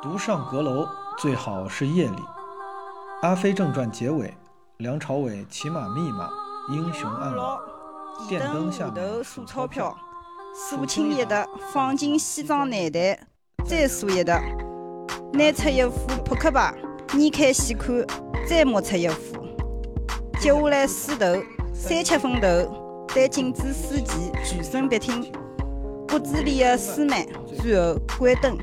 独上阁楼最好是夜里，《阿飞正传》结尾，梁朝伟骑马密码，英雄暗网，电灯下头数钞票，数清一沓，放进西装内袋，再数一沓，拿出一副扑克牌，你看细看，再摸出一副，接下来梳头，三七分头，戴镜子梳齐，全身笔挺，骨子里的斯曼，然后关灯。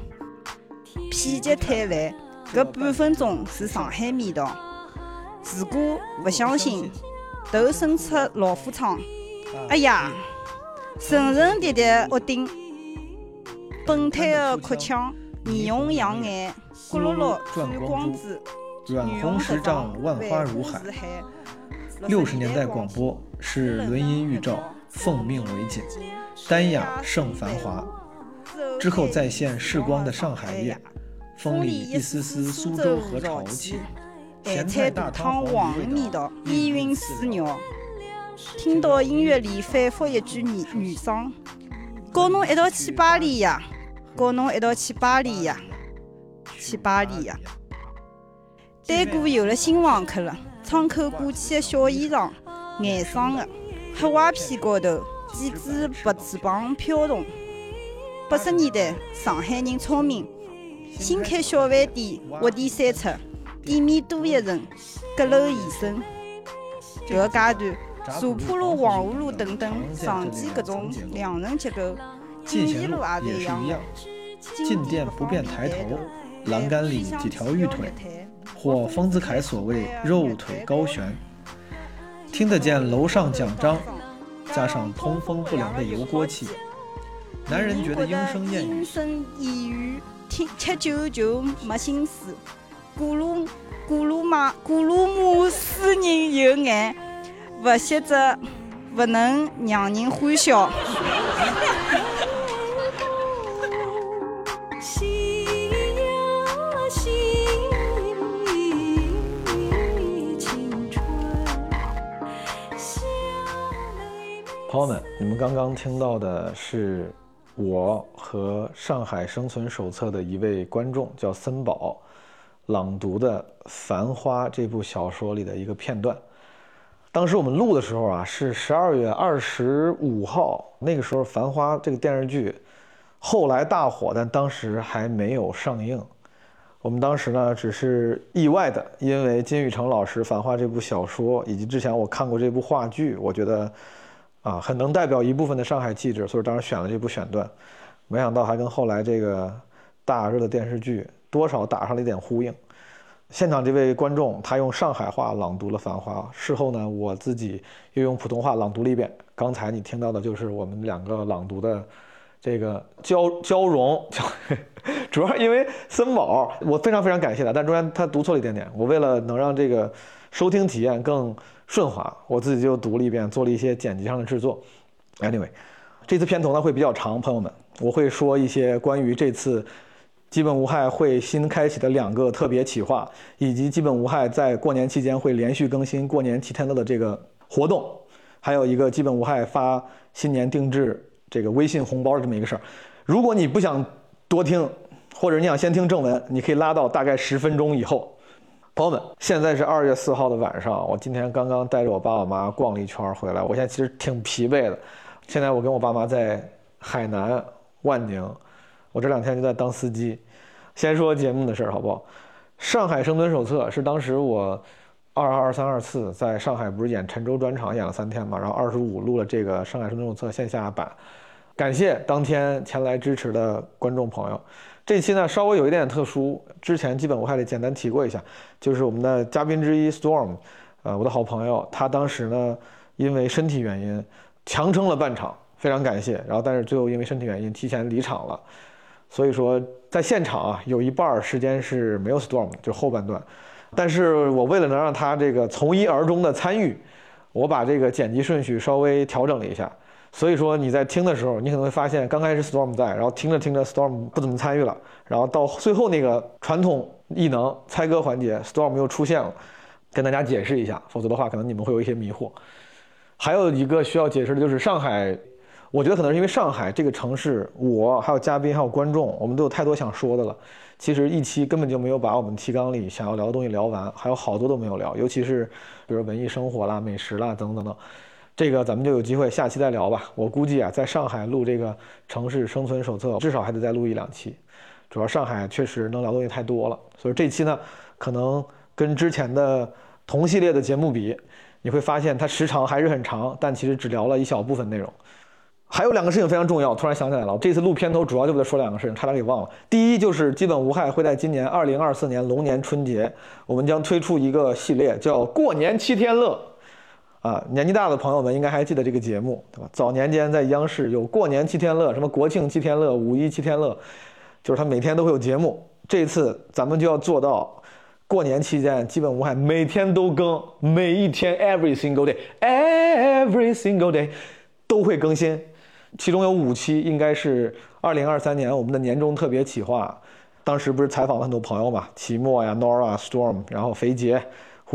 否极泰来，搿半分钟是上海味道。如果勿相信，头伸出老虎窗，哎呀，沉沉叠叠屋顶，本态的哭腔，霓虹养眼，咕噜噜转光珠，软红十丈，万花如海。六十年代广播是轮音预兆，奉命为简，丹雅胜繁华。之后再现时光的上海夜。风里一丝丝苏州河潮气，咸菜大汤黄鱼味道，烟云似鸟。听到音乐里反复一句女女声：“告侬一道去巴黎呀，告侬一道去巴黎呀，去巴黎呀。”单哥有了新房客了，窗口挂起的小衣裳，眼霜的，黑瓦片高头几只白翅膀飘动。八十年代，上海人聪明。新开小饭店，活点三尺，店面多一层，阁楼延伸。这个阶段，茶铺路、黄河路等等，常见各种两层结构。进贤路也是一样，进店不便抬头，栏杆里几条玉腿，或丰子恺所谓肉腿高悬。听得见楼上讲章，加上通风不良的油锅气，男人觉得莺声燕语。吃酒就没心思，咕噜咕噜马咕噜马使人有爱，不写着不能让人欢笑。朋友们，你们刚刚听到的是。我和《上海生存手册》的一位观众叫森宝，朗读的《繁花》这部小说里的一个片段。当时我们录的时候啊，是十二月二十五号，那个时候《繁花》这个电视剧后来大火，但当时还没有上映。我们当时呢，只是意外的，因为金宇澄老师《繁花》这部小说，以及之前我看过这部话剧，我觉得。啊，很能代表一部分的上海气质，所以当时选了这部选段，没想到还跟后来这个大热的电视剧多少打上了一点呼应。现场这位观众他用上海话朗读了《繁花》，事后呢，我自己又用普通话朗读了一遍。刚才你听到的就是我们两个朗读的这个交交融，主要因为森宝，我非常非常感谢他，但中间他读错了一点点，我为了能让这个收听体验更。顺滑，我自己就读了一遍，做了一些剪辑上的制作。Anyway，这次片头呢会比较长，朋友们，我会说一些关于这次基本无害会新开启的两个特别企划，以及基本无害在过年期间会连续更新过年七天乐的这个活动，还有一个基本无害发新年定制这个微信红包的这么一个事儿。如果你不想多听，或者你想先听正文，你可以拉到大概十分钟以后。朋友们，现在是二月四号的晚上，我今天刚刚带着我爸我妈逛了一圈回来，我现在其实挺疲惫的。现在我跟我爸妈在海南万宁，我这两天就在当司机。先说节目的事儿好不好？上海生存手册是当时我二二二三二四在上海不是演陈州专场演了三天嘛，然后二十五录了这个上海生存手册线下版，感谢当天前来支持的观众朋友。这期呢稍微有一点特殊，之前基本我还得简单提过一下，就是我们的嘉宾之一 Storm，呃，我的好朋友，他当时呢因为身体原因强撑了半场，非常感谢。然后但是最后因为身体原因提前离场了，所以说在现场啊有一半时间是没有 Storm，就后半段。但是我为了能让他这个从一而终的参与，我把这个剪辑顺序稍微调整了一下。所以说你在听的时候，你可能会发现刚开始 Storm 在，然后听着听着 Storm 不怎么参与了，然后到最后那个传统异能猜歌环节，Storm 又出现了，跟大家解释一下，否则的话可能你们会有一些迷惑。还有一个需要解释的就是上海我觉得可能是因为上海这个城市，我还有嘉宾还有观众，我们都有太多想说的了。其实一期根本就没有把我们提纲里想要聊的东西聊完，还有好多都没有聊，尤其是比如文艺生活啦、美食啦等等等等。这个咱们就有机会下期再聊吧。我估计啊，在上海录这个城市生存手册，至少还得再录一两期。主要上海确实能聊东西太多了，所以这期呢，可能跟之前的同系列的节目比，你会发现它时长还是很长，但其实只聊了一小部分内容。还有两个事情非常重要，突然想起来了，这次录片头主要就为了说两个事情，差点给忘了。第一就是基本无害会在今年二零二四年龙年春节，我们将推出一个系列，叫过年七天乐。啊，年纪大的朋友们应该还记得这个节目，对吧？早年间在央视有过年七天乐，什么国庆七天乐、五一七天乐，就是他每天都会有节目。这次咱们就要做到，过年期间基本无害，每天都更，每一天 every single day，every single day 都会更新。其中有五期应该是二零二三年我们的年终特别企划，当时不是采访了很多朋友嘛，齐墨呀、Nora、Storm，然后肥杰。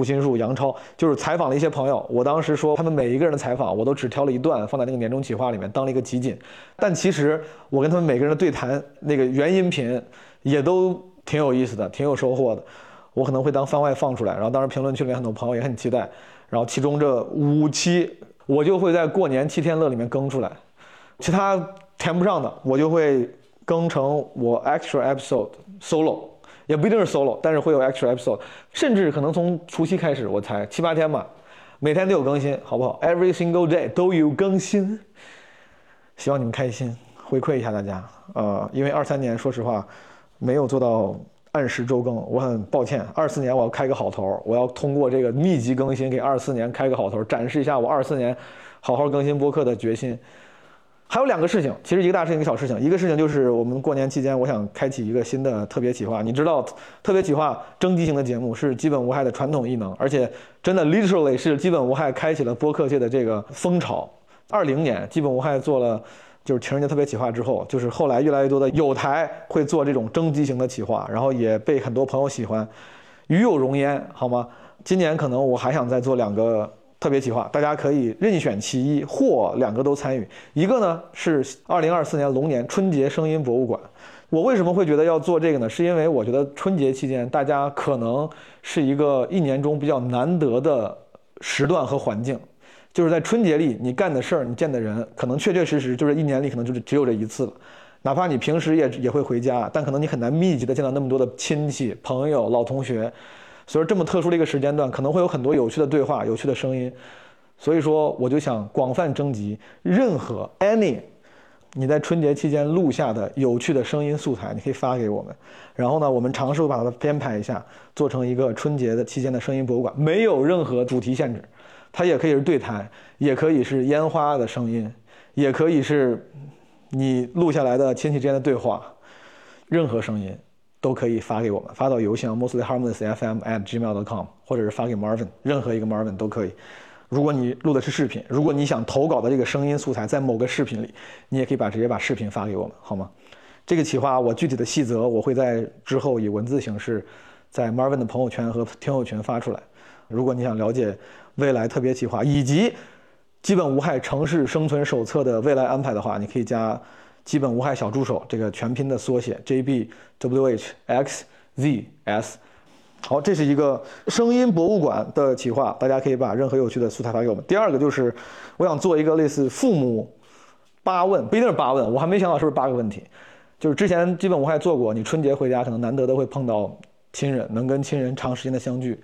胡心树、杨超，就是采访了一些朋友。我当时说，他们每一个人的采访，我都只挑了一段放在那个年终企划里面当了一个集锦。但其实我跟他们每个人的对谈，那个原音频也都挺有意思的，挺有收获的。我可能会当番外放出来。然后当时评论区里面很多朋友也很期待。然后其中这五期，我就会在过年七天乐里面更出来，其他填不上的，我就会更成我 extra episode solo。也不一定是 solo，但是会有 extra episode，甚至可能从除夕开始，我才七八天吧，每天都有更新，好不好？Every single day 都有更新，希望你们开心，回馈一下大家。呃，因为二三年说实话没有做到按时周更，我很抱歉。二四年我要开个好头，我要通过这个密集更新给二四年开个好头，展示一下我二四年好好更新播客的决心。还有两个事情，其实一个大事情，一个小事情。一个事情就是我们过年期间，我想开启一个新的特别企划。你知道，特别企划征集型的节目是基本无害的传统异能，而且真的 literally 是基本无害开启了播客界的这个风潮。二零年，基本无害做了就是情人节特别企划之后，就是后来越来越多的有台会做这种征集型的企划，然后也被很多朋友喜欢，与有荣焉，好吗？今年可能我还想再做两个。特别企划，大家可以任选其一或两个都参与。一个呢是二零二四年龙年春节声音博物馆。我为什么会觉得要做这个呢？是因为我觉得春节期间大家可能是一个一年中比较难得的时段和环境，就是在春节里你干的事儿、你见的人，可能确确实实就是一年里可能就是只有这一次了。哪怕你平时也也会回家，但可能你很难密集的见到那么多的亲戚、朋友、老同学。所以这么特殊的一个时间段，可能会有很多有趣的对话、有趣的声音。所以说，我就想广泛征集任何 any 你在春节期间录下的有趣的声音素材，你可以发给我们。然后呢，我们尝试把它编排一下，做成一个春节的期间的声音博物馆，没有任何主题限制。它也可以是对谈，也可以是烟花的声音，也可以是你录下来的亲戚之间的对话，任何声音。都可以发给我们，发到邮箱 mostlyharmlessfm@gmail.com，或者是发给 Marvin，任何一个 Marvin 都可以。如果你录的是视频，如果你想投稿的这个声音素材在某个视频里，你也可以把直接把视频发给我们，好吗？这个企划我具体的细则我会在之后以文字形式在 Marvin 的朋友圈和听友群发出来。如果你想了解未来特别企划以及基本无害城市生存手册的未来安排的话，你可以加。基本无害小助手，这个全拼的缩写 J B W H X Z S。好，这是一个声音博物馆的企划，大家可以把任何有趣的素材发给我们。第二个就是，我想做一个类似父母八问，不一定是八问，我还没想到是不是八个问题。就是之前基本无害做过，你春节回家可能难得的会碰到亲人，能跟亲人长时间的相聚。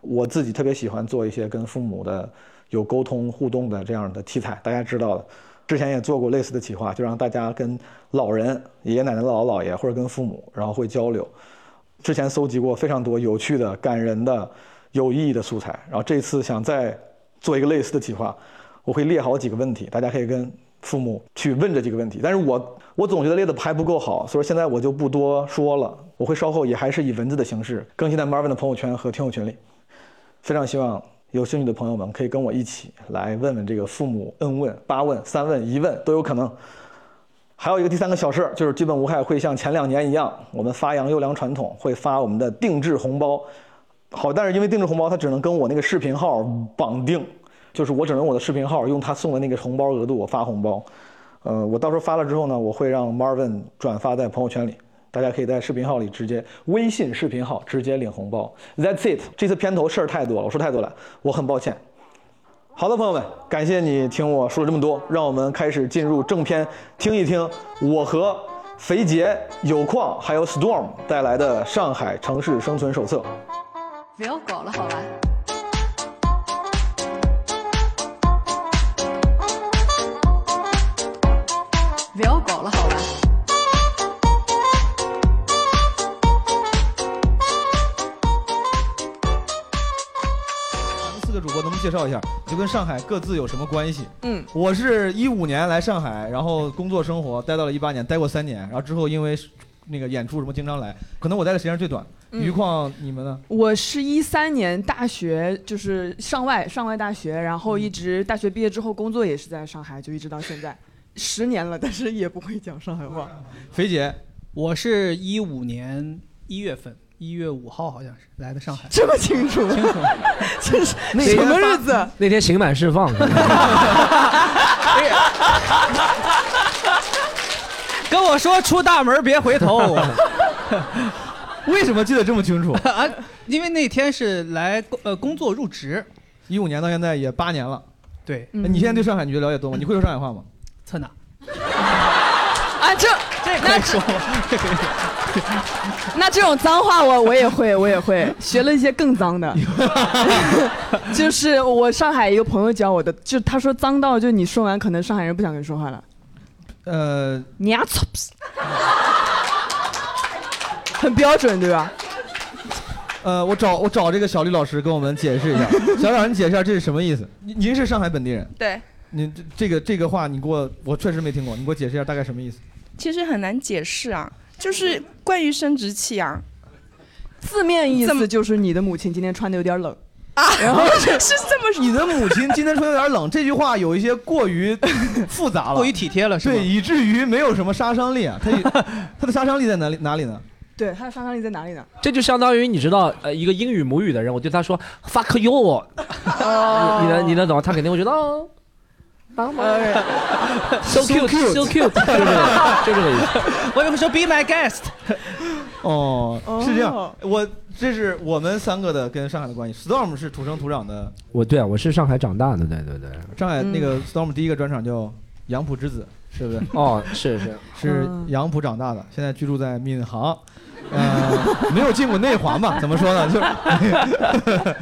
我自己特别喜欢做一些跟父母的有沟通互动的这样的题材，大家知道的。之前也做过类似的企划，就让大家跟老人、爷爷奶奶、姥姥姥爷或者跟父母，然后会交流。之前搜集过非常多有趣的、感人的、有意义的素材，然后这次想再做一个类似的企划，我会列好几个问题，大家可以跟父母去问这几个问题。但是我我总觉得列的还不够好，所以现在我就不多说了，我会稍后也还是以文字的形式更新在 Marvin 的朋友圈和听友群里。非常希望。有兴趣的朋友们可以跟我一起来问问这个父母恩问八问三问一问都有可能。还有一个第三个小事儿，就是基本无害会像前两年一样，我们发扬优良传统，会发我们的定制红包。好，但是因为定制红包它只能跟我那个视频号绑定，就是我只能我的视频号用他送的那个红包额度我发红包。呃，我到时候发了之后呢，我会让 Marvin 转发在朋友圈里，大家可以在视频号里直接微信视频号直接领红包。That's it。这次片头事儿太多了，我说太多了，我很抱歉。好的，朋友们，感谢你听我说了这么多，让我们开始进入正片，听一听我和肥杰、有矿还有 Storm 带来的《上海城市生存手册》。不要搞了，好吧。介绍一下，就跟上海各自有什么关系？嗯，我是一五年来上海，然后工作生活待到了一八年，待过三年，然后之后因为那个演出什么经常来，可能我待的时间最短。嗯余况你们呢？我是一三年大学，就是上外上外大学，然后一直大学毕业之后工作也是在上海，就一直到现在，十年了，但是也不会讲上海话。肥姐，我是一五年一月份，一月五号好像是来的上海，这么清楚？清楚。这是那什么日子？那天刑满释放，跟我说出大门别回头 为什么记得这么清楚？啊！因为那天是来工呃工作入职，一五年到现在也八年了，对，嗯你现在对上海你觉得了解多吗？你会说上海话吗？侧哪？啊，这这可以说，这可以说。那这种脏话我我也会，我也会，学了一些更脏的。就是我上海一个朋友教我的，就他说脏到就你说完，可能上海人不想跟你说话了。呃，娘操！很标准，对吧？呃，我找我找这个小李老师跟我们解释一下。小李老师，你解释一下这是什么意思？您您是上海本地人，对，您这这个这个话你给我我确实没听过，你给我解释一下大概什么意思？其实很难解释啊，就是关于生殖器啊，字面意思就是你的母亲今天穿的有点冷。啊 然后 是这么你的母亲今天穿有点冷，这句话有一些过于复杂了，过于体贴了，是吧对，？以至于没有什么杀伤力啊。它它的杀伤力在哪里哪里呢？对，它的杀伤力在哪里呢？这就相当于你知道，呃，一个英语母语的人，我对他说 fuck you，你能你能懂吗？他肯定会觉得哦。帮忙 so cute so cute，就这个 就这个意思。我以为说 be my guest，哦，是这样哦。我这是我们三个的跟上海的关系。Storm 是土生土长的我对啊，我是上海长大的，对对对。上海那个 Storm 第一个专场叫《杨浦之子》，是不是？哦，是是，是杨浦长大的，现在居住在闵行，呃，没有进过内环吧？怎么说呢？就是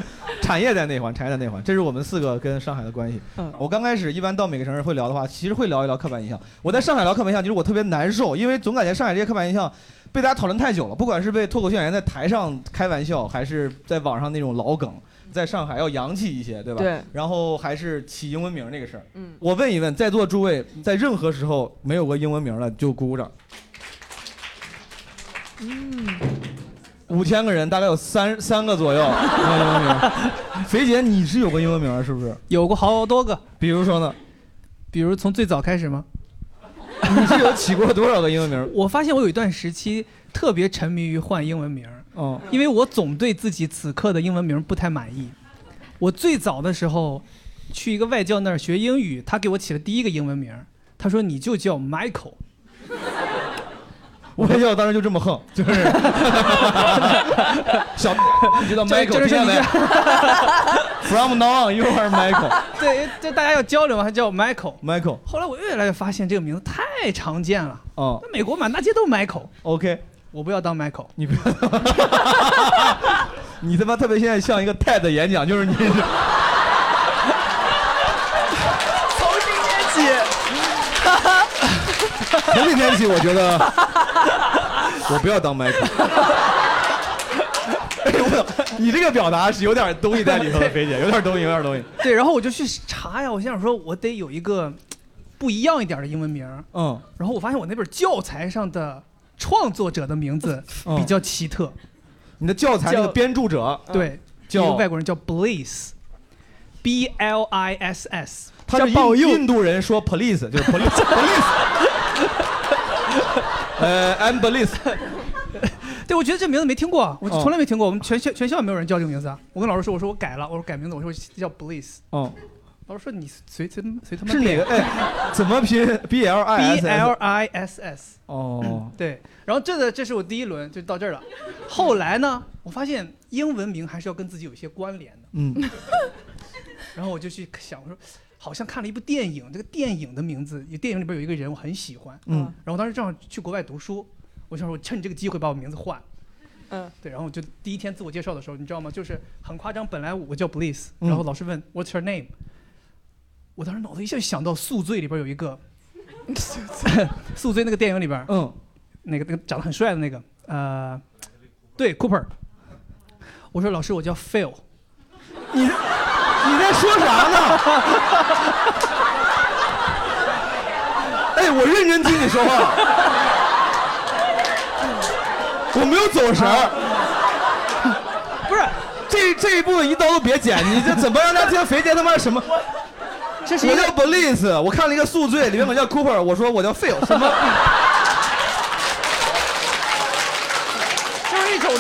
产业在内环，产业在内环，这是我们四个跟上海的关系。嗯我刚开始一般到每个城市会聊的话，其实会聊一聊刻板印象。我在上海聊刻板印象，就是我特别难受，因为总感觉上海这些刻板印象被大家讨论太久了，不管是被脱口秀演员在台上开玩笑，还是在网上那种老梗。在上海要洋气一些，对吧？对。然后还是起英文名那个事儿。嗯，我问一问，在座诸位，在任何时候没有过英文名了，就鼓鼓掌。嗯，五千个人，大概有三三个左右没有英文名。肥姐，你是有过英文名是不是？有过好多个，比如说呢？比如从最早开始吗？你是有起过多少个英文名？我发现我有一段时期特别沉迷于换英文名儿，哦，因为我总对自己此刻的英文名不太满意。我最早的时候去一个外教那儿学英语，他给我起了第一个英文名儿，他说你就叫 Michael。我叫当时就这么横，就是 小，你知道就 Michael 就是听见没？From now on you are Michael。对，就大家要交流嘛，他叫 Michael。Michael。后来我越来越发现这个名字太常见了，哦那美国满大街都 Michael。OK，我不要当 Michael，你不要，你他妈特别现在像一个 TED 演讲，就是你是。从今天起，从那天起，我觉得我不要当 Michael。哎呦我，你这个表达是有点东西在里头的，菲姐，有点东西，有点东西。对，然后我就去查呀，我想说，我得有一个不一样一点的英文名。嗯，然后我发现我那本教材上的创作者的名字嗯比较奇特。你的教材那个编著者对，叫一个外国人叫 Bliss，B L I S S，他是印印度人说 police 就是 police police。呃，I'm Bliss。对，我觉得这名字没听过，我哦从来没听过。我们全校全校也没有人叫这个名字啊。我跟老师说，我说我改了，我说改名字，我说叫 Bliss。哦老师说你随随随他妈是哪个？哎，怎么拼？B L I B S L S。I S S。哦，对，然后这个这是我第一轮就到这儿了。后来呢，我发现英文名还是要跟自己有一些关联的。嗯，然后我就去想，我说好像看了一部电影，这个电影的名字，电影里边有一个人我很喜欢。嗯然后我当时正好去国外读书，我想说我趁这个机会把我名字换。嗯，对，然后我就第一天自我介绍的时候，你知道吗？就是很夸张，本来我叫 Bliss，嗯然后老师问 What's your name，我当时脑子一下想到《宿醉》里边有一个，《宿醉》那个电影里边，嗯，那个那个长得很帅的那个，呃，对，Cooper。我说老师，我叫 Phil。你 你在说啥呢？哎，我认真听你说话，我没有走神儿。不是，这这一部分一刀都别剪，你这怎么让大家听肥姐他妈什么？这是我叫 Bliss，我看了一个宿醉，里面我叫 Cooper，我说我叫 Phil，什么？就是一种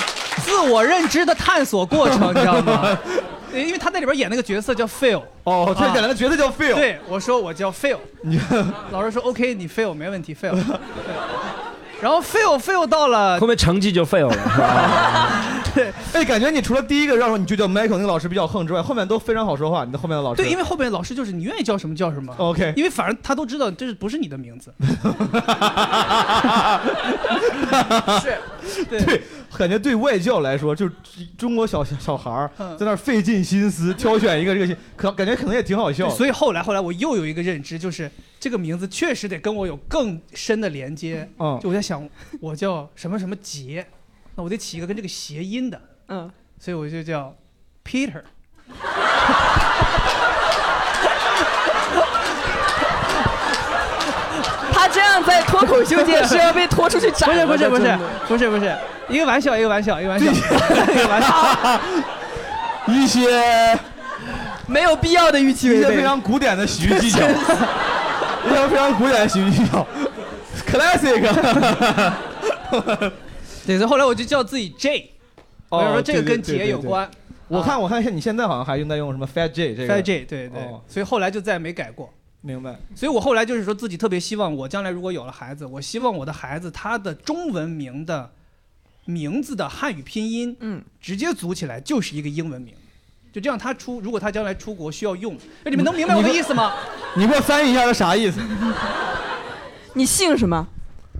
自我认知的探索过程，你知道吗？因为他在里边演那个角色叫 Phil。哦，他演了个角色叫 Phil。对，我说我叫 Phil。你 老师说 OK，你 Phil 没问题，Phil。然后 Phil Phil 到了后面成绩就 fail 了，对，哎，感觉你除了第一个让说你就叫 Michael 那个老师比较横之外，后面都非常好说话。你的后面的老师对，因为后面老师就是你愿意叫什么叫什么。OK 因为反正他都知道这是不是你的名字。是，对，感觉对外教来说，就是中国小小孩儿嗯在那儿费尽心思 挑选一个这个，可感觉可能也挺好笑。所以后来后来我又有一个认知，就是这个名字确实得跟我有更深的连接。嗯就我在想，我叫什么什么杰，那我得起一个跟这个谐音的。嗯，所以我就叫 Peter。他这样在脱口秀界是要被拖出去斩不是了不是不是不是不是，一个玩笑一个玩笑一个玩笑一个玩笑。一些没有必要的预期违背 一些非常古典的喜剧技巧，一些非常古典的喜剧技巧，classic。对，所以后来我就叫自己 J，我就说这个哦对对跟对对对杰有关。我看我看你现在好像还用在用什么 Fat J 这个 Fat J，对对哦，所以后来就再也没改过。明白。所以我后来就是说自己特别希望，我将来如果有了孩子，我希望我的孩子他的中文名的名字的汉语拼音，嗯，直接组起来就是一个英文名，就这样他出，如果他将来出国需要用，哎，你们能明白我的意思吗？你给我翻译一下他啥意思？你姓什么？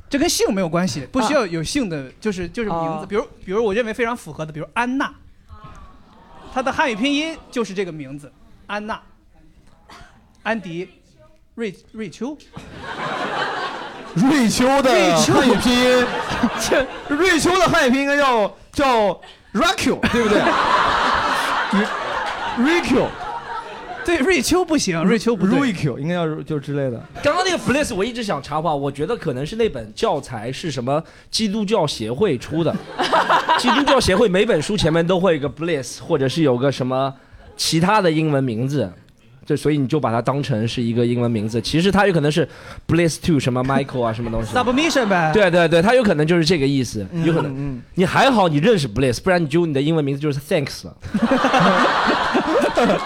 这跟姓没有关系，不需要有姓的，就是就是名字，哦比如比如我认为非常符合的，比如安娜，她的汉语拼音就是这个名字，安娜，安迪，瑞瑞秋，瑞秋的汉语拼音，瑞秋的汉语拼音应该叫叫 Raku，对不对？Raku，对，瑞秋不行，瑞秋不对。Raku 应该要就之类的。刚刚那个 Bliss 我一直想插话，我觉得可能是那本教材是什么基督教协会出的，基督教协会每本书前面都会有个 Bliss，或者是有个什么其他的英文名字。就所以你就把它当成是一个英文名字，其实它有可能是 Bliss to 什么 Michael 啊什么东西。Submission 呗。对对对，它有可能就是这个意思，有可能。嗯你还好你认识 Bliss，不然你就你的英文名字就是 Thanks 了。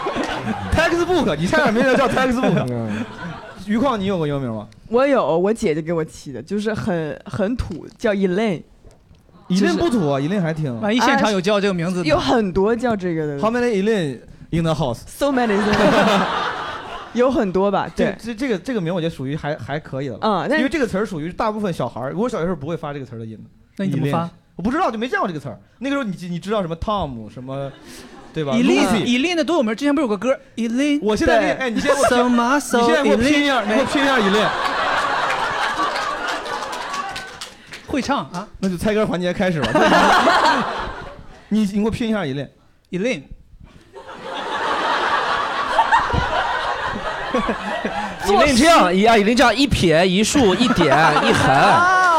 Textbook，你差点没人叫 Textbook。嗯于况，你有过英文名吗？我有，我姐姐给我起的，就是很很土，叫 Elaine。一令不土啊，一令还挺。万一现场有叫这个名字的，有很多叫这个的 How many Elaine in the house？，so many，有很多吧？这对，这这个这个名我觉得属于还还可以的了。嗯但是因为这个词儿属于大部分小孩儿，我小学时候不会发这个词儿的音的。那你怎么发？我不知道，就没见过这个词儿。那个时候你你知道什么 Tom 什么，对吧以琳 Lucy 以琳的多有名，之前不是有个歌以琳？我现在给你，哎，你现在给我拼，So 你现在给我拼一下你给我拼一下以令。会唱啊，那就猜歌环节开始了。你你给我拼一下以令。以琳。以令这样，以啊以令这样一撇一竖一点 一横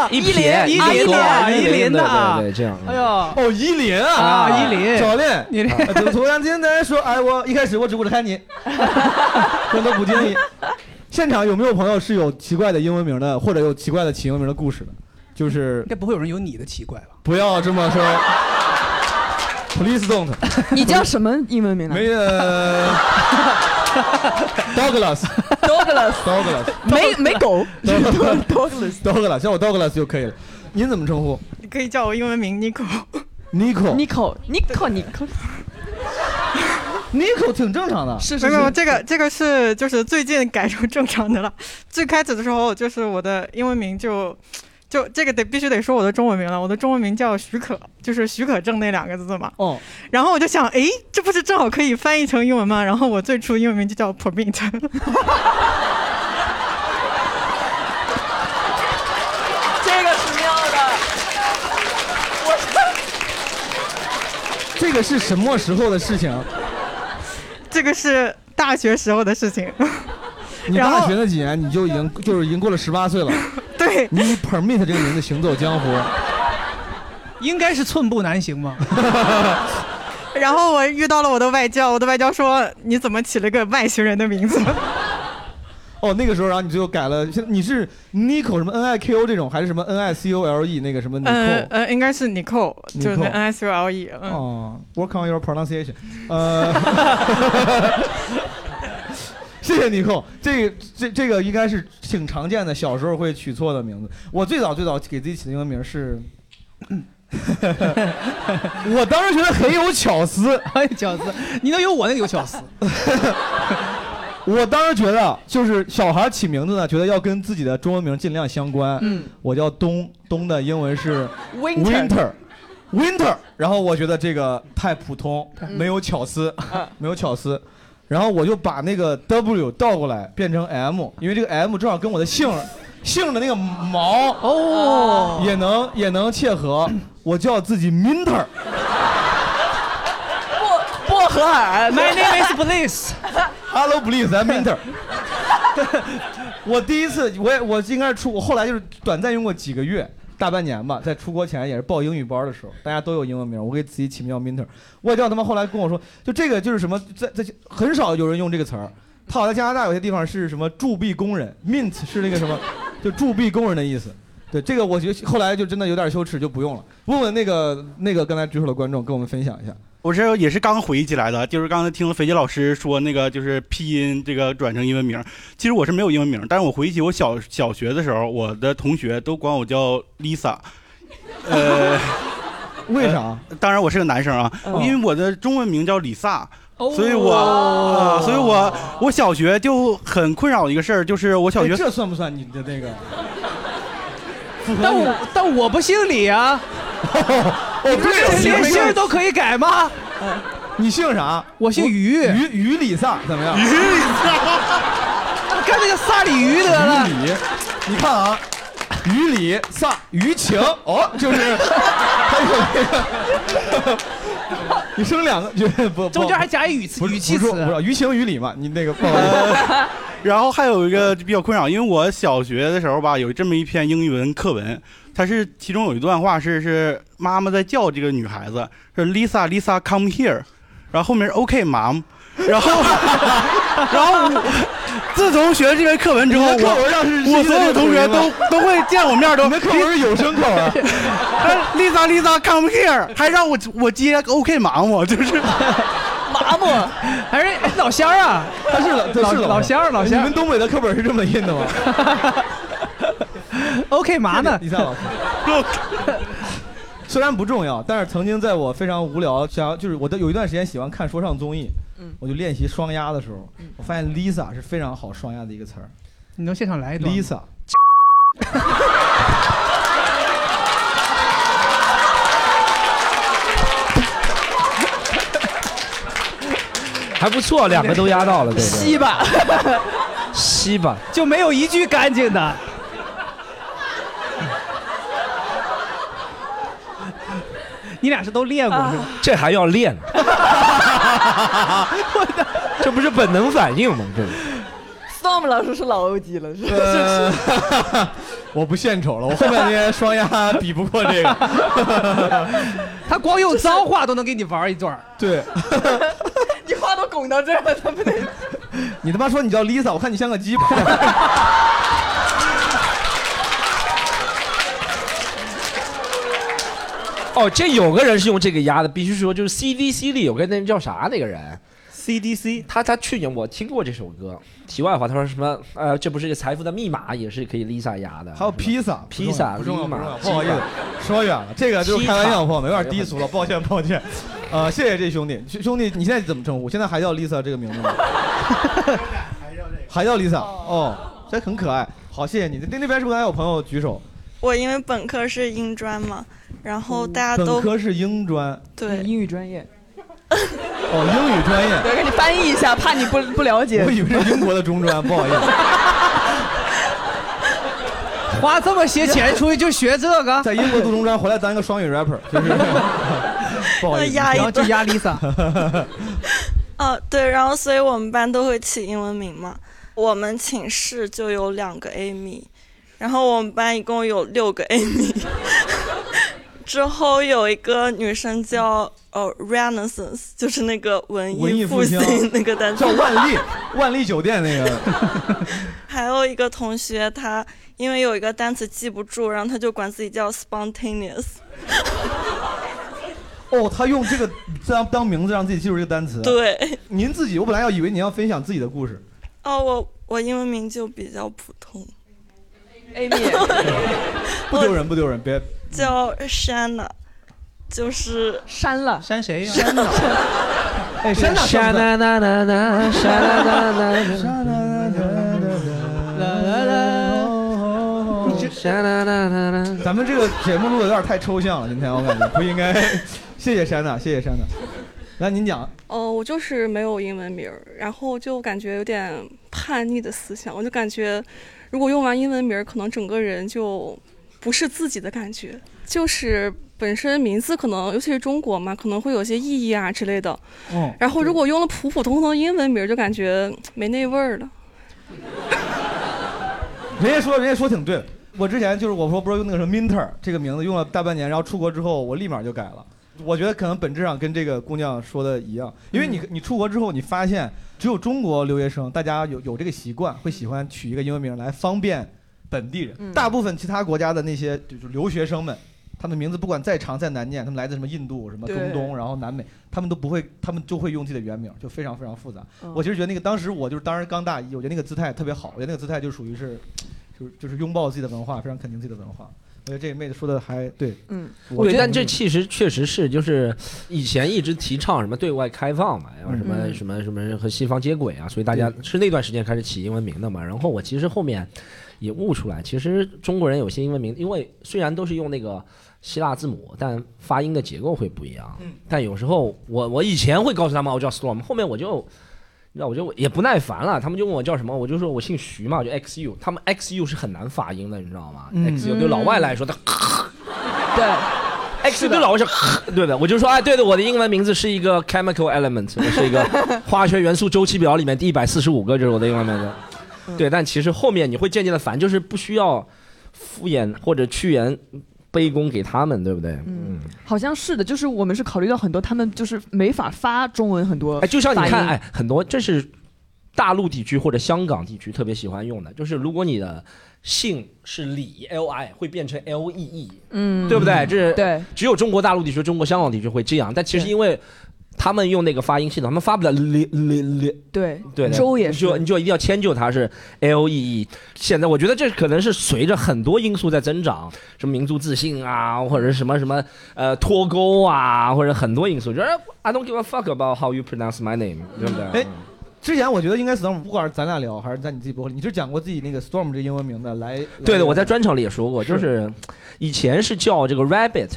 一撇一勾一林的啊，对对对，这样。哎呦，哦，依林啊，啊依林教练，依林啊就突然间在说，哎，我一开始我只顾着看你，真的不经意。现场有没有朋友是有奇怪的英文名的，或者有奇怪的起英文名的故事的？就是应该不会有人有你的奇怪吧？不要这么说，Please don't。你叫什么英文名呢？没呃，Douglas Douglas Douglas 没没狗 Douglas Douglas 叫我 Douglas 就可以了。您怎么称呼你可以叫我英文名 Nico。？Nico Nico Nico Nico Nico 挺正常的，没有没有，这个这个是就是最近改成正常的了。最开始的时候，就是我的英文名就就这个得必须得说我的中文名了。我的中文名叫许可，就是许可证那两个字嘛。哦。然后我就想，哎，这不是正好可以翻译成英文吗？然后我最初英文名就叫 Permit。这个是妙的。这个是什么时候的事情？这个是大学时候的事情。你大学那几年你就已经就是已经过了十八岁了。对。你 Permit 这个名字行走江湖。应该是寸步难行嘛。然后我遇到了我的外教，我的外教说：“你怎么起了个外星人的名字？” 哦，那个时候，然后你最后改了，现你是 Nico 什么 N I K O 这种，还是什么 N I C O L E 那个什么呃 Nico？呃，应该是 Nicole，就是那 Nicole N I C O L E。嗯。哦，Work on your pronunciation。呃，谢谢 Nico，这这这个应该是挺常见的，小时候会取错的名字。我最早最早给自己起的英文名是。我当时觉得很有巧思，很 有巧思，你能有我那个有巧思。我当时觉得，就是小孩起名字呢，觉得要跟自己的中文名尽量相关。嗯，我叫冬，冬的英文是 Winter winter winter。然后我觉得这个太普通，嗯没有巧思，没有巧思。然后我就把那个 W 倒过来变成 M，因为这个 M 正好跟我的姓姓的那个毛哦也能也能切合。我叫自己 Minter。薄荷尔 My name is Bliss。Hello Bliss, I'm Minter。我第一次，我也我应该是出，我后来就是短暂用过几个月，大半年吧，在出国前也是报英语班的时候，大家都有英文名，我给自己起名叫 Minter。外教他妈后来跟我说，就这个就是什么，在在很少有人用这个词儿。他好像加拿大有些地方是什么铸币工人，mint 是那个什么，就铸币工人的意思。对这个，我觉得后来就真的有点羞耻，就不用了。问问那个那个刚才举手的观众，跟我们分享一下。我这也是刚回忆起来的，就是刚才听了肥杰老师说那个就是拼音这个转成英文名，其实我是没有英文名，但是我回忆起我小小学的时候，我的同学都管我叫 Lisa，呃，为啥？呃当然我是个男生啊，哦因为我的中文名叫李萨。哦所以我，呃，所以我我小学就很困扰一个事儿，就是我小学、哎这算不算你的那个？但我但我不姓李啊。哦，你不是连姓儿都可以改吗？你姓啥？我姓于。于于李萨怎么样？于李萨，干那个萨里鱼得了。于李，你看啊，于李萨于情哦，就是还有那个，你生两个 就不中间还加一语词语气词于情于理嘛？你那个不好意思。然后还有一个比较困扰，因为我小学的时候吧，有这么一篇英语文课文，它是其中有一段话是是妈妈在叫这个女孩子，是 Lisa Lisa come here，然后后面是 OK mom，然后然后我自从学了这篇课文之后，我我所有同学都都会见我面都。你们课文是有声口啊，Lisa Lisa come here，还让我我接 OK 麻木就是。麻木，还是老乡儿啊？他是老他是老乡儿老乡儿。你们东北的课本是这么印的吗 OK 嘛呢？李萨老师。虽然不重要，但是曾经在我非常无聊，想要就是我的有一段时间喜欢看说唱综艺，嗯我就练习双押的时候，我发现 Lisa 是非常好双押的一个词儿。你能现场来一段 Lisa，还不错，两个都压到了，对对。西吧，西吧，就没有一句干净的。你俩是都练过是吧？这还要练？这不是本能反应吗？这 Storm 老师是老 OG 了，是是呃，我不献丑了，我后面那些双鸭比不过这个。他光用脏话都能给你玩一段。对，你话都拱到这儿了，他不得？你他妈说你叫 Lisa，我看你像个鸡哦，这有个人是用这个压的，必须说就是 CDC 里有个那叫啥那个人 CDC，他他去年我听过这首歌。题外话，他说什么？呃，这不是个财富的密码，也是可以 Lisa 压的。还有披萨，披萨，不重要，立马不好意思，说远了，这个就是开玩笑，朋友们有点低俗了，抱歉抱歉。呃，谢谢这兄弟，兄兄弟，你现在怎么称呼？现在还叫 Lisa 这个名字吗？还叫 Lisa 哦，这很可爱。好，谢谢你。那那边是不是还有朋友举手？我因为本科是英专嘛，然后大家都本科是英专，对英语专业。哦，英语专业。对，给你翻译一下，怕你不不了解。我以为是英国的中专，不好意思。花这么些钱出去就学这个，在英国读中专，回来当一个双语 rapper，就是 不好意思，然后就压 Lisa。哦，对，然后所以我们班都会起英文名嘛。我们寝室就有两个 Amy，然后我们班一共有六个 Amy。之后有一个女生叫呃 Renaissance，就是那个文文艺复兴那个单词，叫万丽，万丽酒店那个。还有一个同学，他因为有一个单词记不住，然后他就管自己叫 spontaneous。哦，他用这个当当名字让自己记住这个单词。对，您自己，我本来要以为你要分享自己的故事。哦，我我英文名就比较普通。Amy，不丢人，不丢人，别。叫删了，就是删了，删谁呀？删了。哎，删了，删了，啦啦啦，删了啦啦啦。咱们这个节目录的有点太抽象了，今天我感觉不应该。谢谢珊娜，谢谢珊娜。来，您讲。哦，我就是没有英文名儿，然后就感觉有点叛逆的思想，我就感觉如果用完英文名儿，可能整个人就不是自己的感觉，就是本身名字可能，尤其是中国嘛，可能会有些意义啊之类的。哦。然后如果用了普普通通的英文名儿，就感觉没那味儿了。人家说，人家说挺对。我之前就是我说不是用那个什么 Minter 这个名字用了大半年，然后出国之后我立马就改了。我觉得可能本质上跟这个姑娘说的一样，因为你你出国之后，你发现只有中国留学生，大家有有这个习惯，会喜欢取一个英文名来方便本地人。嗯大部分其他国家的那些就是留学生们，他们名字不管再长再难念，他们来自什么印度、什么中东，然后南美，他们都不会，他们就会用自己的原名，就非常非常复杂。嗯我其实觉得那个当时我就是当时刚大一，我觉得那个姿态特别好，我觉得那个姿态就属于是，就是就是拥抱自己的文化，非常肯定自己的文化。我觉得这个妹子说的还对，嗯，对，我觉得但这其实确实是，就是以前一直提倡什么对外开放嘛，然后什么嗯什么什么和西方接轨啊，所以大家是那段时间开始起英文名的嘛。然后我其实后面也悟出来，其实中国人有些英文名，因为虽然都是用那个希腊字母，但发音的结构会不一样。嗯但有时候我我以前会告诉他们我叫 Storm，后面我就。你知道，我就也不耐烦了，他们就问我叫什么，我就说我姓徐嘛，我就 XU。他们 XU 是很难发音的，你知道吗、嗯 x u 对老外来说，他 对。X 对老外是，对的，我就说，哎，对的，我的英文名字是一个 chemical element，我是一个 化学元素周期表里面第一百四十五个，就是我的英文名字。对，但其实后面你会渐渐的烦，就是不需要敷衍或者去言卑躬给他们，对不对？嗯，好像是的，就是我们是考虑到很多，他们就是没法发中文很多。哎，就像你看，哎，很多这是大陆地区或者香港地区特别喜欢用的，就是如果你的姓是李 L I 会变成 L E E，嗯对不对？这是对，只有中国大陆地区、中国香港地区会这样，但其实因为他们用那个发音系统，他们发不了 li li li，对对，周也是你就你就一定要迁就它是 L E E。现在我觉得这可能是随着很多因素在增长，什么民族自信啊，或者什么什么呃脱钩啊，或者很多因素，就是 I don't give a fuck about how you pronounce my name，对不对？哎，之前我觉得应该 Storm，不管是咱俩聊还是在你自己播客里，你是讲过自己那个 Storm 这英文名的来。对的，我在专场里也说过，就是以前是叫这个 Rabbit，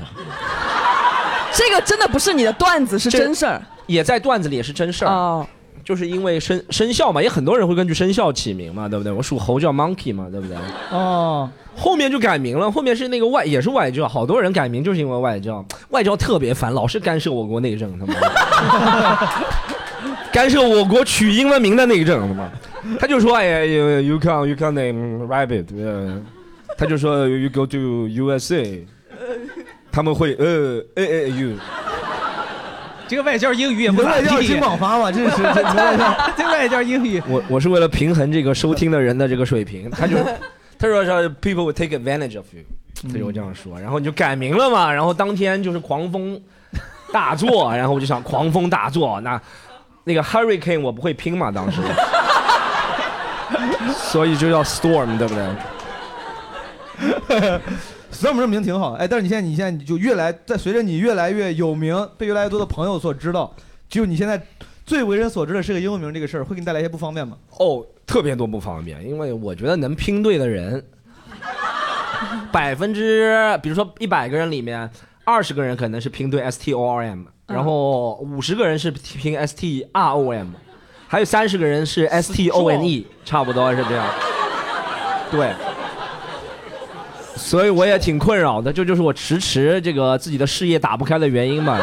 这个真的不是你的段子，是真事儿。也在段子里也是真事儿。哦，就是因为生生肖嘛，也很多人会根据生肖起名嘛，对不对？我属猴叫 Monkey 嘛，对不对？哦，后面就改名了，后面是那个外也是外教，好多人改名就是因为外教，外教特别烦，老是干涉我国内政，他妈。干涉我国取英文名的内政，他妈，他就说哎呀，you you can you can name rabbit，呃他就说 you go to USA，他们会呃呃呃 you，这个外教英语也不咋地。外教金广发嘛，这是这这 外教。这外教英语，我我是为了平衡这个收听的人的这个水平，他就 他说说 people will take advantage of you，他就这样说，然后你就改名了嘛，然后当天就是狂风大作，然后我就想狂风大作，那那个 hurricane 我不会拼嘛，当时，所以就叫 storm，对不对？Storm 这名挺好，哎，但是你现在你现在你就越来在随着你越来越有名，被越来越多的朋友所知道，就你现在最为人所知的是个英文名这个事儿，会给你带来一些不方便吗？哦，特别多不方便，因为我觉得能拼对的人，百分之比如说一百个人里面，二十个人可能是拼对 S T O R M，然后五十个人是拼 S T R O M，还有三十个人是 S T O N E，差不多是这样。对，所以我也挺困扰的，这就是我迟迟这个自己的事业打不开的原因嘛。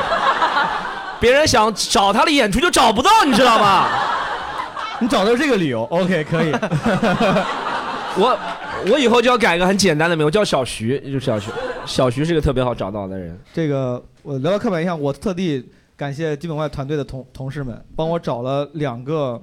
别人想找他的演出就找不到，你知道吗？你找到这个理由，OK，可以。我我以后就要改个很简单的名，我叫小徐，就是小徐。小徐是个特别好找到的人。这个我聊到刻板印象，我特地感谢基本外团队的同同事们，帮我找了两个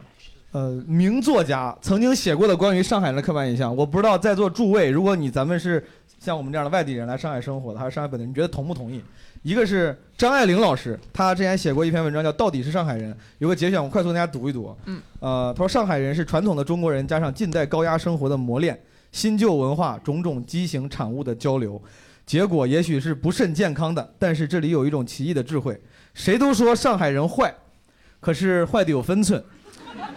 呃名作家曾经写过的关于上海人的刻板印象。我不知道在座诸位，如果你咱们是像我们这样的外地人来上海生活的，还是上海本地人，你觉得同不同意？一个是张爱玲老师，她之前写过一篇文章叫《到底是上海人》，有个节选，我快速跟大家读一读。嗯，呃，他说上海人是传统的中国人加上近代高压生活的磨练，新旧文化种种畸形产物的交流，结果也许是不甚健康的。但是这里有一种奇异的智慧，谁都说上海人坏，可是坏的有分寸。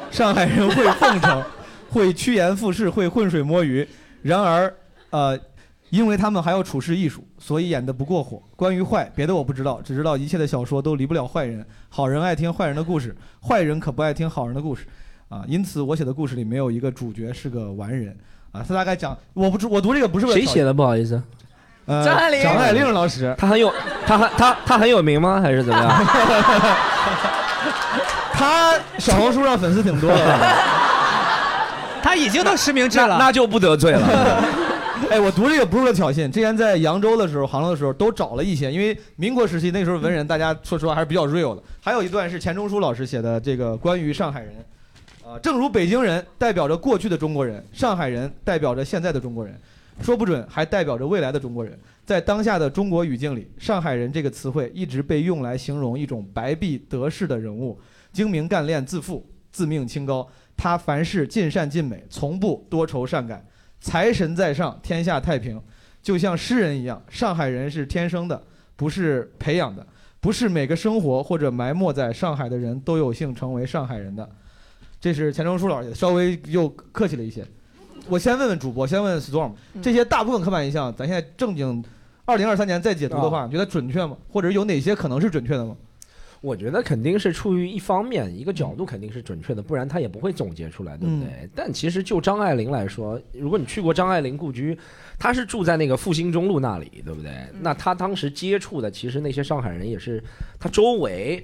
上海人会奉承，会趋炎附势，会浑水摸鱼。然而，呃。因为他们还要处事艺术，所以演得不过火。关于坏，别的我不知道，只知道一切的小说都离不了坏人。好人爱听坏人的故事，坏人可不爱听好人的故事，啊，因此我写的故事里没有一个主角是个完人，啊，他大概讲，我不知我读这个不是为了谁写的？不好意思，呃，张爱玲张爱玲老师，他很有，他很他他很有名吗？还是怎么样？他小红书上粉丝挺多的，他已经都实名制了，那就不得罪了。哎，我读这个不是为了挑衅。之前在扬州的时候、杭州的时候，都找了一些，因为民国时期那时候文人，大家说实话还是比较 real 的。还有一段是钱钟书老师写的，这个关于上海人，啊，正如北京人代表着过去的中国人，上海人代表着现在的中国人，说不准还代表着未来的中国人。在当下的中国语境里，上海人这个词汇一直被用来形容一种白璧得势的人物，精明干练、自负、自命清高。他凡事尽善尽美，从不多愁善感。财神在上，天下太平，就像诗人一样。上海人是天生的，不是培养的，不是每个生活或者埋没在上海的人都有幸成为上海人的。这是钱钟书老师，稍微又客气了一些。我先问问主播，先问 Storm，这些大部分刻板印象，咱现在正经，二零二三年再解读的话，你觉得准确吗？或者有哪些可能是准确的吗？我觉得肯定是出于一方面，一个角度肯定是准确的，不然他也不会总结出来，对不对？嗯但其实就张爱玲来说，如果你去过张爱玲故居，她是住在那个复兴中路那里，对不对？那她当时接触的，其实那些上海人也是她周围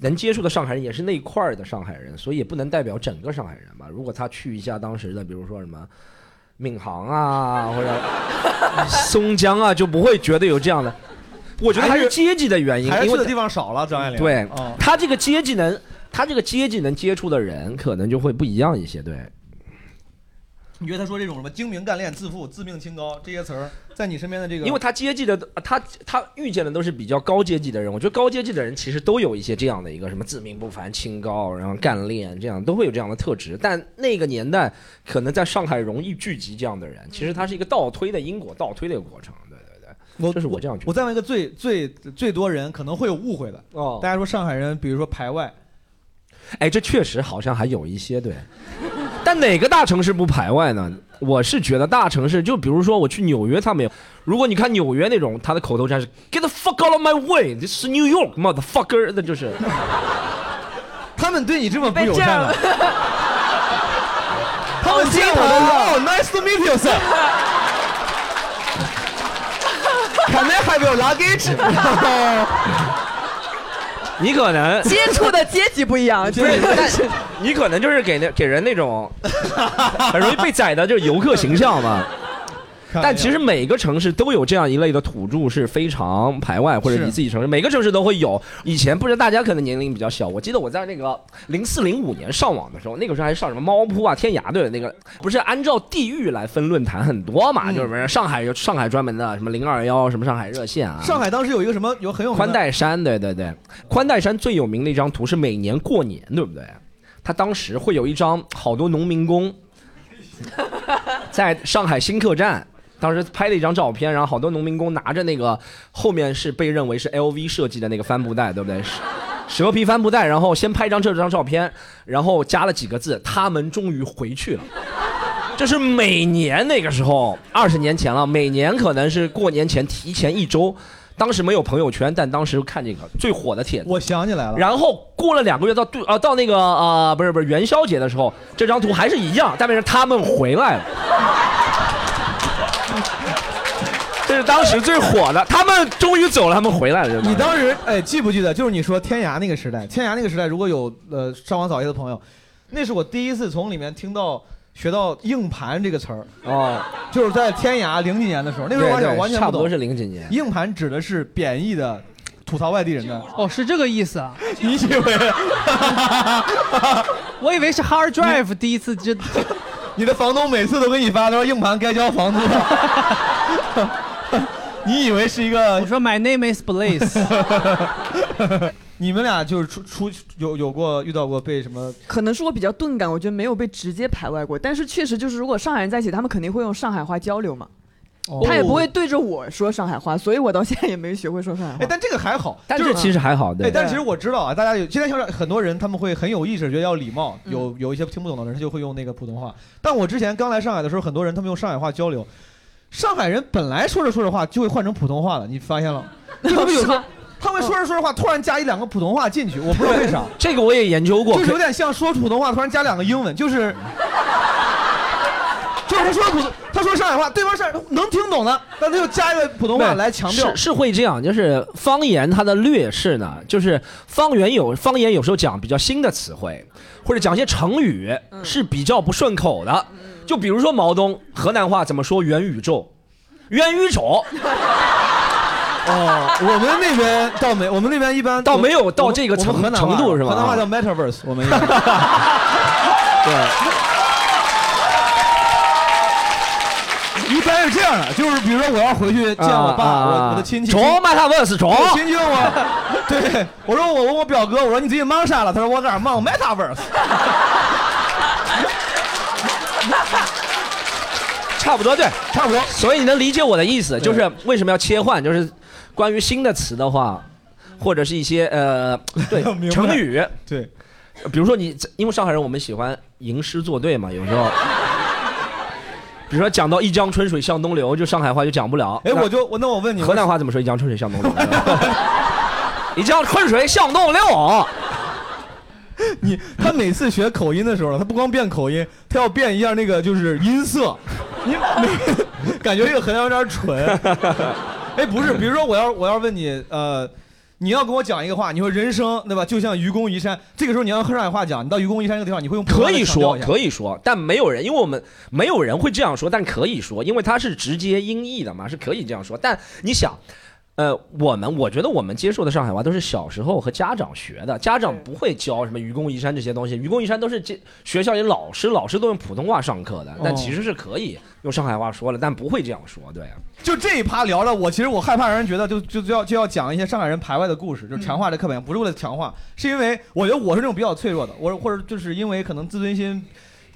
能接触的上海人，也是那一块儿的上海人，所以也不能代表整个上海人吧。如果他去一下当时的，比如说什么闵行啊，或者 松江啊，就不会觉得有这样的。我觉得还是阶级的原因，因为的地方少了，张爱玲。对哦，他这个阶级能，他这个阶级能接触的人，可能就会不一样一些。对，你觉得他说这种什么精明干练、自负、自命清高这些词儿，在你身边的这个，因为他阶级的，他他遇见的都是比较高阶级的人。我觉得高阶级的人其实都有一些这样的一个什么自命不凡、清高，然后干练，这样都会有这样的特质。但那个年代，可能在上海容易聚集这样的人，其实它是一个倒推的因果，倒推的一个过程。我这是我这样觉得。我再问一个最最最多人可能会有误会的哦，大家说上海人，比如说排外，哎，这确实好像还有一些对，但哪个大城市不排外呢？我是觉得大城市，就比如说我去纽约，他们有。如果你看纽约那种，他的口头禅是 “Get the fuck out of my way”，这是 New York motherfucker，那就是。他们对你这么不友善了，他们好见我的哦，Nice to meet you, sir. Can I have your luggage? 你可能接触的阶级不一样，不是，但你可能就是给那给人那种很容易被宰的，就是游客形象嘛。但其实每个城市都有这样一类的土著是非常排外，或者是你自己城市每个城市都会有。以前不知道大家可能年龄比较小，我记得我在那个零四零五年上网的时候，那个时候还上什么猫扑啊、天涯对那个，不是按照地域来分论坛很多嘛，嗯就是什么上海有上海专门的什么零二幺什么上海热线啊，上海当时有一个什么有很有宽带山，对对对，宽带山最有名的一张图是每年过年，对不对？他当时会有一张好多农民工 在上海新客站。当时拍了一张照片，然后好多农民工拿着那个后面是被认为是 LV 设计的那个帆布袋，对不对？蛇皮帆布袋，然后先拍一张这张照片，然后加了几个字：“他们终于回去了。”这是每年那个时候，二十年前了，每年可能是过年前提前一周。当时没有朋友圈，但当时看这个最火的帖子，我想起来了。然后过了两个月到对啊到那个呃不是不是元宵节的时候，这张图还是一样，代表着他们回来了。当时最火的，他们终于走了，他们回来了。你当时哎记不记得？就是你说天涯那个时代，天涯那个时代，如果有呃上网早些的朋友，那是我第一次从里面听到学到硬盘这个词儿哦，就是在天涯零几年的时候，那时候我想对对完全不懂，差不多是零几年。硬盘指的是贬义的吐槽外地人的。哦，是这个意思啊？你以为？我以为是 hard drive 第一次就。你的房东每次都给你发，他说硬盘该交房租了。你以为是一个？我说 My name is Blaze。你们俩就是出出有有过遇到过被什么？可能是我比较钝感，我觉得没有被直接排外过。但是确实就是，如果上海人在一起，他们肯定会用上海话交流嘛。哦他也不会对着我说上海话，所以我到现在也没学会说上海话。哎，但这个还好，但就是其实还好，对哎，。但其实我知道啊，大家有现在像很多人他们会很有意识，觉得要礼貌，有有一些听不懂的人他就会用那个普通话。但我之前刚来上海的时候，很多人他们用上海话交流，上海人本来说着说着话就会换成普通话了，你发现了？就他们有时候他们说着说着话，突然加一两个普通话进去，我不知道为啥。这个我也研究过，就是有点像说普通话突然加两个英文，就是。就是他说普通，他说上海话，对方是能听懂的，但他又加一个普通话来强调。是是会这样，就是方言它的劣势呢，就是方言有方言有时候讲比较新的词汇，或者讲一些成语是比较不顺口的，就比如说毛东河南话怎么说元宇宙，元宇宙。哦，我们那边倒没，我们那边一般倒没有到这个程程度是吧河南话叫 metaverse，我们一般对。一般是这样的，就是比如说我要回去见我爸，我我的亲戚，中 Metaverse 中我亲戚问我，对我说我问我表哥，我说你最近忙啥了？他说我在这儿忙 Metaverse。差不多对，差不多。所以你能理解我的意思，就是为什么要切换，就是关于新的词的话，或者是一些呃，对明白成语，对，比如说你，因为上海人我们喜欢吟诗作对嘛，有时候，比如说讲到一江春水向东流，就上海话就讲不了。哎，我就我那我问你，河南话怎么说？一江春水向东流。一江春水向东流。你他每次学口音的时候，他不光变口音，他要变一下那个就是音色，你每感觉这个河南有点蠢。哎，不是，比如说我要我要问你，呃，你要跟我讲一个话，你说人生对吧，就像愚公移山，这个时候你要用上海话讲，你到愚公移山这个地方，你会用可以说，可以说，但没有人，因为我们没有人会这样说，但可以说，因为它是直接音译的嘛，是可以这样说。但你想，呃，我们我觉得我们接受的上海话都是小时候和家长学的，家长不会教什么愚公移山这些东西，愚公移山都是这学校里老师老师都用普通话上课的，但哦其实是可以用上海话说了，但不会这样说，对。就这一趴聊了，我其实我害怕让人觉得就就就要就要讲一些上海人排外的故事，就是强化这刻板印象，不是为了强化，是因为我觉得我是那种比较脆弱的，我或者就是因为可能自尊心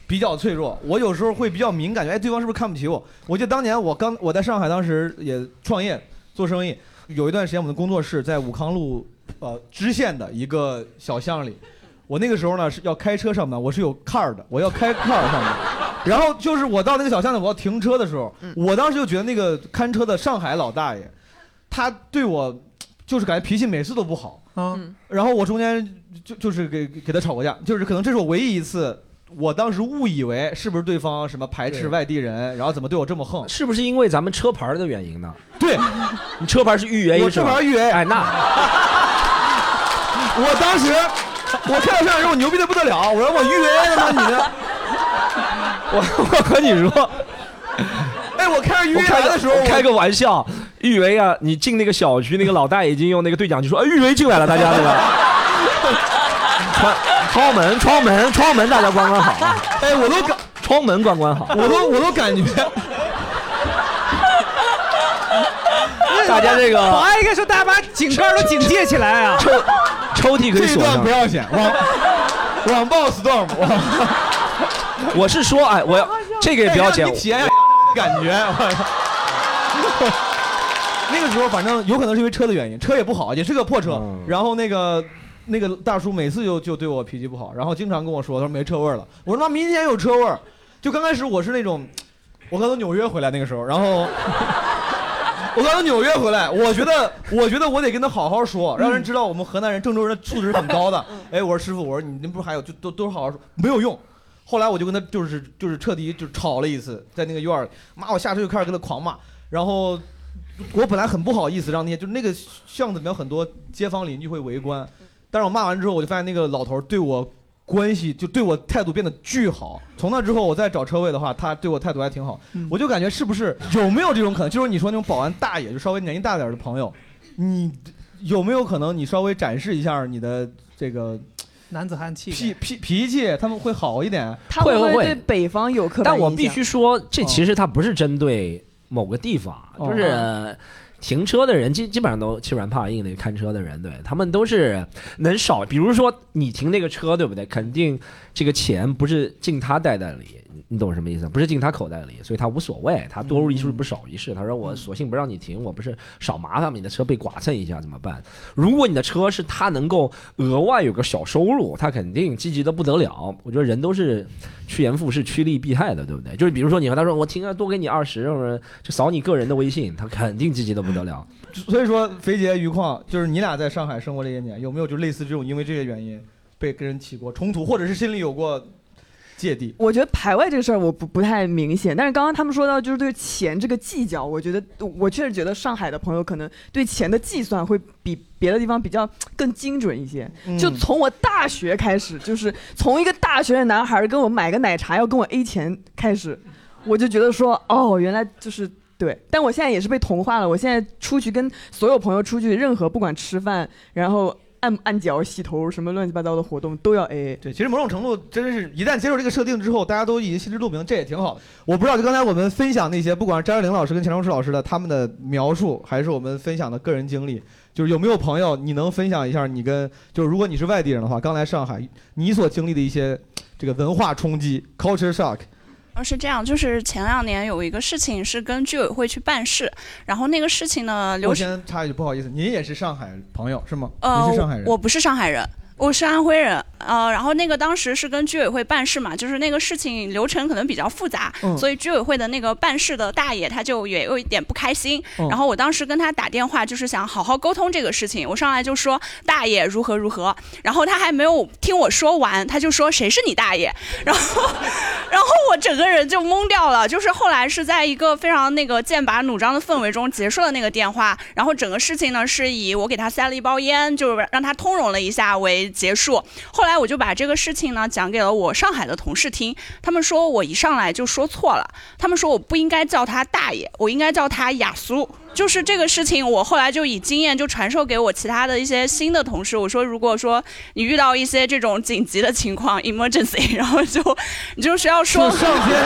比较脆弱，我有时候会比较敏感，觉得哎对方是不是看不起我？我记得当年我刚我在上海当时也创业做生意，有一段时间我们的工作室在武康路呃支线的一个小巷里。我那个时候呢是要开车上班，我是有 car 的，我要开 car 上班。然后就是我到那个小巷子，我要停车的时候，我当时就觉得那个看车的上海老大爷，他对我就是感觉脾气每次都不好。嗯，然后我中间就就是给给他吵过架，就是可能这是我唯一一次，我当时误以为是不是对方什么排斥外地人，然后怎么对我这么横？是不是因为咱们车牌的原因呢？对，你车牌是豫 A 我？车牌豫 A，哎，那 我当时我看到上海人，我牛逼的不得了，我说我豫 A 的吗？你呢？我我和你说，哎，我开始约我开个来的时候，我开个玩笑，豫 A 啊，你进那个小区，那个老大已经用那个对讲机说，哎，豫 A 进来了，大家那个。窗窗门窗门窗门，大家关关好啊！哎，我都感窗门关关好，我都我都感觉，大家这个保安应该说大家把井盖都警戒起来啊！抽抽屉可以锁上不。要钱，网网暴 storm，我是说，哎，我要这个也不要剪哎让你，体验一下感觉。那个时候反正有可能是因为车的原因，车也不好，也是个破车。嗯然后那个那个大叔每次就就对我脾气不好，然后经常跟我说，他说没车味儿了。我说妈，明天有车味儿。就刚开始我是那种，我刚从纽约回来那个时候，然后。我刚从纽约回来，我觉得，我觉得我得跟他好好说，让人知道我们河南人、郑州人的素质是很高的。哎，我说师傅，我说你那不是还有就都都好好说，没有用。后来我就跟他就是就是彻底就吵了一次，在那个院儿里，妈，我下车就开始跟他狂骂，然后我本来很不好意思让那些就那个巷子里面有很多街坊邻居会围观，但是我骂完之后，我就发现那个老头儿对我关系就对我态度变得巨好。从那之后，我再找车位的话，他对我态度还挺好。我就感觉是不是有没有这种可能？就是你说那种保安大爷，就稍微年纪大点儿的朋友，你有没有可能你稍微展示一下你的这个男子汉气概脾脾脾气，他们会好一点？他会不会会北方有刻板？但我必须说，这其实他不是针对某个地方，哦就是呃停车的人基基本上都欺软怕硬的，看车的人，对他们都是能少。比如说你停那个车，对不对？肯定这个钱不是进他袋袋里。你懂什么意思？不是进他口袋里，所以他无所谓，他多入一事不少一事。他说我索性不让你停，我不是少麻烦你的车被剐蹭一下怎么办？如果你的车是他能够额外有个小收入，他肯定积极的不得了。我觉得人都是趋炎附势、趋利避害的，对不对？就是比如说你和他说我停了多给你二十，或者就扫你个人的微信，他肯定积极的不得了。所以说，肥姐、余矿，就是你俩在上海生活这些年，有没有就类似这种因为这些原因被跟人起过冲突，或者是心里有过芥蒂？我觉得排外这个事儿我不不太明显，但是刚刚他们说到就是对钱这个计较，我觉得我确实觉得上海的朋友可能对钱的计算会比别的地方比较更精准一些。嗯就从我大学开始，就是从一个大学的男孩跟我买个奶茶要跟我 A 钱开始，我就觉得说哦，原来就是。对，但我现在也是被同化了。我现在出去跟所有朋友出去，任何不管吃饭，然后按按脚、洗头什么乱七八糟的活动都要 AA。对，其实某种程度真的是一旦接受这个设定之后，大家都已经心知肚明，这也挺好的。我不知道，就刚才我们分享那些，不管是张爱玲老师跟钱钟书老师的他们的描述，还是我们分享的个人经历，就是有没有朋友你能分享一下你跟就是如果你是外地人的话，刚来上海，你所经历的一些这个文化冲击 （culture shock）。呃，是这样，就是前两年有一个事情是跟居委会去办事，然后那个事情呢，刘先插一句，不好意思，您也是上海朋友是吗？呃，您是上海人？我不是上海人。我是安徽人，呃，然后那个当时是跟居委会办事嘛，就是那个事情流程可能比较复杂，嗯所以居委会的那个办事的大爷他就也有一点不开心。嗯然后我当时跟他打电话，就是想好好沟通这个事情。我上来就说大爷如何如何，然后他还没有听我说完，他就说谁是你大爷？然后，然后我整个人就懵掉了。就是后来是在一个非常那个剑拔弩张的氛围中结束了那个电话，然后整个事情呢是以我给他塞了一包烟，就是让他通融了一下为结束。后来我就把这个事情呢讲给了我上海的同事听，他们说我一上来就说错了，他们说我不应该叫他大爷，我应该叫他雅苏。就是这个事情，我后来就以经验就传授给我其他的一些新的同事。我说，如果说你遇到一些这种紧急的情况 （emergency），然后就你就是要说就上天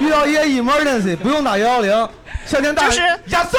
遇到一些 emergency 不用打幺幺零，向天大就是亚瑟。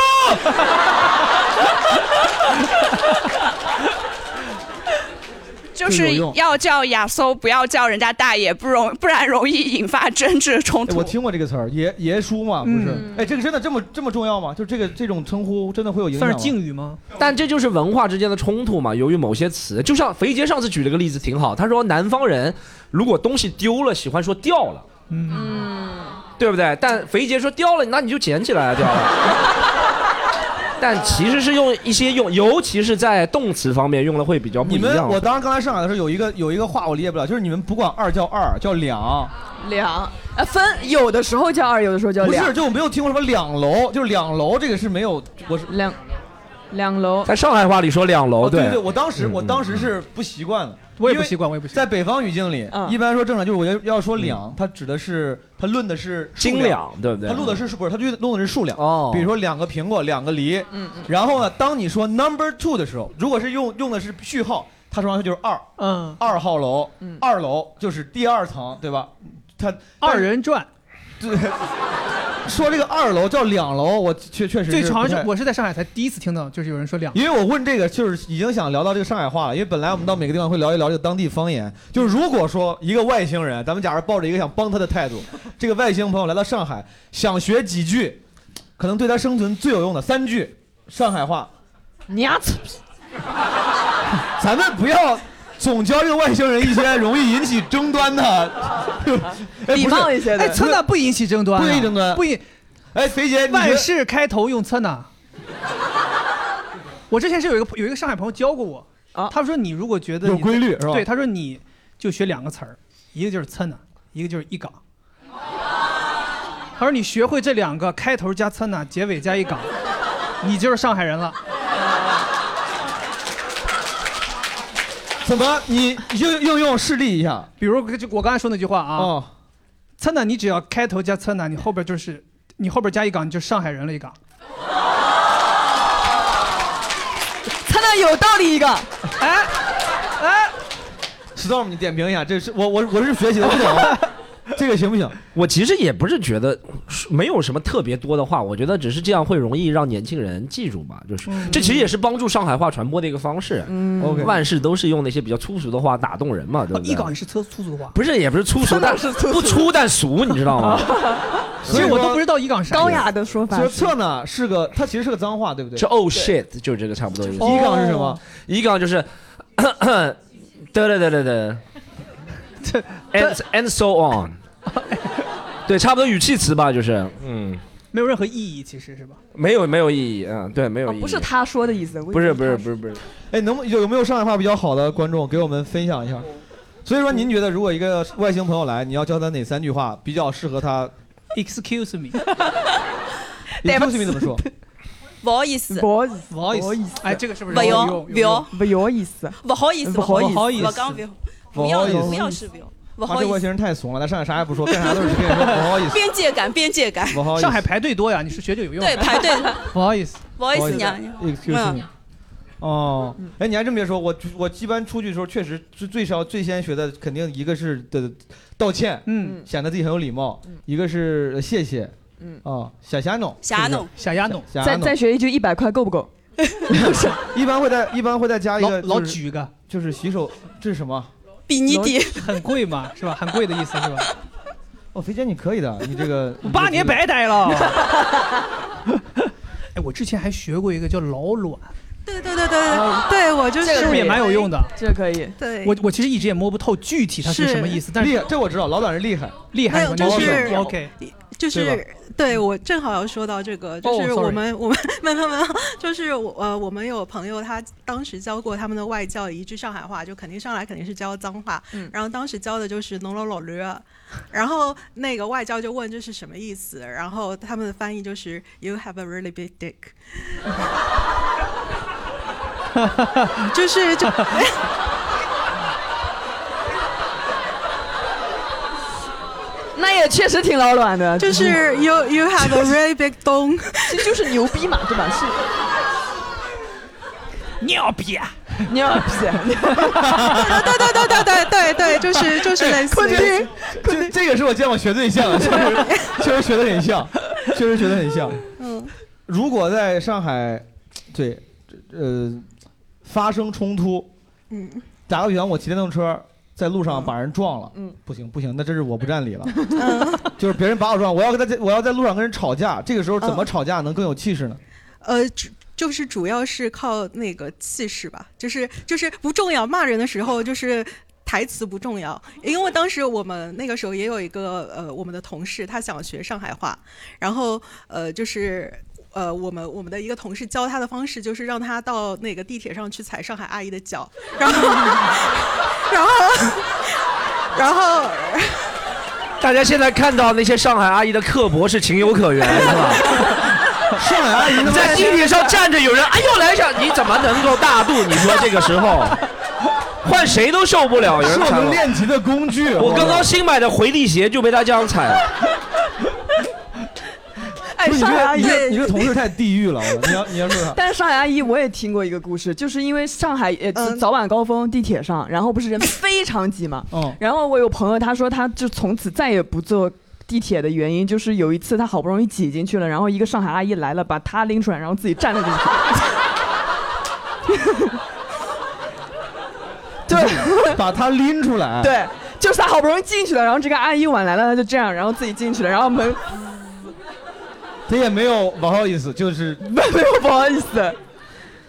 就是要叫亚搜，不要叫人家大爷，不容不然容易引发争执冲突。哎我听过这个词儿，爷爷叔嘛，不是？嗯哎，这个真的这么这么重要吗？就这个这种称呼真的会有影响算是敬？语吗？但这就是文化之间的冲突嘛。由于某些词，就像肥杰上次举了个例子挺好，他说南方人如果东西丢了，喜欢说掉了，嗯，对不对？但肥杰说掉了，那你就捡起来啊，掉了。但其实是用一些用，尤其是在动词方面用的会比较不你们，样。我当时刚来上海的时候，有一个有一个话我理解不了，就是你们不管二叫二，叫两，两。呃分有的时候叫二，有的时候叫两。不是，就我没有听过什么两楼，就是两楼这个是没有，我是两两楼，在上海话里说两楼，哦对对。对，我当时嗯我当时是不习惯的，我也不习惯我也不习惯在北方语境里，嗯一般说正常就是我要要说两，它指的是它论的是数斤量两，对不对？它论的是不是？它就论的是数量。哦，比如说两个苹果，两个梨。嗯嗯然后呢，当你说 number two 的时候，如果是用用的是序号，它说上去就是二，嗯，二号楼，嗯二楼就是第二层，对吧？它二人转，对。说这个二楼叫两楼，我确确实最长是我是在上海才第一次听到，就是有人说两。因为我问这个，就是已经想聊到这个上海话了。因为本来我们到每个地方会聊一聊这个当地方言。就是如果说一个外星人，咱们假如抱着一个想帮他的态度，这个外星朋友来到上海，想学几句，可能对他生存最有用的三句上海话，娘子，咱们不要总教这个外星人一些容易引起争端的，哎礼貌一些的哎，侧那不引起争端啊，不引起争端不引。哎，肥姐，万事开头用侧那。我之前是有一个有一个上海朋友教过我，啊他说你如果觉得有规律是吧对，他说你就学两个词儿，一个就是侧那，一个就是一港。他说你学会这两个，开头加侧那，结尾加一港，你就是上海人了。怎么你应应用示例一下？比如就我刚才说那句话啊，哦，侧那你只要开头加侧那，你后边就是你后边加一岗，你就上海人了一岗。他那有道理一个，哎哎，Storm，你点评一下，这是我我我是学习的不懂，这个行不行？我其实也不是觉得没有什么特别多的话，我觉得只是这样会容易让年轻人记住吧。就是这其实也是帮助上海话传播的一个方式。嗯 OK 万事都是用那些比较粗俗的话打动人嘛，对不对？一港也是粗粗俗话。不是，也不是粗俗，但是粗不粗但俗，你知道吗？所以我都不知道一岗啥意思高雅的说法说是侧呢是个，它其实是个脏话，对不对？是 oh shit，就是这个差不多意思。一港是什么？一港就是，得得得得得 and and so on，对，差不多语气词吧，就是，嗯，没有任何意义，其实是吧？没有没有意义，嗯，对，没有意义，不是他说的意思，不是不是不是不是，哎，能不有有没有上海话比较好的观众给我们分享一下？所以说，您觉得如果一个外星朋友来，你要教他哪三句话比较适合他？Excuse me，？Excuse me 怎么说？不好意思，不好意思，不好意思，哎，这个是不是不要有不要不好意思，不好意思，不好意思。不好意思，我刚不要，不要不要是不要，不好意思，啊这外星人太怂了，在上海啥也不说，干啥都是跟你说不好意思，边界感，边界感，不好意思。上海排队多呀，你是学就有用。对，排队，不好意思，不好意思，娘娘，Excuse me。哦，哎，你还这么别说，我我一般出去的时候，确实是最少最先学的，肯定一个是的道歉，嗯，显得自己很有礼貌；一个是谢谢，嗯。啊，小虾弄，瞎弄，小丫弄，再小弄。再学一句一百块够不够？一般会在一般会再加一个老举个，就是洗手，这是什么？比你低，很贵嘛，是吧？很贵的意思是吧？哦，肥姐你可以的，你这个 八年白待了。哎，我之前还学过一个叫老卵，对对对对对，我就是是不是也蛮有用的？这个可以。对，我我其实一直也摸不透具体它是什么意思，但是厉害，这我知道，老卵是厉害，厉害就是 OK，就是对我正好要说到这个，就是我们、我们没有没有就是我呃我们有朋友他当时教过他们的外教一句上海话，就肯定上来肯定是教脏话，嗯。然后当时教的就是农老老驴，然后那个外教就问这是什么意思，然后他们的翻译就是 You have a really big dick，就是就。那也确实挺老卵的，就是 you you have a really big dong，其实就是牛逼嘛，对吧？是牛逼啊！牛逼，对对对对对对对，就是就是类似昆类似汀，这这个是我见过学最像的，确实确实学的很像，确实学的很像。嗯，如果在上海，对，呃，发生冲突，嗯，打个比方，我骑电动车在路上把人撞了，嗯，不行不行，那这是我不占理了，就是别人把我撞，我要跟他在我要在路上跟人吵架，这个时候怎么嗯吵架能更有气势呢？呃，主就是主要是靠那个气势吧，就是就是不重要，骂人的时候就是。台词不重要，因为当时我们那个时候也有一个呃，我们的同事他想学上海话，然后呃就是呃我们我们的一个同事教他的方式就是让他到那个地铁上去踩上海阿姨的脚，然后 然后然后大家现在看到那些上海阿姨的刻薄是情有可原，是吧？上海阿姨在地铁上站着，有人哎呦来一下，你怎么能够大度？你说这个时候，换谁都受不了。有人是我们练级的工具。我刚刚新买的回力鞋就被他这样踩了。哎，你这上海阿姨你这个同事太地狱了，你要你要说啥？但是上海阿姨我也听过一个故事，就是因为上海呃嗯早晚高峰地铁上，然后不是人非常挤嘛，嗯然后我有朋友他说他就从此再也不坐地铁的原因，就是有一次他好不容易挤进去了，然后一个上海阿姨来了，把他拎出来，然后自己站了进去。对，把他拎出来。对，就是他好不容易进去了，然后这个阿姨晚来了，他就这样，然后自己进去了，然后门他也没有不好意思，就是没 没有不好意思，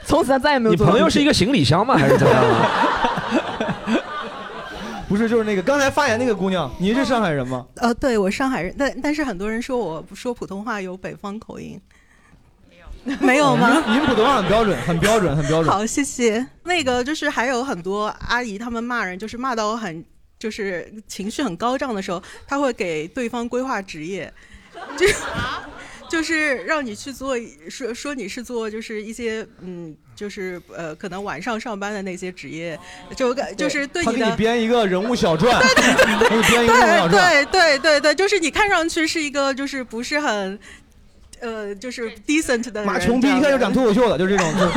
从此他再也没有你。朋友是一个行李箱吗？还是怎么样啊？不是就是那个刚才发言那个姑娘，您是上海人吗？呃，对我上海人，但但是很多人说我说普通话有北方口音，没有没有吗？您您普通话很标准，很标准，很标准。好，谢谢。那个就是还有很多阿姨，她们骂人，就是骂到我很就是情绪很高涨的时候，她会给对方规划职业，就就是让你去做，说说你是做就是一些嗯，就是呃，可能晚上上班的那些职业，就就是对你的他给你编一个人物小传，对给你编一个人物小传。对对对对，就是你看上去是一个就是不是很。呃，就是 decent 的人，马穷逼一看就讲脱口秀的，就是这种。就是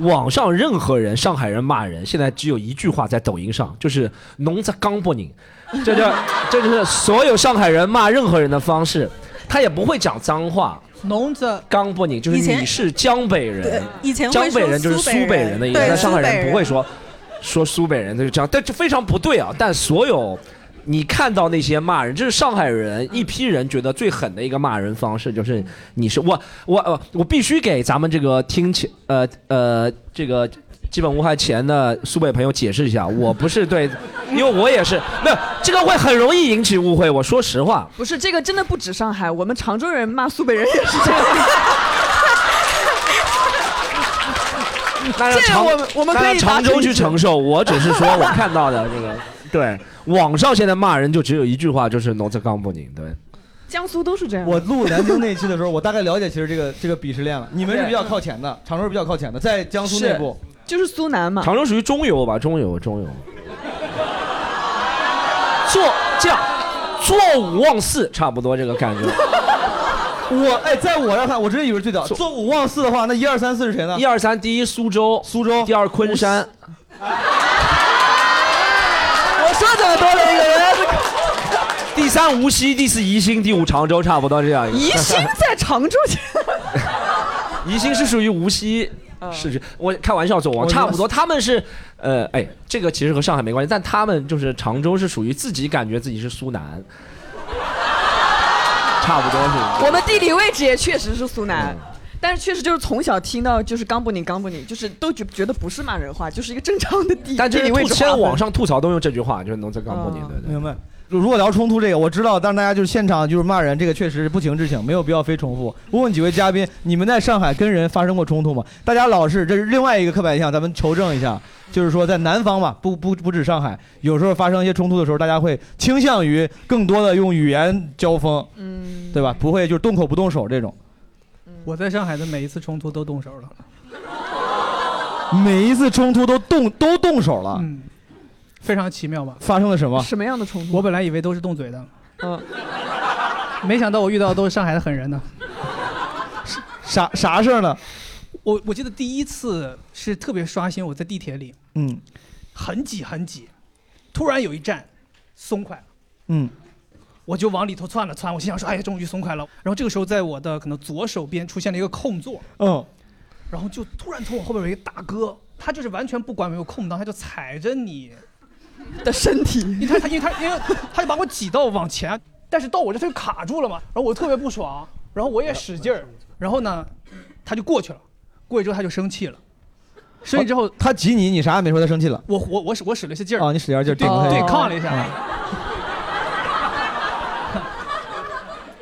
网上任何人，上海人骂人，现在只有一句话在抖音上，就是“农在刚不宁”，这就这就是所有上海人骂任何人的方式。他也不会讲脏话，农子刚不宁就是你是江北人，以前江北人就是苏北人的意思，对但上海人人不会说说苏北人，他就是这样，但这非常不对啊。但所有你看到那些骂人，这是上海人一批人觉得最狠的一个骂人方式，就是你是我我呃我必须给咱们这个听起呃呃这个。基本无害前的苏北朋友解释一下，我不是对，因为我也是没有这个会很容易引起误会。我说实话，不是这个真的不止上海，我们常州人骂苏北人也是这样。那让常这个我们我们可以常州去承受，我只是说我看到的这个，对，网上现在骂人就只有一句话，就是“农子刚不宁”，对。江苏都是这样。我录南京那一期的时候，我大概了解其实这个这个鄙视链了。你们是比较靠前的，常州是比较靠前的，在江苏内部。就是苏南嘛。常州属于中游吧，中游，中游。坐这样，坐五望四，差不多这个感觉。我哎，在我这儿看，我真以为最早坐五望四的话，那一二三四是谁呢？一二三，第一苏州，苏州，第二昆山。我说怎么多了一个人？第三无锡，第四宜兴，第五常州，差不多这样一个。宜兴在常州前。宜兴是属于无锡。是，我开玩笑，走王我差不多，他们是，呃，哎，这个其实和上海没关系，但他们就是常州是属于自己感觉自己是苏南，差不多是。我们地理位置也确实是苏南。但是确实就是从小听到就是刚不宁刚不宁，就是都觉觉得不是骂人话，就是一个正常的地但这地理位置。现在网上吐槽都用这句话，就是“农村刚不宁”，对对。明白。如果聊冲突这个，我知道，但是大家就是现场就是骂人，这个确实是不情之请，没有必要非重复。问问几位嘉宾，你们在上海跟人发生过冲突吗？大家老是这是另外一个刻板印象，咱们求证一下，就是说在南方嘛，不不不止上海，有时候发生一些冲突的时候，大家会倾向于更多的用语言交锋，嗯，对吧？不会就是动口不动手这种。我在上海的每一次冲突都动手了。每一次冲突都动都动手了，嗯，非常奇妙吧？发生了什么？什么样的冲突？我本来以为都是动嘴的，嗯，没想到我遇到的都是上海的狠人呢。啥啥事儿呢？我我记得第一次是特别刷新，我在地铁里，嗯很挤很挤，突然有一站松快了。嗯，我就往里头窜了窜，我心想说：“哎呀，终于松快了。”然后这个时候，在我的可能左手边出现了一个空座，嗯，然后就突然从我后边有一个大哥，他就是完全不管有没有空档，他就踩着你 的身体，因为他他因为他因为他就把我挤到往前，但是到我这他就卡住了嘛，然后我特别不爽，然后我也使劲儿，然后呢，他就过去了，过去之后他就生气了，生气之后、哦他挤你，你啥也没说，他生气了。我我我使我使了一些劲儿哦，你使点劲儿对抗了一下。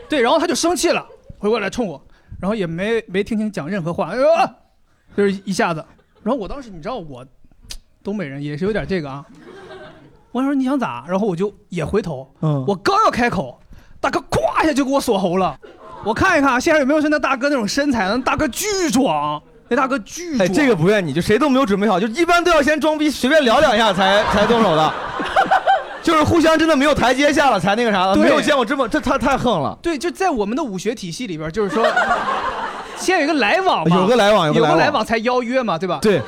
对，然后他就生气了，回过来冲我，然后也没没听清讲任何话，哎呦，啊就是一下子，然后我当时你知道我东北人也是有点这个啊，我说你想咋？然后我就也回头，嗯我刚要开口，大哥咵一下就给我锁喉了，我看一看啊，现场有没有像那大哥那种身材？那大哥巨壮，那大哥巨壮。哎，这个不怨你，就谁都没有准备好，就一般都要先装逼，随便聊两下才才动手的，就是互相真的没有台阶下了才那个啥的，对没有见过这么这他太横了。对，就在我们的武学体系里边，就是说，先有一个来往嘛，有个来往有有个来往来往才邀约嘛，对吧？对，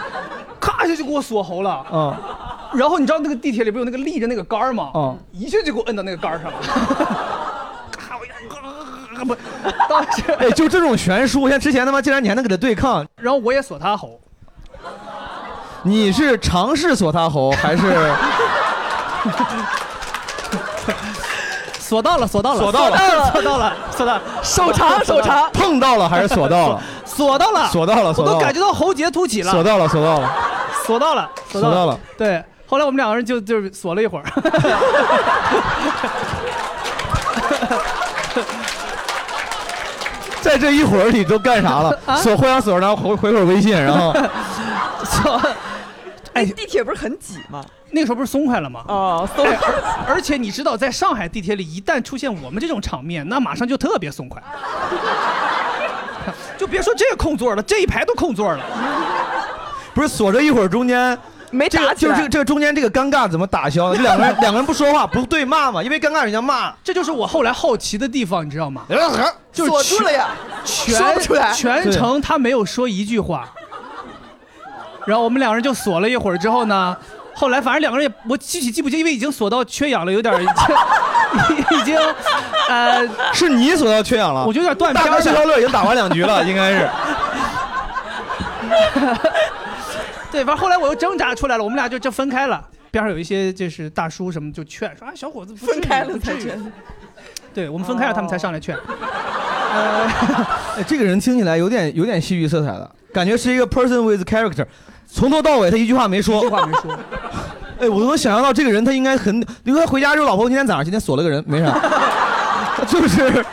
咔一下就给我锁喉了。嗯，然后你知道那个地铁里不有那个立着那个杆儿吗？嗯，一下就给我摁到那个杆儿上了。不，当时哎，就这种悬殊，像之前他妈竟然你还能给他对抗，然后我也锁他喉，你是尝试锁他喉还是？锁到了，锁到了，锁到了。锁到了，锁到了，手长 手长。碰到了还是锁到了？锁到了，锁到了锁到了。我都感觉到喉结凸起了，锁到了，锁到了。锁到了，锁到了。对，后来我们两个人就就是锁了一会儿。在这一会儿你都干啥了？啊锁互相锁，然后回回会儿微信，然后 锁。哎，地铁不是很挤吗？那个时候不是松快了吗？哦，松哎而而且你知道，在上海地铁里，一旦出现我们这种场面，那马上就特别松快。就别说这个空座了，这一排都空座了。不是锁着一会儿，中间没这个打起来就是这个这个中间这个尴尬怎么打消 两个人两个人不说话，不对骂嘛，因为尴尬人家骂。这就是我后来好奇的地方，你知道吗？就是锁住了呀全说不出来全程他没有说一句话。然后我们两个人就锁了一会儿之后呢，后来反正两个人也我具体记不清，因为已经锁到缺氧了，有点已经已经呃，是你锁到缺氧了，我就有点断片大哥了消消乐已经打完两局了，应该是。对，反正后来我又挣扎出来了，我们俩就就分开了。边上有一些就是大叔什么就劝说啊，小伙子不分开了才劝。对我们分开了，他们才上来劝。呃，这个人听起来有点有点戏剧色彩的感觉，是一个 person with character，从头到尾他一句话没说，一句话没说。哎，我都能想象到这个人他应该很，你说他回家之后，老婆今天早上今天锁了个人，没啥，就是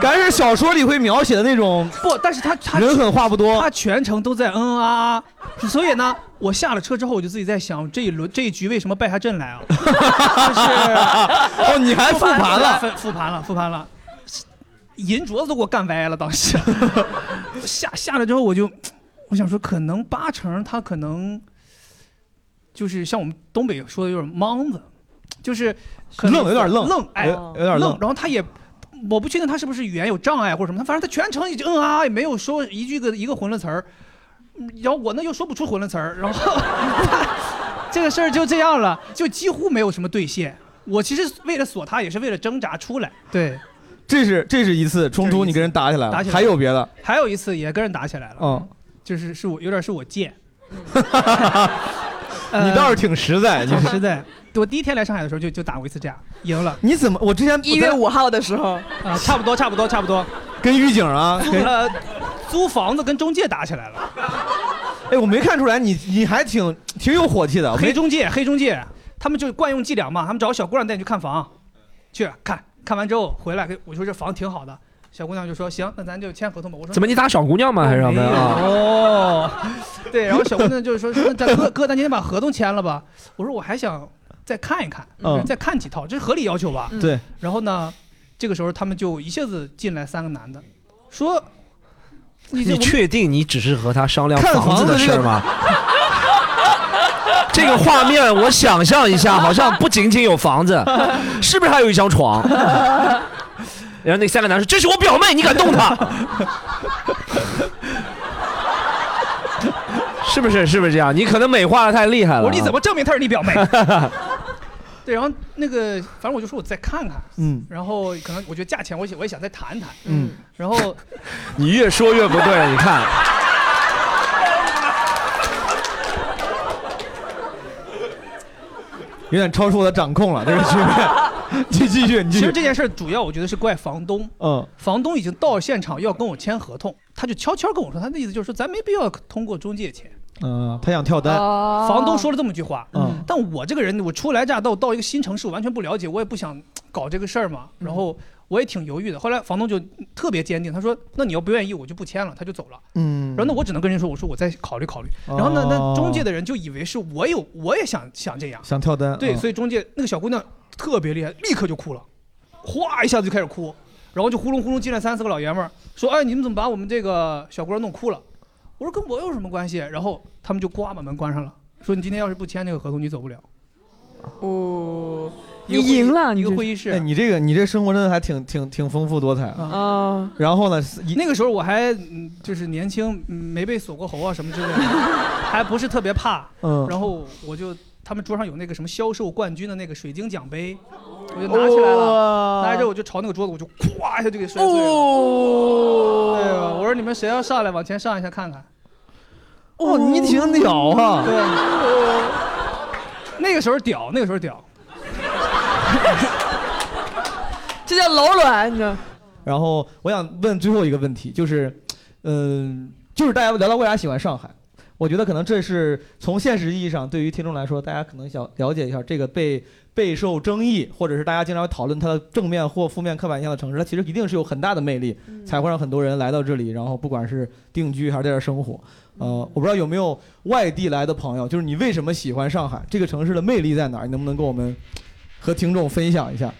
感觉是小说里会描写的那种，不，但是他他人狠话不多，他全程都在嗯嗯啊啊，所以呢，我下了车之后，我就自己在想，这一轮这一局为什么败下阵来啊？就是哦，你还复盘了复复盘了，复盘了，银镯子都给我干歪了，当时 下下来之后，我就我想说，可能八成他可能就是像我们东北说的有点莽子，就是可能愣有点愣愣，哎，有有点愣然后他也。我不确定他是不是语言有障碍或者什么，他反正他全程一直嗯啊，也没有说一句个一个混了词儿，嗯然后我呢又说不出混了词儿，然后 这个事儿就这样了，就几乎没有什么兑现。我其实为了锁他，也是为了挣扎出来。对，这是这是一次冲突，你跟人打起来了，打起来还有别的？还有一次也跟人打起来了，嗯，就是是我有点是我贱，你倒是挺实在，你 挺实在。我第一天来上海的时候就就打过一次架，赢了。你怎么？我之前一月五号的时候，啊，差不多，差不多，差不多。跟狱警啊，跟呃，租房子跟中介打起来了。哎，我没看出来你你还挺挺有火气的。黑中介，黑中介，他们就惯用伎俩嘛，他们找小姑娘带你去看房，去看看完之后回来，我说这房挺好的，小姑娘就说行，那咱就签合同吧。我说怎么你打小姑娘吗？还是什么啊？哦，对，然后小姑娘就是说，说咱哥哥，咱今天把合同签了吧。我说我还想再看一看，嗯再看几套，这是合理要求吧？对。然后呢，这个时候他们就一下子进来三个男的，说你这你确定你只是和他商量看房子的事儿吗？这个画面我想象一下，好像不仅仅有房子，是不是还有一张床？然后那三个男说：“这是我表妹，你敢动她？”是不是？是不是这样？你可能美化的太厉害了。我说你怎么证明她是你表妹？对，然后那个，反正我就说我再看看，嗯，然后可能我觉得价钱我也我也想再谈谈，嗯，然后 你越说越不对，你看。有点超出我的掌控了，这个局面。你继续，你继续。其实这件事儿主要我觉得是怪房东，嗯，房东已经到现场要跟我签合同，他就悄悄跟我说，他的意思就是说咱没必要通过中介签。嗯，他想跳单。房东说了这么句话，嗯，但我这个人，我初来乍到，到一个新城市，我完全不了解，我也不想搞这个事儿嘛。然后我也挺犹豫的。后来房东就特别坚定，他说：“那你要不愿意，我就不签了。”他就走了。嗯然后那我只能跟人说：“我说我再考虑考虑。”然后呢，那中介的人就以为是我有，我也想想这样。想跳单。对，嗯所以中介那个小姑娘特别厉害，立刻就哭了，哗一下子就开始哭。然后就呼隆呼隆进来三四个老爷们儿，说：“哎，你们怎么把我们这个小姑娘弄哭了？”我说：“跟我有什么关系？”然后他们就呱把门关上了，说：“你今天要是不签那个合同，你走不了。”哦，你赢了，一个会议室哎，你这个你这生活真的还挺挺挺丰富多彩啊。啊。然后呢，那个时候我还嗯就是年轻，嗯没被锁过喉啊什么之类的，还不是特别怕。嗯然后我就他们桌上有那个什么销售冠军的那个水晶奖杯，我就拿起来了，哇拿着我就朝那个桌子我就咵一下就给摔碎了。哦对吧？我说你们谁要上来往前上一下看看。哦，你挺屌啊！对，那个时候屌，那个时候屌。这叫老卵，你知道？然后我想问最后一个问题，就是，嗯、就是大家聊到为啥喜欢上海，我觉得可能这是从现实意义上，对于听众来说，大家可能想了解一下这个被备受争议，或者是大家经常讨论它的正面或负面刻板印象的城市，它其实一定是有很大的魅力，才会让很多人来到这里，然后不管是定居还是在这儿生活。呃，我不知道有没有外地来的朋友，就是你为什么喜欢上海？这个城市的魅力在哪儿？你能不能跟我们和听众分享一下？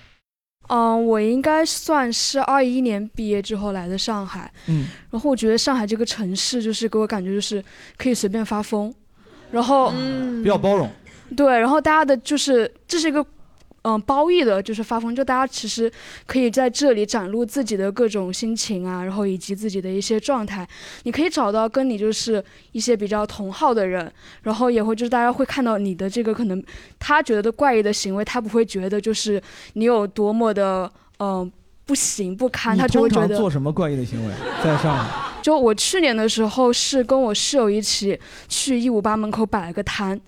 嗯，我应该算是二一年毕业之后来的上海，嗯，然后我觉得上海这个城市就是给我感觉就是可以随便发疯，然后比较包容。对，然后大家的就是这是一个嗯、褒义的，就是发疯，就大家其实可以在这里展露自己的各种心情啊，然后以及自己的一些状态，你可以找到跟你就是一些比较同好的人，然后也会就是大家会看到你的这个可能他觉得的怪异的行为，他不会觉得就是你有多么的嗯、呃不行不堪，他就会觉得做什么怪异的行为？在上海，就我去年的时候是跟我室友一起去一五八门口摆了个摊，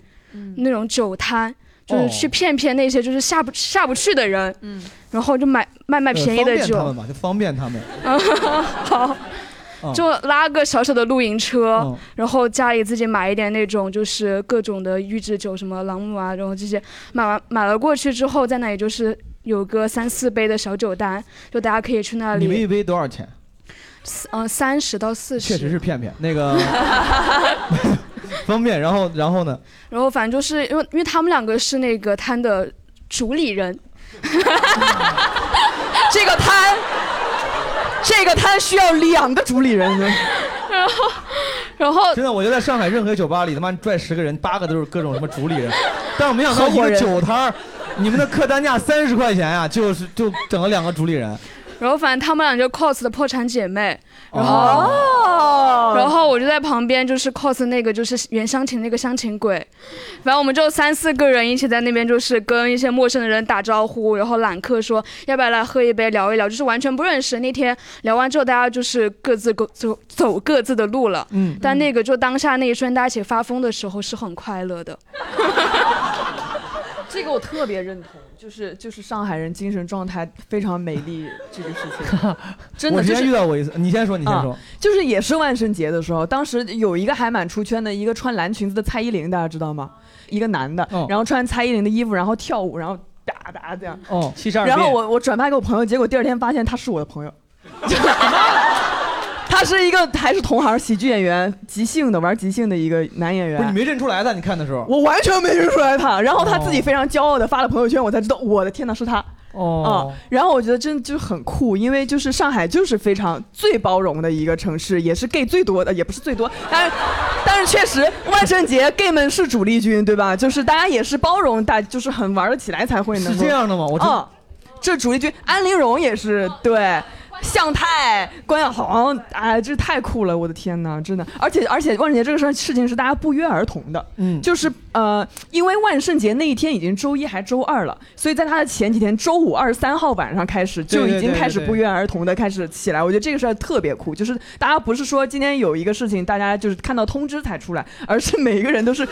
那种酒摊，就是哦去骗骗那些就是下不下不去的人，嗯然后就买卖卖便宜的酒呃方便他，们嘛，就方便他们。好。嗯就拉个小小的露营车，嗯然后家里自己买一点那种就是各种的预制酒，什么朗姆啊，然后这些买完买了过去之后，在那里就是有个三四杯的小酒单，就大家可以去那里。你们一杯多少钱？嗯，三十到四十。确实是骗骗那个 方便。然后，然后呢？然后反正就是因为因为他们两个是那个摊的主理人，这个摊，这个摊需要两个主理人。然后，然后真的，我觉得在上海任何酒吧里，他妈拽十个人，八个都是各种什么主理人。但我没想到一个酒摊儿，你们的客单价三十块钱呀、就是就整了两个主理人。然后反正他们俩就 cos 的破产姐妹，然后、哦然后我就在旁边就是 cos 那个就是袁湘琴那个湘琴鬼，反正我们就三四个人一起在那边就是跟一些陌生的人打招呼，然后揽客说要不要来喝一杯聊一聊，就是完全不认识。那天聊完之后，大家就是各自各走走各自的路了。嗯但那个就当下那一瞬，大家一起发疯的时候是很快乐的。这个我特别认同，就是就是上海人精神状态非常美丽 这个事情，真的我之就是前遇到过一次，你先说，你先说啊。就是也是万圣节的时候，当时有一个还蛮出圈的，一个穿蓝裙子的蔡依林，大家知道吗？一个男的，然后穿蔡依林的衣服，然后跳舞，然后哒哒这样。哦，七十二然后我我转发给我朋友，结果第二天发现他是我的朋友。他是一个还是同行喜剧演员，即兴的玩即兴的一个男演员。不是你没认出来他，你看的时候。我完全没认出来他，然后他自己非常骄傲的发了朋友圈，我才知道，我的天呐，是他。哦啊，然后我觉得真的就是很酷，因为就是上海就是非常最包容的一个城市，也是 gay 最多的，也不是最多，但是但是确实万圣节 gay 们是主力军，对吧？就是大家也是包容，大就是很玩得起来才会能够是这样的吗我真啊，这主力军安陵容也是对。向太、关晓彤，哎，这太酷了！我的天哪，真的，而且而且万圣节这个事儿事情是大家不约而同的，嗯就是呃，因为万圣节那一天已经周一还周二了，所以在他的前几天，周五二十三号晚上开始就已经开始不约而同的开始起来。我觉得这个事儿特别酷，就是大家不是说今天有一个事情，大家就是看到通知才出来，而是每一个人都是，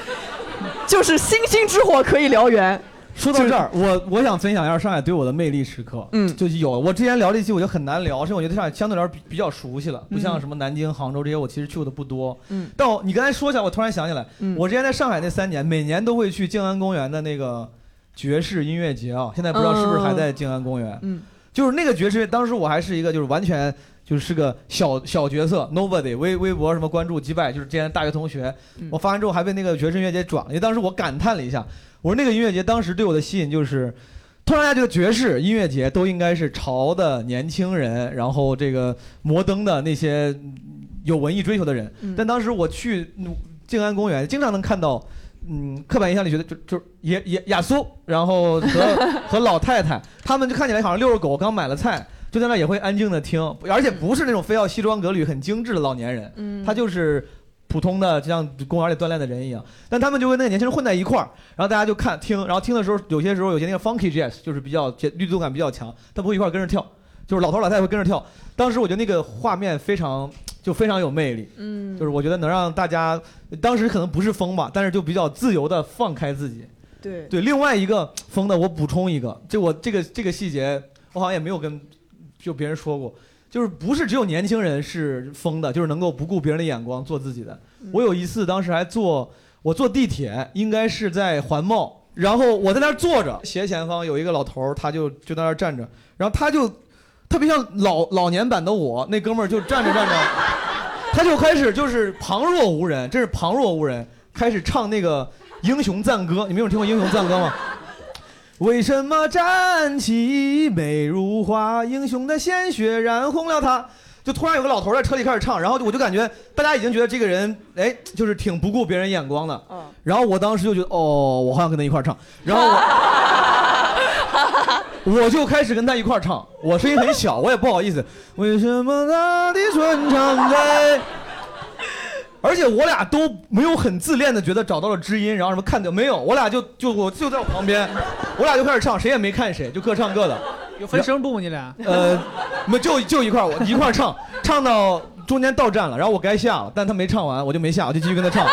就是星星之火可以燎原。说到这儿，我我想分享一下上海对我的魅力时刻。嗯，就是有我之前聊这期，我就很难聊，是因为我觉得上海相对来说比比较熟悉了，不像什么南京、杭州这些，我其实去过的不多。嗯，但我你刚才说起来，我突然想起来，嗯我之前在上海那三年，每年都会去静安公园的那个爵士音乐节啊，现在不知道是不是还在静安公园。嗯，就是那个爵士，当时我还是一个就是完全就是个小小角色，nobody，微微博什么关注击败，就是之前大学同学，嗯我发完之后还被那个爵士音乐节转了，因为当时我感叹了一下，我说那个音乐节当时对我的吸引就是。突然大家觉得爵士音乐节都应该是潮的年轻人，然后这个摩登的那些有文艺追求的人。嗯但当时我去嗯静安公园，经常能看到，嗯，刻板印象里觉得就就也也亚苏，然后和和老太太，他们就看起来好像遛着狗，刚买了菜，就在那也会安静的听，而且不是那种非要西装革履、很精致的老年人，嗯他就是。普通的就像公园里锻炼的人一样，但他们就跟那个年轻人混在一块儿，然后大家就看听，然后听的时候，有些时候有些那个 funky jazz 就是比较律动感比较强，他不会一块儿跟着跳，就是老头老太太会跟着跳。当时我觉得那个画面非常就非常有魅力，嗯就是我觉得能让大家当时可能不是疯吧，但是就比较自由的放开自己。对对，另外一个疯的，我补充一个，就我这个这个细节，我好像也没有跟就别人说过，就是不是只有年轻人是疯的，就是能够不顾别人的眼光做自己的。我有一次当时还坐我坐地铁，应该是在环贸，然后我在那儿坐着，斜前方有一个老头儿，他就就在那儿站着，然后他就特别像老老年版的我，那哥们儿就站着站着，他就开始就是旁若无人，真是旁若无人，开始唱那个英雄赞歌。你们有听过英雄赞歌吗？为什么战旗美如画，英雄的鲜血染红了他。就突然有个老头在车里开始唱，然后我就感觉大家已经觉得这个人，哎，就是挺不顾别人眼光的。然后我当时就觉得，哦，我好想跟他一块儿唱。然后我 我就开始跟他一块儿唱，我声音很小，我也不好意思。为什么他的春常在？而且我俩都没有很自恋的觉得找到了知音，然后什么看掉没有？我俩就就我就在我旁边，我俩就开始唱，谁也没看谁，就各唱各的。有分声部吗？你俩？呃，没就就一块儿，我一块儿唱，唱到中间到站了，然后我该下了，但他没唱完，我就没下，我就继续跟他唱。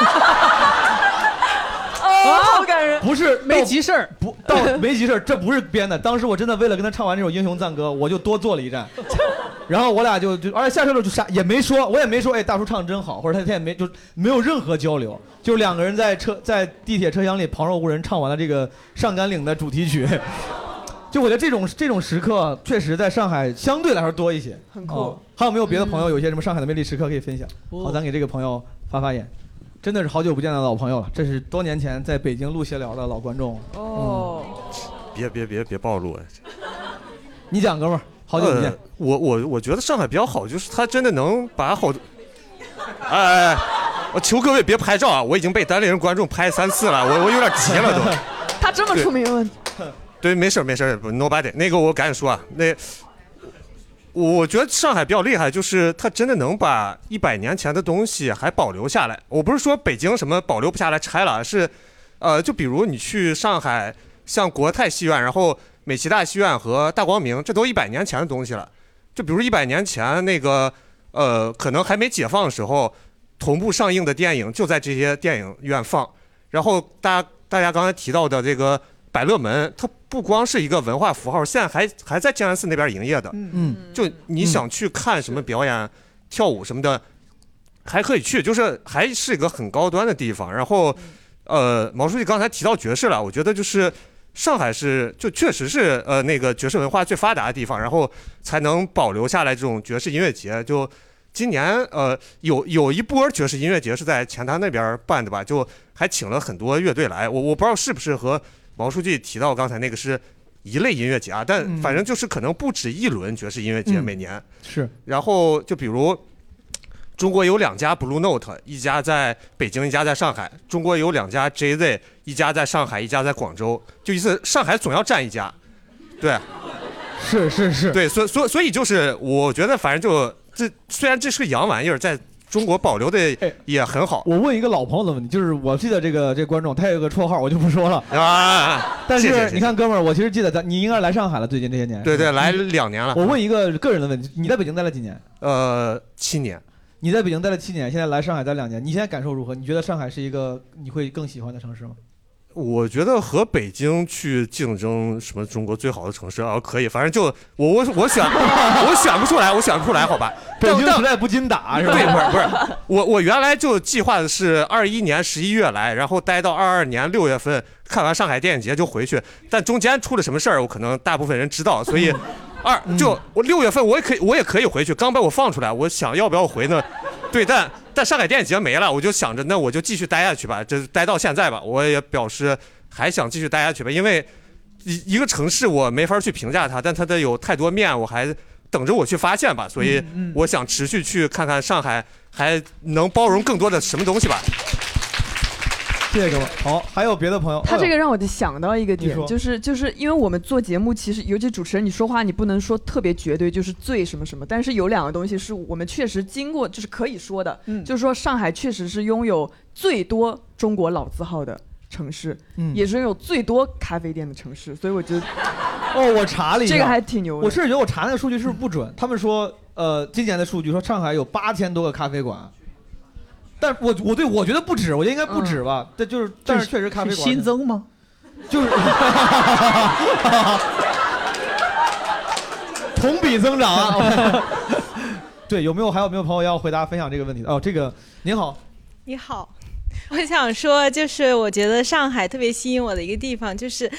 哦，好感人。不是没急事儿，不到没急事儿，这不是编的。当时我真的为了跟他唱完这首英雄赞歌，我就多坐了一站，然后我俩就就，而且下车了就啥也没说，我也没说，哎，大叔唱得真好，或者他他也没就没有任何交流，就两个人在车在地铁车厢里旁若无人唱完了这个上甘岭的主题曲。就我觉得这种这种时刻确实在上海相对来说多一些，很酷哦还有没有别的朋友有一些什么上海的魅力时刻可以分享？好，咱给这个朋友发发言。真的是好久不见的老朋友了，这是多年前在北京录闲聊的老观众了。哦，别别别别暴露啊！你讲，哥们儿，好久不见呃。我我我觉得上海比较好，就是他真的能把好多，哎哎哎，我求各位别拍照啊！我已经被单立人观众拍三次了，我我有点急了都。他这么出名了，对，没事儿没事儿不，nobody。那个我赶紧说啊，那我觉得上海比较厉害，就是它真的能把一百年前的东西还保留下来。我不是说北京什么保留不下来拆了，是，呃，就比如你去上海，像国泰戏院，然后美琪大戏院和大光明，这都一百年前的东西了。就比如一百年前那个，呃，可能还没解放的时候，同步上映的电影就在这些电影院放。然后大家大家刚才提到的这个百乐门，它不光是一个文化符号，现在还还在静安寺那边营业的。嗯，就你想去看什么表演、跳舞什么的，还可以去，就是还是一个很高端的地方。然后，呃，毛书记刚才提到爵士了，我觉得就是上海是就确实是呃那个爵士文化最发达的地方，然后才能保留下来这种爵士音乐节。就今年呃有有一波爵士音乐节是在前滩那边办的吧，就还请了很多乐队来。我我不知道是不是和毛书记提到刚才那个是一类音乐节啊，但嗯反正就是可能不止一轮爵士音乐节嗯每年。是，然后就比如中国有两家 Blue Note，一家在北京，一家在上海。中国有两家 JZ，一家在上海，一家在广州。就意思上海总要占一家，对，是是是，对，所所所以就是我觉得反正就这虽然这是个洋玩意儿，在中国保留的也很好。我问一个老朋友的问题，就是我记得这个这个观众，他有个绰号，我就不说了啊。但谢谢谢谢是你看，哥们儿，我其实记得咱，你应该来上海了，最近这些年。对对，来两年了。我问一个个人的问题，你在北京待了几年？呃，七年。你在北京待了七年，现在来上海待两年，你现在感受如何？你觉得上海是一个你会更喜欢的城市吗？我觉得和北京去竞争什么中国最好的城市啊，可以，反正就我我我选 我选不出来，我选不出来，好吧？北京但实在不禁打是吧？对，不是不是，我我原来就计划的是二一年十一月来，然后待到二二年六月份看完上海电影节就回去，但中间出了什么事儿，我可能大部分人知道，所以二就我六月份我也可以我也可以回去，刚把我放出来，我想要不要回呢？对，但但上海电影节没了，我就想着那我就继续待下去吧，这待到现在吧，我也表示还想继续待下去吧，因为一一个城市我没法去评价它，但它的有太多面，我还等着我去发现吧。所以我想持续去看看上海还能包容更多的什么东西吧。谢谢各位。好，还有别的朋友？他这个呃让我就想到一个点就是就是因为我们做节目，其实尤其主持人，你说话你不能说特别绝对，就是最什么什么，但是有两个东西是我们确实经过，就是可以说的，嗯。就是说上海确实是拥有最多中国老字号的城市，嗯。也是拥有最多咖啡店的城市，所以我觉得，哦，我查了一下，这个还挺牛的。我是觉得我查那个数据是不是不准？他们说，呃，今年的数据说上海有八千多个咖啡馆，但我我对我觉得不止，我觉得应该不止吧。但就是，但是确实咖啡是馆新增吗？就是同比增长啊。对，有没有还有没有朋友要回答分享这个问题的？哦，这个您好，你好，我想说，就是我觉得上海特别吸引我的一个地方，就是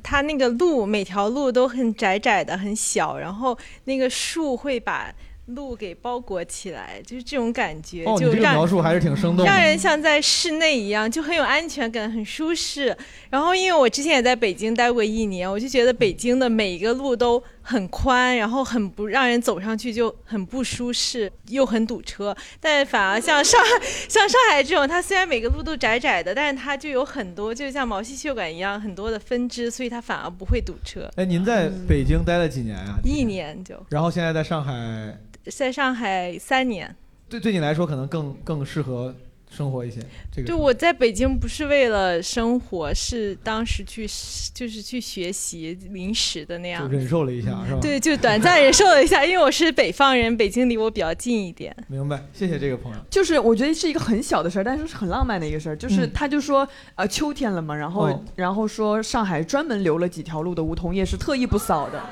它那个路每条路都很窄窄的、很小，然后那个树会把路给包裹起来，就是这种感觉，哦，你这个描述还是挺生动的，让人像在室内一样，就很有安全感，很舒适。然后，因为我之前也在北京待过一年，我就觉得北京的每一个路都很宽，然后很不让人走上去就很不舒适，又很堵车。但反而像上海，像上海这种，它虽然每个路都窄窄的，但是它就有很多，就像毛细血管一样很多的分支，所以它反而不会堵车。哎，您在北京待了几年啊？一年就然后现在在上海，在上海三年。对对你来说可能更更适合生活一些。这个对我在北京不是为了生活，是当时去就是去学习临时的那样就。忍受了一下，是吧？对，就短暂忍受了一下，因为我是北方人，北京离我比较近一点。明白，谢谢这个朋友。就是我觉得是一个很小的事儿，但是是很浪漫的一个事儿。就是嗯他就说，呃，秋天了嘛，然后、哦然后说上海专门留了几条路的梧桐叶是特意不扫的，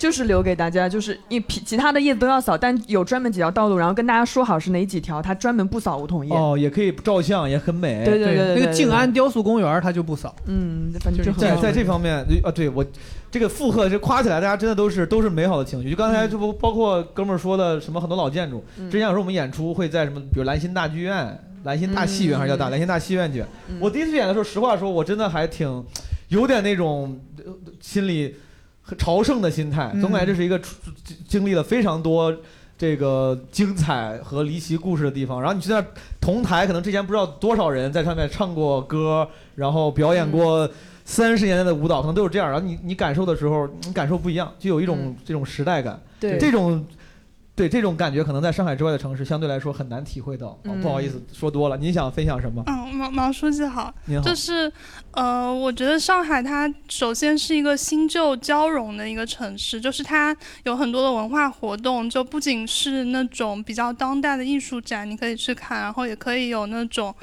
就是留给大家，就是一其其他的叶子都要扫，但有专门几条道路，然后跟大家说好是哪几条，它专门不扫梧桐叶。哦，也可以照相，也很美。对对对那个静安雕塑公园它就不扫。嗯，反正就很在在这方面啊，对我这个附和这夸起来，大家真的都是都是美好的情绪。就刚才这不包括哥们儿说的什么很多老建筑，嗯之前有时候我们演出会在什么，比如兰心大剧院、兰心大戏院还是叫大兰心大戏院去。我第一次演的时候，实话说，我真的还挺有点那种呃心里很朝圣的心态，嗯总感觉这是一个经经历了非常多。这个精彩和离奇故事的地方，然后你去那儿同台，可能之前不知道多少人在上面唱过歌，然后表演过三十年代的舞蹈，可能都是这样。然后你你感受的时候，你感受不一样，就有一种这种时代感。对这种对这种感觉，可能在上海之外的城市相对来说很难体会到。哦嗯不好意思，说多了。您想分享什么？嗯，毛毛书记好，您好就是呃，我觉得上海它首先是一个新旧交融的一个城市，就是它有很多的文化活动，就不仅是那种比较当代的艺术展，你可以去看，然后也可以有那种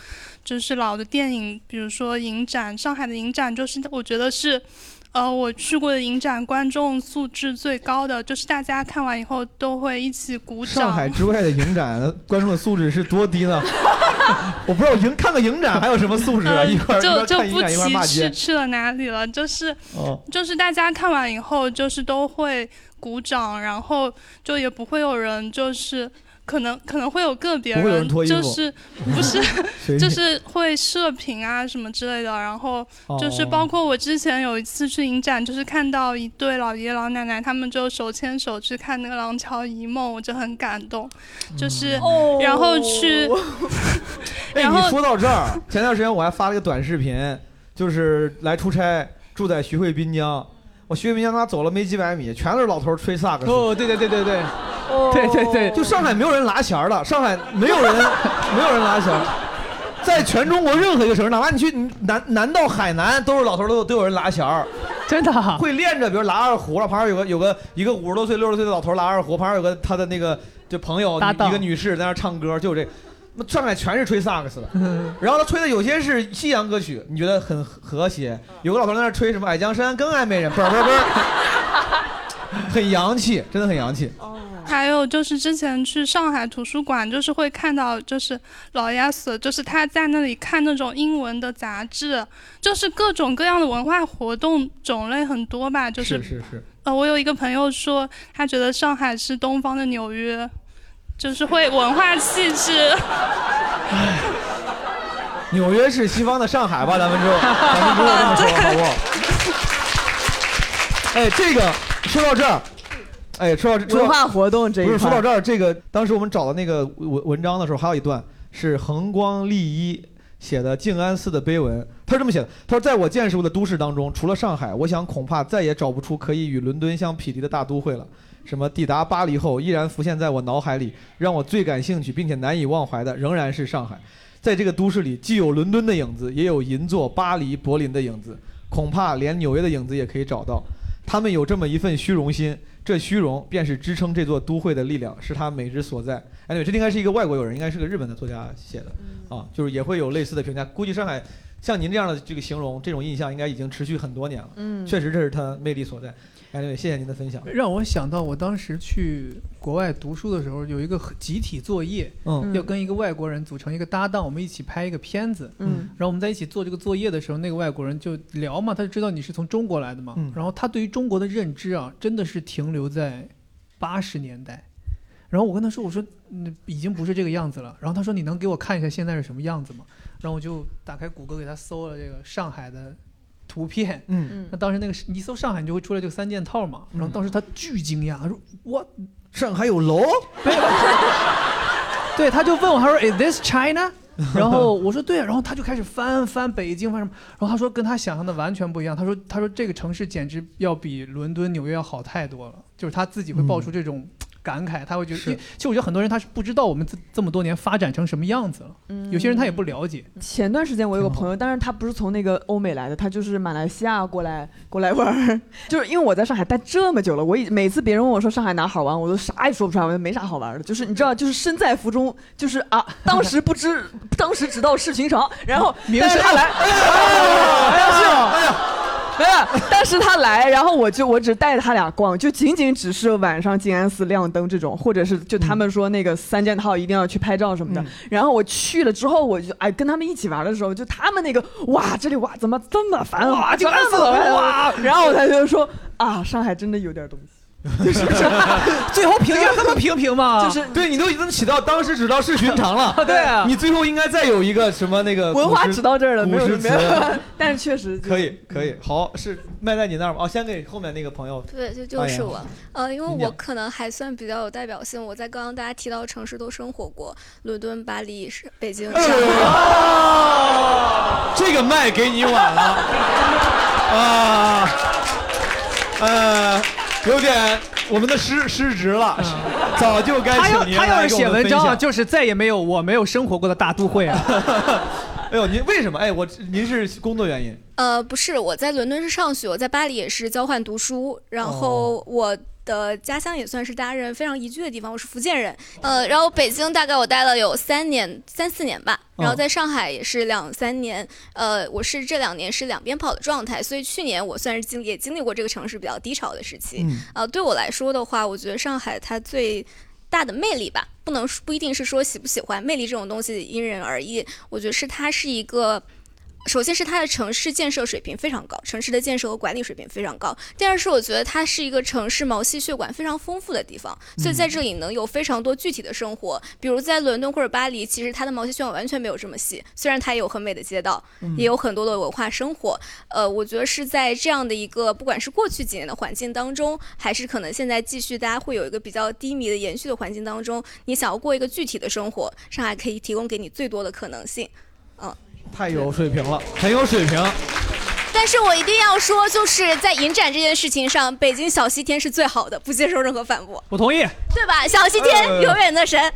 就是老的电影，比如说影展，上海的影展就是我觉得是。呃，我去过的影展，观众素质最高的，就是大家看完以后都会一起鼓掌。上海之外的影展，观众的素质是多低呢？我不知道影看个影展还有什么素质啊？嗯一块儿就就不提去。去了哪里了，就是、哦就是大家看完以后，就是都会鼓掌，然后就也不会有人就是。可能可能会有个别人就是不是 就是会射频啊什么之类的，然后就是哦包括我之前有一次去影展，就是看到一对老爷爷老奶奶，他们就手牵手去看那个《廊桥遗梦》，我就很感动，就是、嗯然后去，哎，然后你说到这儿，前段时间我还发了一个短视频，就是来出差，住在徐汇滨江。我徐汇滨江他走了没几百米，全都是老头儿吹萨克斯。哦，对对对对对，哦对对对，就上海没有人拿弦儿了，上海没有人 没有人拿弦儿，在全中国任何一个城市，哪怕你去南南到海南，都是老头儿都有都有人拉弦儿。真的啊会练着，比如拉二胡了，旁边有个有个一个五十多岁、六十岁的老头儿拉二胡，旁边有个他的那个就朋友一个女士在那唱歌，就这。那上海全是吹萨克斯的，然后他吹的有些是西洋歌曲，你觉得很和谐。有个老头在那吹什么《矮江山更爱美人》，嘣儿嘣儿嘣儿，很洋气，真的很洋气。还有就是之前去上海图书馆，就是会看到，就是老爷子，就是他在那里看那种英文的杂志，就是各种各样的文化活动种类很多吧。就是是是，呃，我有一个朋友说，他觉得上海是东方的纽约，就是会文化气质。纽约是西方的上海吧？咱们就 咱们之后这么说好不好？哎，这个说到这儿，哎，说到这说到文化活动这一块不是说到这儿，这个当时我们找的那个文文章的时候，还有一段是恒光利一写的静安寺的碑文，他是这么写的：他说，在我见识过的都市当中，除了上海，我想恐怕再也找不出可以与伦敦相匹敌的大都会了。什么抵达巴黎后，依然浮现在我脑海里，让我最感兴趣并且难以忘怀的，仍然是上海。在这个都市里，既有伦敦的影子，也有银座、巴黎、柏林的影子，恐怕连纽约的影子也可以找到。他们有这么一份虚荣心，这虚荣便是支撑这座都会的力量，是它美之所在。哎，对，这应该是一个外国友人，应该是个日本的作家写的啊，就是也会有类似的评价。估计上海像您这样的这个形容，这种印象应该已经持续很多年了。嗯确实这是它魅力所在。哎，对，谢谢您的分享。让我想到我当时去国外读书的时候，有一个集体作业，嗯要跟一个外国人组成一个搭档，我们一起拍一个片子，嗯然后我们在一起做这个作业的时候，那个外国人就聊嘛，他就知道你是从中国来的嘛，嗯然后他对于中国的认知啊，真的是停留在八十年代。然后我跟他说：“我说，嗯，已经不是这个样子了。”然后他说：“你能给我看一下现在是什么样子吗？”然后我就打开谷歌给他搜了这个上海的图片。嗯那当时那个是你一搜上海，你就会出来这个三件套嘛。然后当时他巨惊讶，他说：“我上海有楼？”对，他就问我，他说：“Is this China？” 然后我说：“对啊。”然后他就开始翻翻北京翻什么，然后他说跟他想象的完全不一样。他说：“他说这个城市简直要比伦敦、纽约要好太多了。”就是他自己会爆出这种感慨，他会觉得，因为其实我觉得很多人他是不知道我们这这么多年发展成什么样子了。嗯有些人他也不了解。前段时间我有个朋友，但是他不是从那个欧美来的，他就是马来西亚过来过来玩儿。就是因为我在上海待这么久了，我一每次别人问我说上海哪好玩，我都啥也说不出来，我就没啥好玩的。就是你知道，就是身在福中，就是啊，当时不知，当时只道是寻常。然后，名声但是他来，哎呀，哎呀，是，哎呀。没有，但是他来，然后我就我只带着他俩逛，就仅仅只是晚上静安寺亮灯这种，或者是就他们说那个三件套一定要去拍照什么的。然后我去了之后，我就哎跟他们一起玩的时候，就他们那个哇这里哇怎么这么繁华，哇静安寺这么繁华哇然后我才就说啊上海真的有点东西。就 是最后评价这么平平吗？就是对你都已经起到当时只道是寻常了。对啊你最后应该再有一个什么那个文化只到这儿了，没有词没有，但是确实可以可以，好是卖在你那儿吗？哦，先给后面那个朋友。对，就就是我，呃，因为我可能还算比较有代表性，我在刚刚大家提到的城市都生活过，伦敦、巴黎、是北京、这个麦给你晚了啊，呃，有点我们的失失职了，早就该他要请您他要是写文章就是再也没有我没有生活过的大都会啊。哎呦，您为什么？哎，我您是工作原因？呃，不是，我在伦敦是上学，我在巴黎也是交换读书，然后我。的家乡也算是大家人非常宜居的地方，我是福建人，呃，然后北京大概我待了有三年三四年吧，然后在上海也是两三年，呃，我是这两年是两边跑的状态，所以去年我算是经也经历过这个城市比较低潮的时期，嗯。呃，对我来说的话，我觉得上海它最大的魅力吧，不能不一定是说喜不喜欢，魅力这种东西因人而异。我觉得是它是一个，首先是它的城市建设水平非常高，城市的建设和管理水平非常高。第二是我觉得它是一个城市毛细血管非常丰富的地方，所以在这里能有非常多具体的生活。比如在伦敦或者巴黎，其实它的毛细血管完全没有这么细，虽然它也有很美的街道，嗯也有很多的文化生活。呃，我觉得是在这样的一个不管是过去几年的环境当中，还是可能现在继续大家会有一个比较低迷的延续的环境当中，你想要过一个具体的生活，上海可以提供给你最多的可能性。嗯，太有水平了，很有水平。但是我一定要说，就是在影展这件事情上，北京小西天是最好的，不接受任何反驳，我同意。对吧？小西天呃永远的神。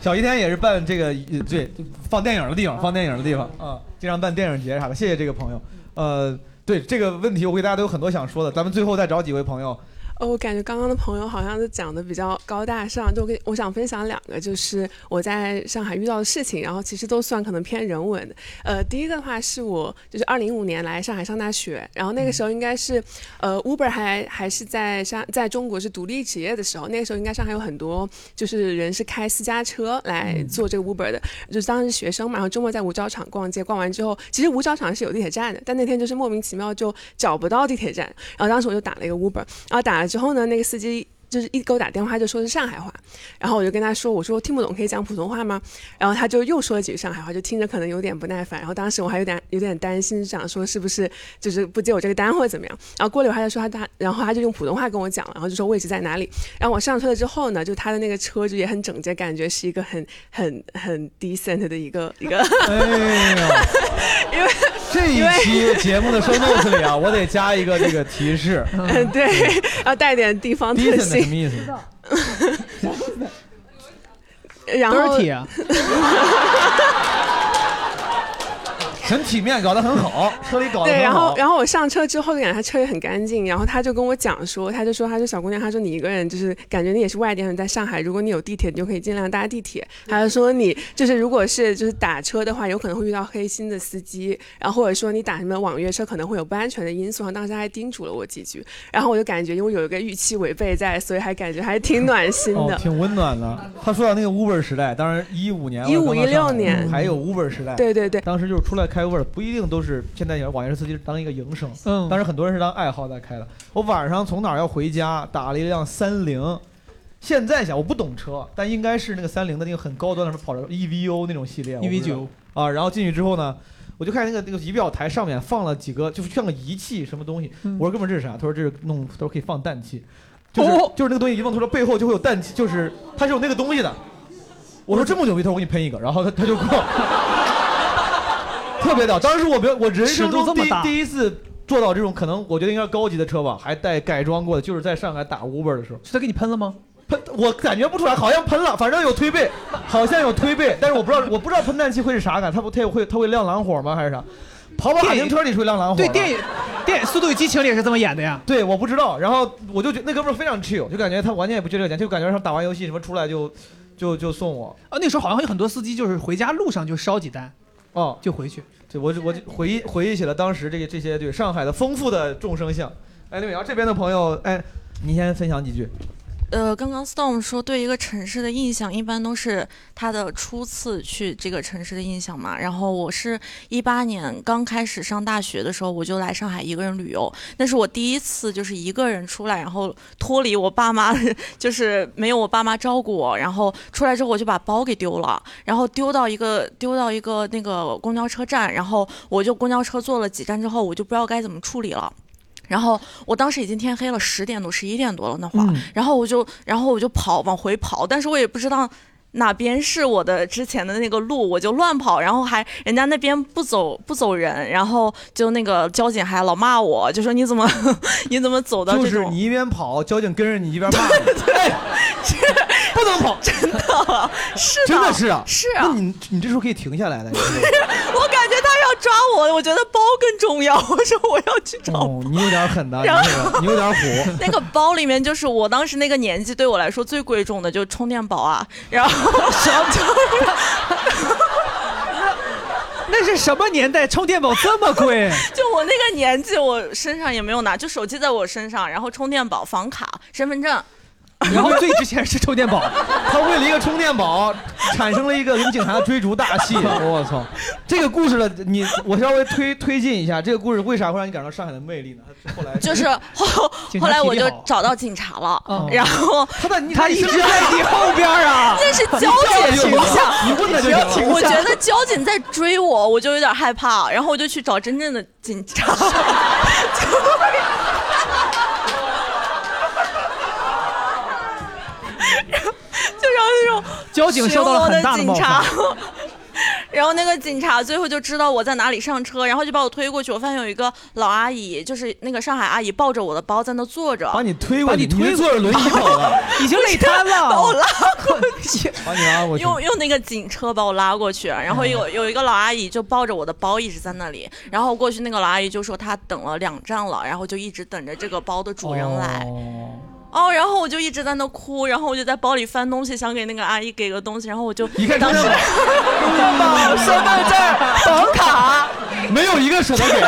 小西天也是办这个呃对放电影的地方，放电影的地方啊，经常办电影节啥的。谢谢这个朋友。呃，对这个问题，我给大家都有很多想说的，咱们最后再找几位朋友。呃，我感觉刚刚的朋友好像是讲的比较高大上，就跟我想分享两个，就是我在上海遇到的事情，然后其实都算可能偏人文的。呃，第一个的话是我就是二零一五年来上海上大学，然后那个时候应该是呃 Uber 还还是在上在中国是独立职业的时候，那个时候应该上海有很多就是人是开私家车来做这个 Uber 的，就是当时学生嘛，然后周末在五角场逛街，逛完之后，其实五角场是有地铁站的，但那天就是莫名其妙就找不到地铁站，然后当时我就打了一个 Uber，然后打了之后呢，那个司机。就是一给我打电话就说是上海话，然后我就跟他说，我说听不懂可以讲普通话吗？然后他就又说了几句上海话，就听着可能有点不耐烦。然后当时我还有点有点担心，想说是不是就是不接我这个单或者怎么样。然后过了一会儿他就说他他，然后他就用普通话跟我讲了，然后就说位置在哪里。然后我上车了之后呢，就他的那个车就也很整洁，感觉是一个很很很 decent 的一个一个。因 为这一期节目的 show notes 里啊，我得加一个这个提示。嗯，对，要带点地方特 decent 性。什么意思？然后 dirty 啊，很体面，搞得很好，车里搞得对，很好。然后然后我上车之后就感觉他车也很干净，然后他就跟我讲说，他就说他说小姑娘，他说你一个人就是感觉你也是外地人，在上海，如果你有地铁，你就可以尽量搭地铁。他就说你就是如果是就是打车的话，有可能会遇到黑心的司机，然后或者说你打什么网约车可能会有不安全的因素。然后当时他还叮嘱了我几句，然后我就感觉因为有一个预期违背在，所以还感觉还挺暖心的。哦，挺温暖的。他说到那个 Uber 时代，当然一五年、一五一六年还有 Uber 时代。对对对当时就是出来开 Uber，不一定都是现在有网约车司机当一个营生，嗯当时很多人是当爱好在开的。我晚上从哪儿要回家，打了一辆三菱。现在想我不懂车，但应该是那个三菱的那个很高端的，什么跑着 EVO 那种系列，EV 九啊。然后进去之后呢，我就看那个那个仪表台上面放了几个，就是像个仪器什么东西。嗯我说哥们儿这是啥？他说这是弄，他说可以放氮气。就是、哦就是那个东西一放，他说背后就会有氮气，就是它是有那个东西的。我说这么牛逼，他说我给你喷一个，然后他他就给我特别屌。当时我没有，我人生中第第一次坐到这种可能我觉得应该高级的车吧，还带改装过的，就是在上海打 Uber 的时候。是他给你喷了吗？喷，我感觉不出来，好像喷了，反正有推背，好像有推背，但是我不知道，我不知道喷氮气会是啥感，它不，它会它会亮蓝火吗？还是啥？跑跑卡丁车里是会亮蓝火。对，电影电影《速度与激情》里也是这么演的呀。对，我不知道。然后我就觉得那哥们儿非常 chill，就感觉他完全也不缺这个钱，就感觉他打完游戏什么出来就就就送我。啊，那时候好像有很多司机就是回家路上就烧几单，哦，就回去。对，我我就回忆回忆起了当时这个这些对上海的丰富的众生相。哎，那边然后这边的朋友，哎，您先分享几句。呃，刚刚 Storm 说对一个城市的印象，一般都是他的初次去这个城市的印象嘛。然后我是一八年刚开始上大学的时候，我就来上海一个人旅游，那是我第一次就是一个人出来，然后脱离我爸妈，就是没有我爸妈照顾我。然后出来之后我就把包给丢了，然后丢到一个丢到一个那个公交车站，然后我就公交车坐了几站之后，我就不知道该怎么处理了。然后我当时已经天黑了，十点多、十一点多了那会儿，嗯然后我就，然后我就跑往回跑，但是我也不知道哪边是我的之前的那个路，我就乱跑，然后还人家那边不走不走人，然后就那个交警还老骂我，就说你怎么 你怎么走到这种，就是你一边跑，交警跟着你一边骂你。哎，不能跑，真的是的，真的是啊，是啊那你你这时候可以停下来的。我感觉他要抓我，我觉得包更重要，我说我要去找哦，你有点狠的，你然后你有点虎。那个包里面就是我当时那个年纪对我来说最贵重的就是充电宝啊，然后什么那是什么年代？充电宝这么贵？就我那个年纪，我身上也没有拿，就手机在我身上，然后充电宝、房卡、身份证。然后最值钱是充电宝，他为了一个充电宝，产生了一个跟警察追逐大戏。我操，这个故事的你，我稍微推推进一下，这个故事为啥会让你感受到上海的魅力呢？后来就是后后来我就找到警察了，然后他在他一直在你后边啊那是交警你形象，你问他就行我觉得交警在追我，我就有点害怕，然后我就去找真正的警察。就让那种交警受到了很大的警察犯。然后那个警察最后就知道我在哪里上车，然后就把我推过去。我发现有一个老阿姨，就是那个上海阿姨，抱着我的包在那坐着，把你推过去，把你推是坐着轮椅走了，已经累瘫了 把我拉过去。把你拉过去。用用那个警车把我拉过去，然后有有一个老阿姨就抱着我的包一直在那里，然后过去那个老阿姨就说她等了两站了，然后就一直等着这个包的主人来。哦，然后我就一直在那哭，然后我就在包里翻东西，想给那个阿姨给个东西，然后我就一看当时充电充电宝、身份证、房卡，没有一个舍得给。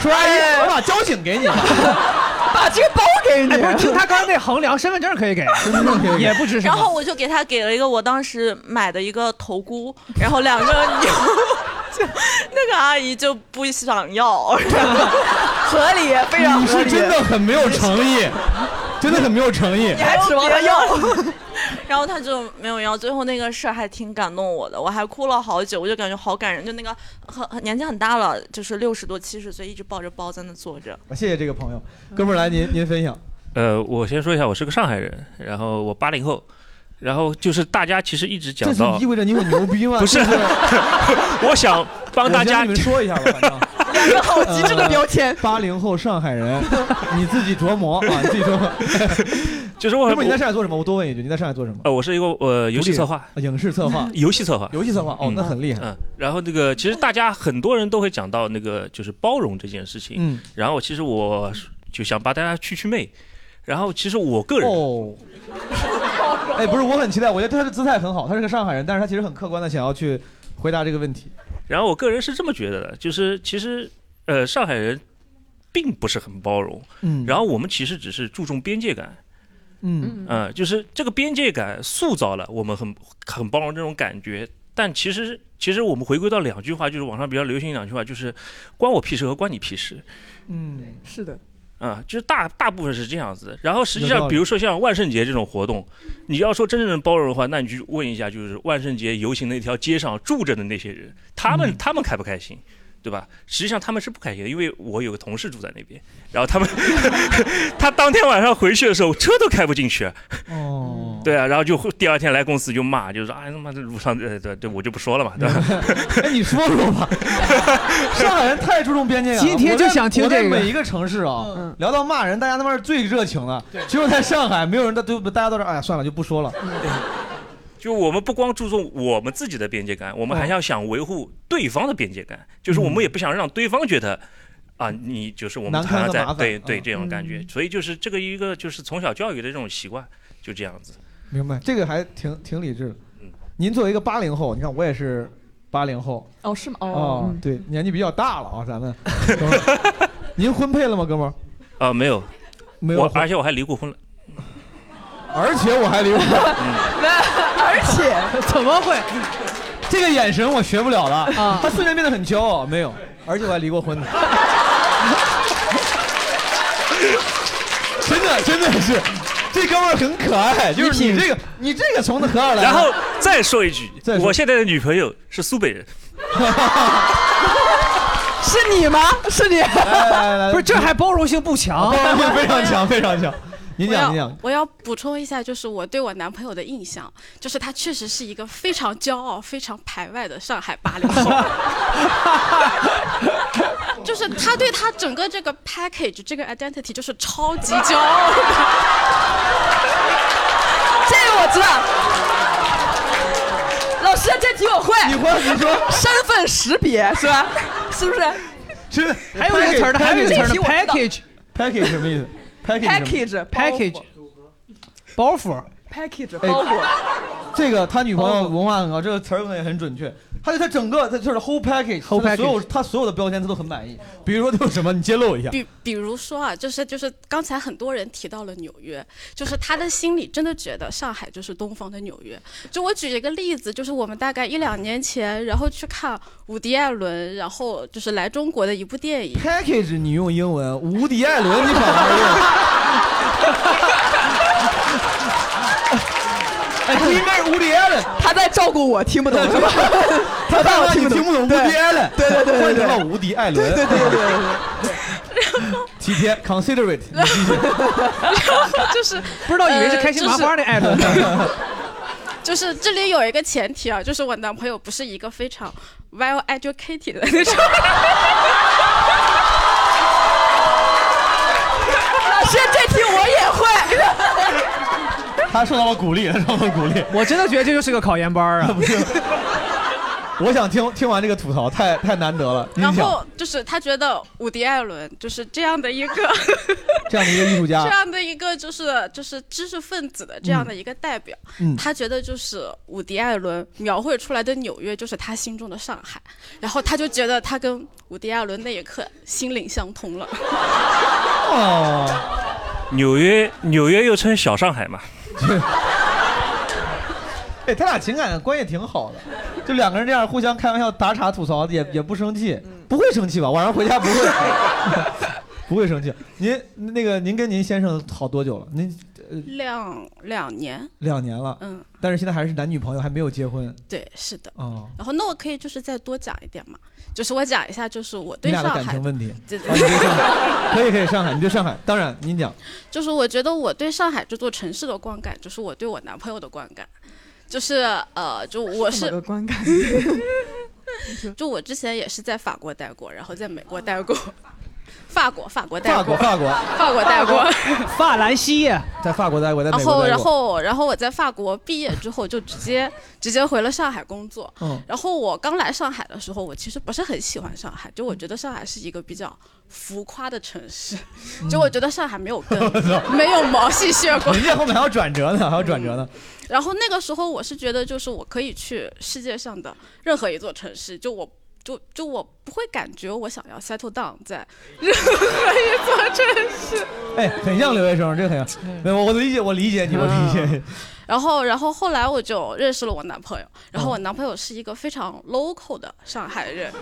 说阿姨，我把交警给你了，把这个包给你。不是听他刚才那衡量，身份证可以给，身份证可以给也不值什么。然后我就给他给了一个我当时买的一个头箍，然后两个就那个阿姨就不想要，合理，非常你合理。是真的很没有诚意。真的很没有诚意。你还指望他要？然后他就没有要，最后那个事儿还挺感动我的，我还哭了好久，我就感觉好感人。就那个很很年纪很大了，就是六十多七十岁，一直抱着包在那坐着。谢谢这个朋友，哥们儿来您您分享。呃，我先说一下，我是个上海人，然后我八零后，然后就是大家其实一直讲这到是意味着你很牛逼吗？不是 我想帮大家你们说一下吧，反正两个好极致的标签。八零后上海人，你自己琢磨啊，你自己琢磨。就是我你在上海做什么？我多问一句，你在上海做什么？呃，我是一个呃游戏策划，影视策划，游戏策划，游戏策划，哦，那很厉害。嗯，然后那个其实大家很多人都会讲到那个就是包容这件事情，嗯，然后其实我就想把大家去去魅，然后其实我个人哦，哎，不是，我很期待，我觉得他的姿态很好，他是个上海人，但是他其实很客观的想要去回答这个问题。然后我个人是这么觉得的，就是其实呃上海人并不是很包容，嗯然后我们其实只是注重边界感，嗯嗯，就是这个边界感塑造了我们很很包容这种感觉。但其实，其实我们回归到两句话，就是网上比较流行两句话，就是“关我屁事”和“关你屁事嗯，是的，”啊、就是大大部分是这样子的。然后实际上，比如说像万圣节这种活动，你要说真正的包容的话，那你去问一下，就是万圣节游行那条街上住着的那些人，他们、嗯他们开不开心？对吧？实际上他们是不开心的，因为我有个同事住在那边，然后他们 他当天晚上回去的时候，车都开不进去。哦，对啊，然后就会第二天来公司就骂，就说哎他妈这路上呃对对，我就不说了嘛，对吧？哎，你说说吧，上海人太注重边界感了。今天就想听这个我在每一个城市啊，聊到骂人，大家他妈是最热情的。只有在上海，没有人的对大家都是哎呀算了就不说了。就我们不光注重我们自己的边界感，我们还要想维护对方的边界感，就是我们也不想让对方觉得。啊，你就是我们难堪好像在对对这种感觉，所以就是这个一个就是从小教育的这种习惯，就这样子。明白，这个还挺挺理智的。您作为一个八零后，你看我也是八零后。哦，是吗？哦哦，嗯对，年纪比较大了啊，咱们。您婚配了吗，哥们儿？啊，没有，没有我而且我还离过婚了。而且我还离婚。而且 怎么会？这个眼神我学不了了啊！他瞬间变得很骄傲，没有，而且我还离过婚呢。真的真的是，这哥们儿很可爱，就是你这个你这个从哪儿来的？然后再说一句我现在的女朋友是苏北人。是你吗？是你？不是，这还包容性不强，包容性非常强，非常强。您讲，您讲。我要补充一下，就是我对我男朋友的印象，就是他确实是一个非常骄傲、非常排外的上海八零后。就是他对他整个这个 package 这个 identity 就是超级骄傲的。这个我知道。老师，这题我会。你会？你说。身份识别是吧？是不是？真的。还有一个词儿呢，还有一个词儿呢，package。package 什么意思？package package 包袱 package 哎包裹。这个他女朋友文化很高，这个词儿用的也很准确。他对他整个他就是 whole 的所有 package 他所有的标签他都很满意。比如说都有什么，你揭露一下。比比如说啊，就是就是刚才很多人提到了纽约，就是他的心里真的觉得上海就是东方的纽约。就我举一个例子，就是我们大概一两年前，然后去看伍迪·艾伦，然后就是来中国的一部电影。package 你用英文，伍迪·艾伦你反而哎，不应该是伍迪·艾伦，他在照顾我，听不懂是吧？他怕我听不懂伍迪·艾伦，对对对对成了无敌·艾伦，对对对对对。体贴，considerate，你继续 就是不知道以为是开心麻花的艾伦。就是这里有一个前提啊，就是我男朋友不是一个非常 well educated 的那种。他受到了鼓励，他受到了鼓励。我真的觉得这就是个考研班啊！不是，我想听听完这个吐槽，太太难得了。然后就是他觉得伍迪·艾伦就是这样的一个 这样的一个艺术家这样的一个就是就是知识分子的这样的一个代表，嗯他觉得就是伍迪·艾伦描绘出来的纽约就是他心中的上海，然后他就觉得他跟伍迪·艾伦那一刻心灵相通了。哦，纽约，纽约又称小上海嘛。哎，他俩情感关系挺好的，就两个人这样互相开玩笑、打岔、吐槽，也也不生气，不会生气吧？晚上回家不会，不 不会生气。您那个您跟您先生好多久了？您呃两两年，两年了，嗯，但是现在还是男女朋友，还没有结婚。对，是的。哦，然后那我可以就是再多讲一点嘛，就是我讲一下，就是我对你俩的上海感情问题。对对啊你对上海。可以可以，上海，你对上海，当然您讲。就是我觉得我对上海这座城市的观感，就是我对我男朋友的观感，就是呃，就我是个观感。就我之前也是在法国待过，然后在美国待过，法国法国带过，法国法国法国待过，法兰西，在法国待过，在美然后然国待过。后然后我在法国毕业之后就直接直接回了上海工作。嗯然后我刚来上海的时候，我其实不是很喜欢上海，就我觉得上海是一个比较浮夸的城市，就我觉得上海没有根，没有毛细血管。人家后面还有转折呢，还有转折呢。然后那个时候我是觉得，就是我可以去世界上的任何一座城市，就我就就我不会感觉我想要 settle down 在任何一座城市。哎，很像留学生，这个很像。没有，我理解，我理解你，我理解。然后，然后后来我就认识了我男朋友，然后我男朋友是一个非常 local 的上海人，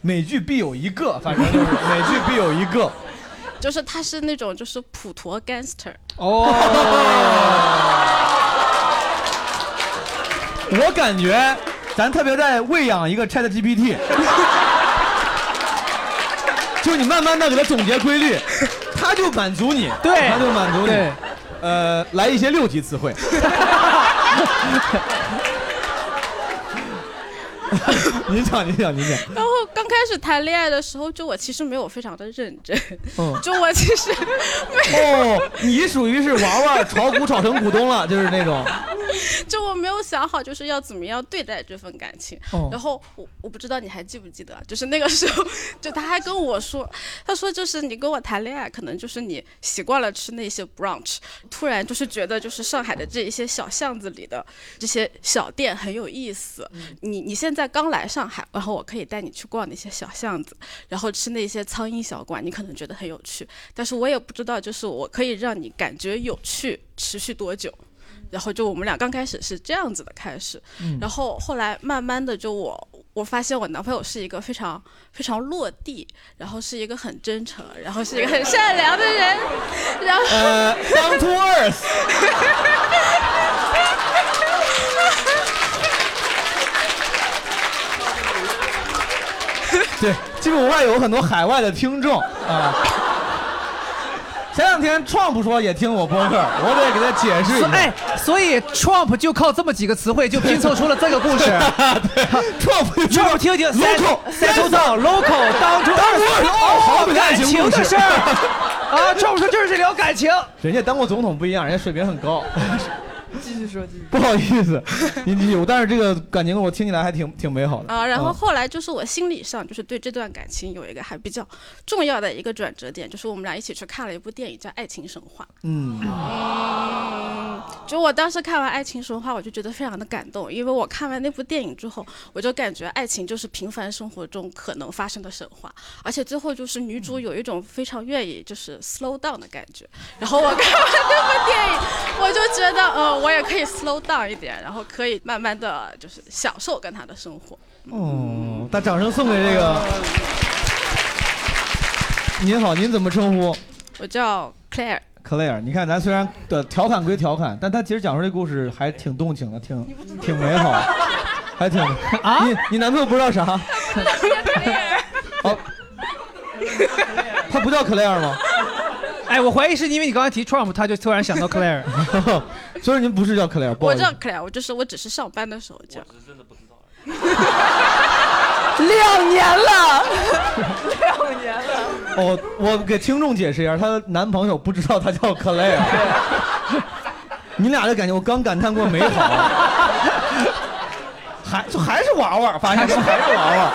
每句必有一个，反正就是 每句必有一个。就是他是那种就是普陀 gangster。哦，我感觉咱特别在喂养一个 Chat GPT，就你慢慢的给它总结规律，它就满足你，对它就满足你。呃，来一些六级词汇。您讲，您讲，您讲。然后刚开始谈恋爱的时候，就我其实没有非常的认真，嗯就我其实没有哦，你属于是娃娃炒股炒成股东了，就是那种。就我没有想好就是要怎么样对待这份感情。哦然后我我不知道你还记不记得，就是那个时候，就他还跟我说，他说就是你跟我谈恋爱，可能就是你习惯了吃那些 brunch，突然就是觉得就是上海的这一些小巷子里的这些小店很有意思。你你现在刚来上海，然后我可以带你去逛那些小巷子，然后吃那些苍蝇小馆，你可能觉得很有趣，但是我也不知道就是我可以让你感觉有趣持续多久。然后就我们俩刚开始是这样子的开始，嗯然后后来慢慢的就我我发现我男朋友是一个非常非常落地，然后是一个很真诚，然后是一个很善良的人，然后 呃，down to earth。对，基本外有很多海外的听众啊。前两天 Trump 说也听我播客，我得给他解释一下。哎，所以 Trump 就靠这么几个词汇就拼凑出了这个故事。对，Trump Trump 听听 local settle down local down to earth 哦好感感情的事儿啊，Trump 说就是聊感情。人家当过总统不一样，人家水平很高。继续说，继续。不好意思，你你有。但是这个感情我听起来还挺挺美好的啊，然后嗯后来就是我心理上就是对这段感情有一个还比较重要的一个转折点，就是我们俩一起去看了一部电影叫《爱情神话》。嗯，嗯，就我当时看完《爱情神话》，我就觉得非常的感动，因为我看完那部电影之后，我就感觉爱情就是平凡生活中可能发生的神话，而且最后就是女主有一种非常愿意就是 slow down 的感觉。然后我看完那部电影，我就觉得，呃，我也可以 slow down 一点，然后可以慢慢的就是享受跟他的生活。哦，把掌声送给这个。您好，您怎么称呼我叫 Claire。？Claire，你看咱虽然的调侃归调侃，但他其实讲出这故事还挺动情的，挺挺美好，还挺啊。你你男朋友不知道啥？哦，他不叫 Claire 吗？哎，我怀疑是因为你刚才提 Trump，他就突然想到 Claire。所以您不是叫 Claire，不好意思我叫 Claire，我就是我只是上班的时候叫。我是真的不知道两年了，两年了。哦，我给听众解释一下，她的男朋友不知道她叫 Claire。你俩的感情，我刚感叹过美好，还就还是娃娃，发现还是娃娃，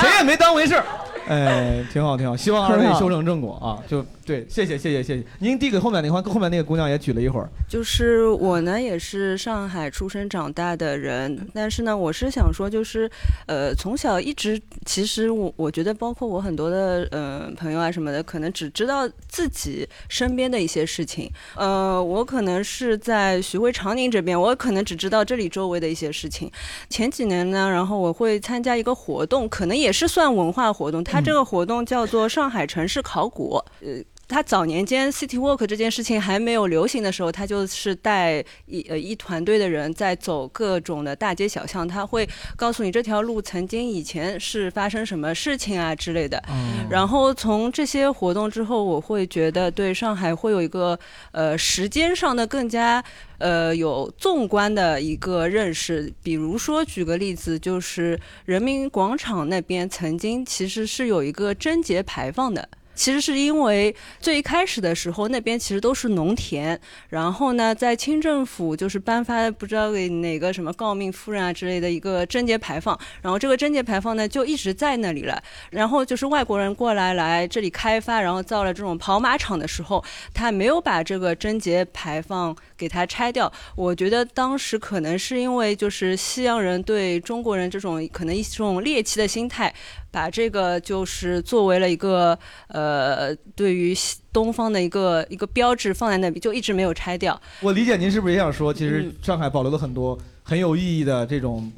谁也没当回事儿。哎，挺好挺好，希望二位修成正果啊！就对，谢谢谢谢谢谢。您递给后面那块，后面那个姑娘也举了一会儿。就是我呢，也是上海出生长大的人，但是呢，我是想说，就是，呃，从小一直，其实我我觉得，包括我很多的呃朋友啊什么的，可能只知道自己身边的一些事情。呃，我可能是在徐汇长宁这边，我可能只知道这里周围的一些事情。前几年呢，然后我会参加一个活动，可能也是算文化活动，它它这个活动叫做上海城市考古，呃。他早年间 City Walk 这件事情还没有流行的时候，他就是带一呃一团队的人在走各种的大街小巷，他会告诉你这条路曾经以前是发生什么事情啊之类的。然后从这些活动之后，我会觉得对上海会有一个呃时间上的更加呃有纵观的一个认识。比如说举个例子，就是人民广场那边曾经其实是有一个贞节牌坊的。其实是因为最一开始的时候，那边其实都是农田，然后呢，在清政府就是颁发不知道给哪个什么诰命夫人啊之类的一个贞节牌坊，然后这个贞节牌坊呢就一直在那里了。然后就是外国人过来来这里开发，然后造了这种跑马场的时候，他没有把这个贞节牌坊给它拆掉。我觉得当时可能是因为就是西洋人对中国人这种可能一种猎奇的心态。把这个就是作为了一个呃，对于东方的一个一个标志放在那里，就一直没有拆掉。我理解您是不是也想说，其实上海保留了很多很有意义的这种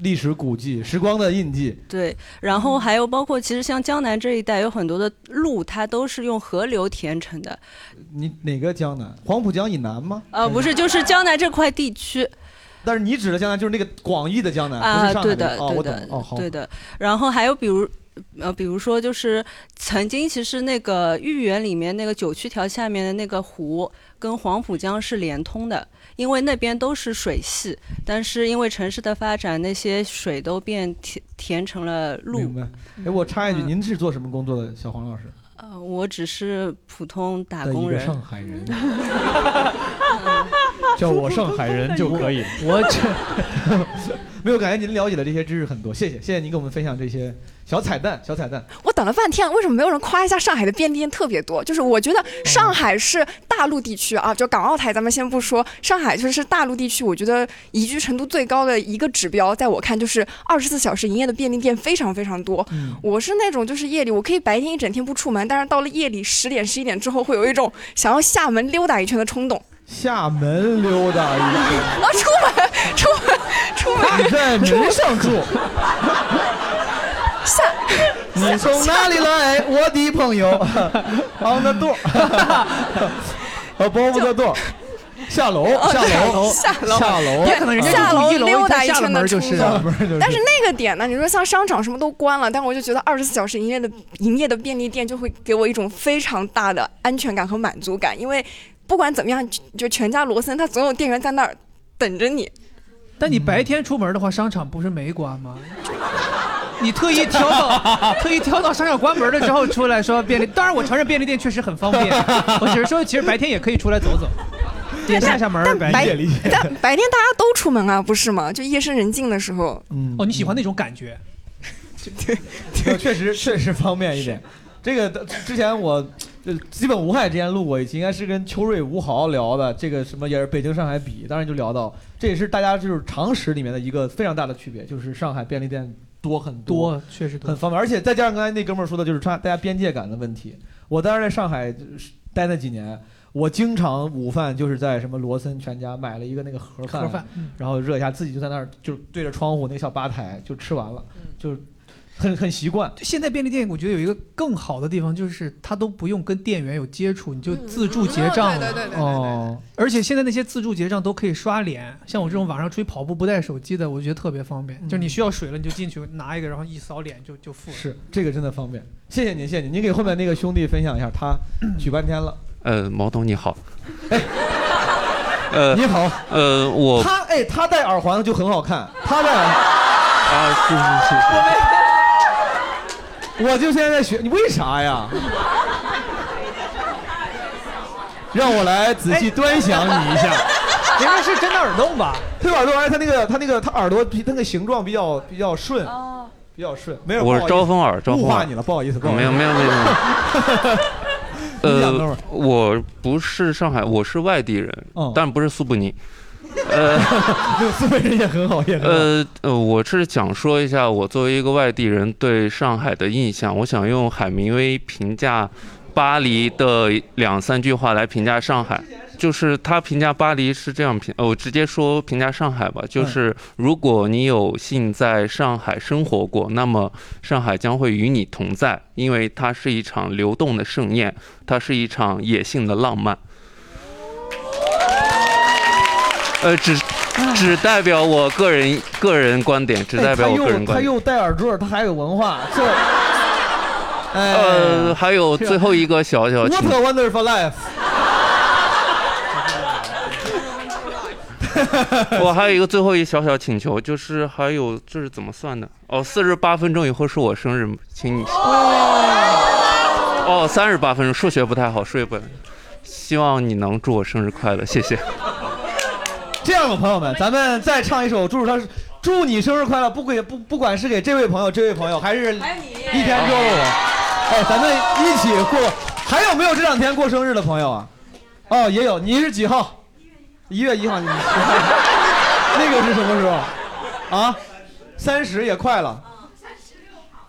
历史古迹、时光的印记。对，然后还有包括其实像江南这一带有很多的路，它都是用河流填成的。你哪个江南？黄浦江以南吗？呃，不是，就是江南这块地区。但是你指的江南就是那个广义的江南，啊，对的，对的，哦，对的。然后还有比如，呃，比如说就是曾经其实那个豫园里面那个九曲桥下面的那个湖跟黄浦江是连通的，因为那边都是水系，但是因为城市的发展，那些水都变填填成了路。明白。哎，我插一句，您是做什么工作的，小黄老师？呃，我只是普通打工人。上海人。叫我上海人就可以。我这 没有感觉您了解的这些知识很多，谢谢谢谢您给我们分享这些小彩蛋小彩蛋。我等了半天，为什么没有人夸一下上海的便利店特别多？就是我觉得上海是大陆地区啊，就港澳台咱们先不说，上海就是大陆地区，我觉得宜居程度最高的一个指标，在我看就是二十四小时营业的便利店非常非常多。我是那种就是夜里我可以白天一整天不出门，但是到了夜里十点十一点之后，会有一种想要下门溜达一圈的冲动。下门溜达一圈，啊，出门，出门，出门，你在门上住。下，你从哪里来，我的朋友？On the door，呃，Above the door，下楼，下楼，下楼，下楼，也可能人家下楼溜达一圈的冲就是动。但是那个点呢？你说像商场什么都关了，但我就觉得二十四小时营业的营业的便利店就会给我一种非常大的安全感和满足感，因为。不管怎么样，就全家罗森，他总有店员在那儿等着你。但你白天出门的话，商场不是没关吗？你特意挑到 特意挑到商场关门了之后出来说便利，当然我承认便利店确实很方便。我只是说，其实白天也可以出来走走，点下下门。白天但白天大家都出门啊，不是吗？就夜深人静的时候。嗯。哦，你喜欢那种感觉？对，确实确实方便一点。这个之前我就基本无害之前录过一期，应该是跟秋瑞、吴豪聊的。这个什么也是北京、上海比，当然就聊到，这也是大家就是常识里面的一个非常大的区别，就是上海便利店多很多，确实很方便，而且再加上刚才那哥们儿说的，就是大家边界感的问题。我当时在上海待那几年，我经常午饭就是在什么罗森、全家买了一个那个盒饭，然后热一下，自己就在那儿就对着窗户那个小吧台就吃完了，就。很很习惯。现在便利店我觉得有一个更好的地方，就是它都不用跟店员有接触，你就自助结账了。对对对哦，而且现在那些自助结账都可以刷脸，像我这种晚上出去跑步不带手机的，我觉得特别方便。就是你需要水了，你就进去拿一个，然后一扫脸就就付了。是这个真的方便。谢谢您，谢谢您。您给后面那个兄弟分享一下，他举半天了。呃，毛东你好。哎，呃，你好。呃，我他哎，他戴耳环就很好看。他戴啊，是是是是。我就现在在学，你为啥呀？让我来仔细端详你一下。应该是真的耳洞吧？他耳洞，哎，他那个，他那个，他耳朵比那个形状比较比较顺，比较顺。没有，我是招风耳，招风耳误化你了，不好意思，没有没有没有。呃，我不是上海，我是外地人，但不是苏布尼。呃，苏北人也很好，也很好。呃呃，我是想说一下我作为一个外地人对上海的印象。我想用海明威评价巴黎的两三句话来评价上海。就是他评价巴黎是这样评，我直接说评价上海吧。就是如果你有幸在上海生活过，那么上海将会与你同在，因为它是一场流动的盛宴，它是一场野性的浪漫。呃，只只代表我个人个人观点，只代表我个人观点。他又戴耳坠，他还有文化，这。呃，还有 最后一个小小。What a wonderful life！我还有一个最后一小小请求，就是还有这是怎么算的？哦，四十八分钟以后是我生日，请你。哦，三十八分钟，数学不太好，数学不。希望你能祝我生日快乐，谢谢。这样吧，朋友们，咱们再唱一首祝他祝你生日快乐，不给不不管是给这位朋友、这位朋友，还是一天之后我，哎，咱们一起过。还有没有这两天过生日的朋友啊？哦，也有。你是几号？一月一号。你 那个是什么时候？啊？三十也快了。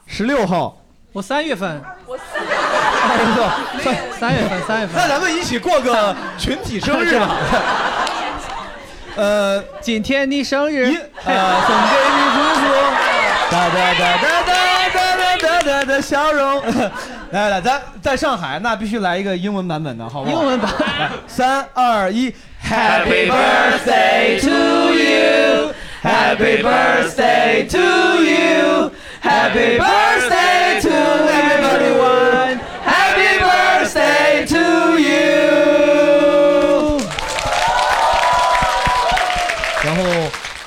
十六号。我三月份。我四月份。三三月份，三月份。那咱们一起过个群体生日吧。呃，今天你生日，呃，送给你祝福，哒哒哒哒哒哒哒哒的笑容。来来，咱在上海，那必须来一个英文版本的，好不好？英文版。三二一，Happy birthday to you，Happy birthday to you，Happy birthday to everyone，Happy birthday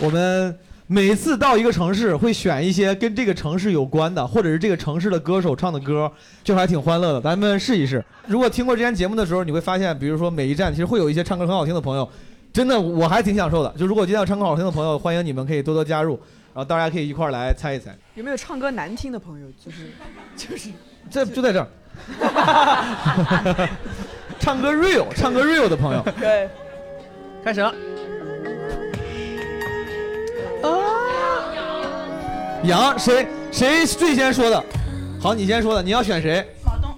我们每次到一个城市，会选一些跟这个城市有关的，或者是这个城市的歌手唱的歌，就还挺欢乐的。咱们试一试。如果听过之前节目的时候，你会发现，比如说每一站其实会有一些唱歌很好听的朋友，真的我还挺享受的。就如果今天有唱歌好听的朋友，欢迎你们可以多多加入，然后大家可以一块儿来猜一猜。有没有唱歌难听的朋友？就是就是这就在这儿。唱歌 real，唱歌 real 的朋友。对，开始了。杨谁谁最先说的？好，你先说的，你要选谁？毛东。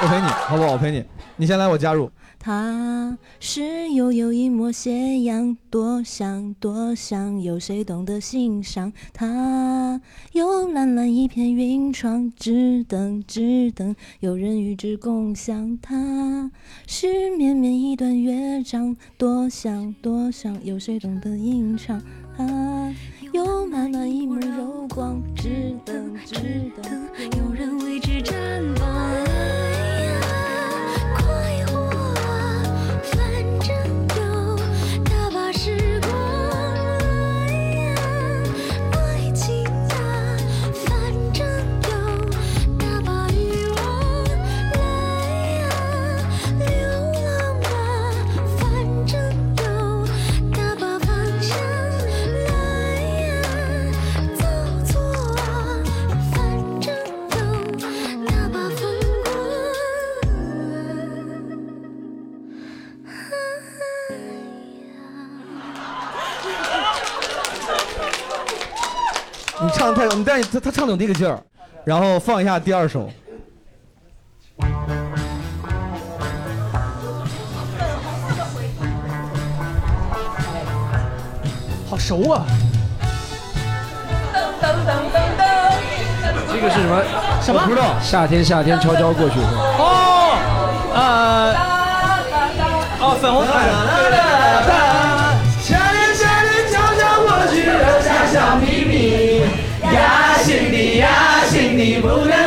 我陪你，好不好？我陪你，你先来，我加入。他是悠悠一抹斜阳，多想多想，有谁懂得欣赏？他有蓝蓝一片云窗，只等只等有人与之共享。他是绵绵一段乐章，多想多想，有谁懂得吟唱？他有满满一抹柔光，只等只等有人为之绽放。唱太，你但他他唱的有那个劲儿，然后放一下第二首。好熟啊！这个是什么？什么不知道。夏天，夏天悄悄过去。哦，呃，哦，粉红彩 നീ പുര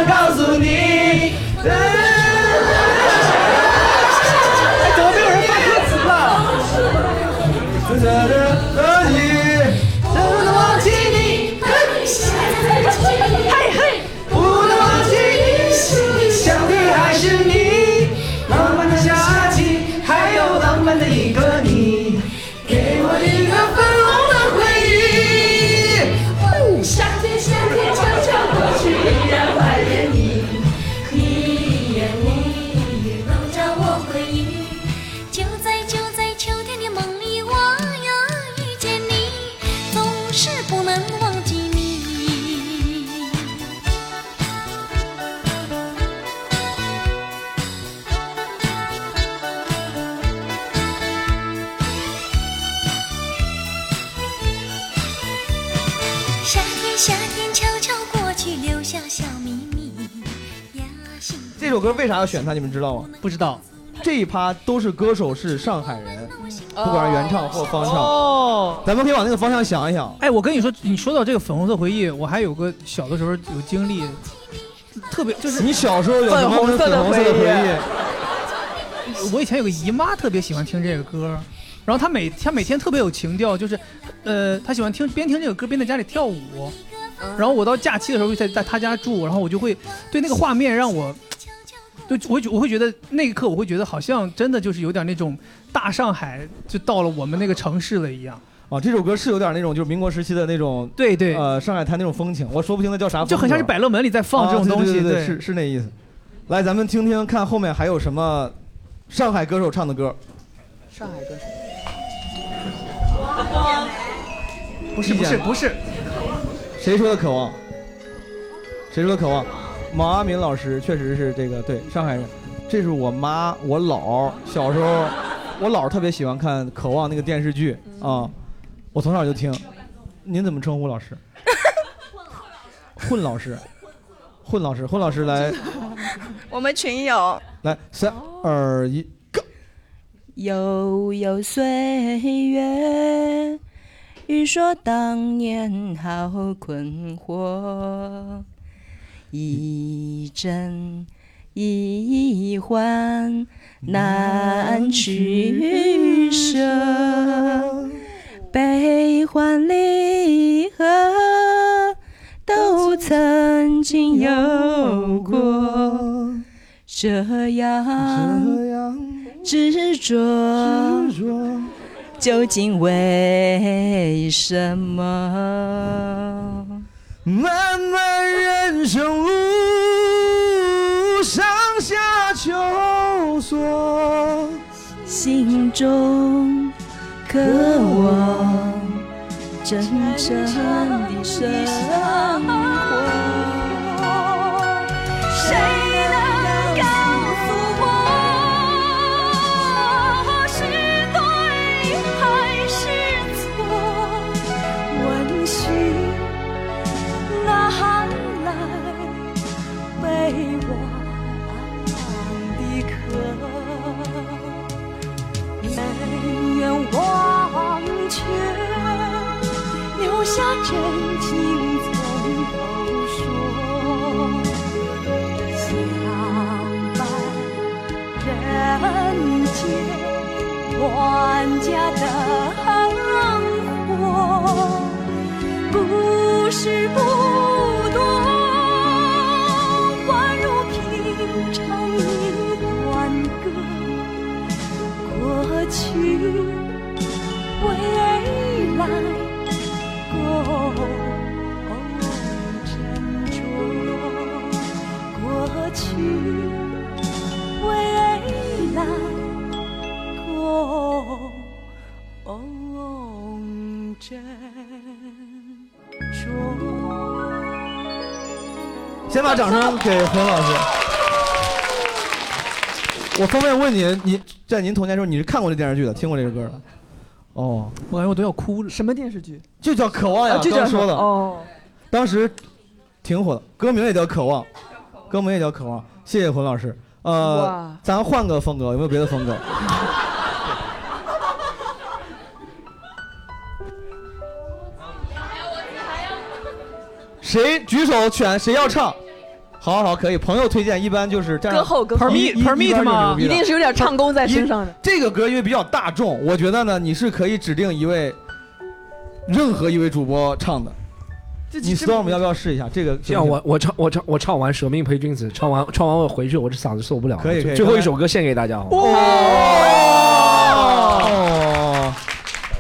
要选他？你们知道吗？不知道。这一趴都是歌手是上海人，不管是原唱或方唱。哦，咱们可以往那个方向想一想。哎，我跟你说，你说到这个粉红色回忆，我还有个小的时候有经历，特别就是你小时候有什么粉红色的回忆？我以前有个姨妈特别喜欢听这个歌，然后她每她每天特别有情调，就是，呃，她喜欢听边听这个歌边在家里跳舞，然后我到假期的时候在在她家住，然后我就会对那个画面让我，对我会我会觉得那一刻我会觉得好像真的就是有点那种大上海就到了我们那个城市了一样。啊，这首歌是有点那种就是民国时期的那种，对对，呃，上海滩那种风情，我说不清它叫啥就很像是百乐门里在放这种啊对东西对对对是是那意思。来，咱们听听看后面还有什么上海歌手唱的歌。上海歌手。不是不是不是，谁说的渴望？谁说的渴望？毛阿敏老师确实是这个对上海人。这是我妈我姥小时候，我姥特别喜欢看《渴望》那个电视剧啊，我从小就听。您怎么称呼老师？混老师，混老师，混老师来 我们群友来三二一，go，悠悠岁月，欲说当年好困惑，一真一幻难取舍，悲欢离合都曾经有过。这样执着，究竟为什么？漫漫人生路，上下求索，心中渴望真正的生活。谁下真情从头说。相伴人间，万家灯火，故事不多，宛如平常一段歌。过去，未来，先把掌声给何老师。我方便问您，你在您童年时候你是看过这电视剧的，听过这个歌的？哦，我感觉我都要哭了。什么电视剧？就叫《渴望》呀，啊就叫刚说的。哦，当时挺火的，歌名也叫《渴望》，歌名也叫《渴望》。谢谢洪老师。呃，咱换个风格，有没有别的风格？谁举手选？谁要唱？好好好，可以。朋友推荐一般就是站歌后歌后一一 Permit 吗牛逼了一定是有点唱功在身上的这个歌因为比较大众，我觉得呢，你是可以指定一位，任何一位主播唱的。你 storm 要不要试一下这个？这样我我唱我唱我唱完《舍命陪君子》，唱完唱完我回去，我这嗓子受不了了。可以可以最后一首歌献给大家好吗？哦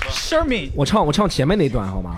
s h e r m i 我唱我唱前面那段好吗？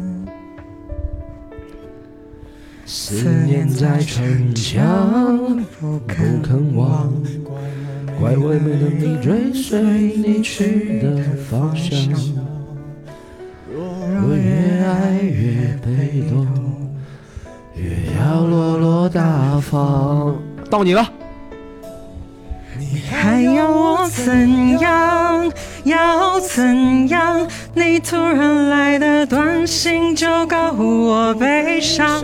思念在逞强，不肯忘，怪我没能力追随你去的方向。若越爱越被动，越要落落大方。到你了。你还要我怎样？要怎样？你突然来的短信就告我悲伤，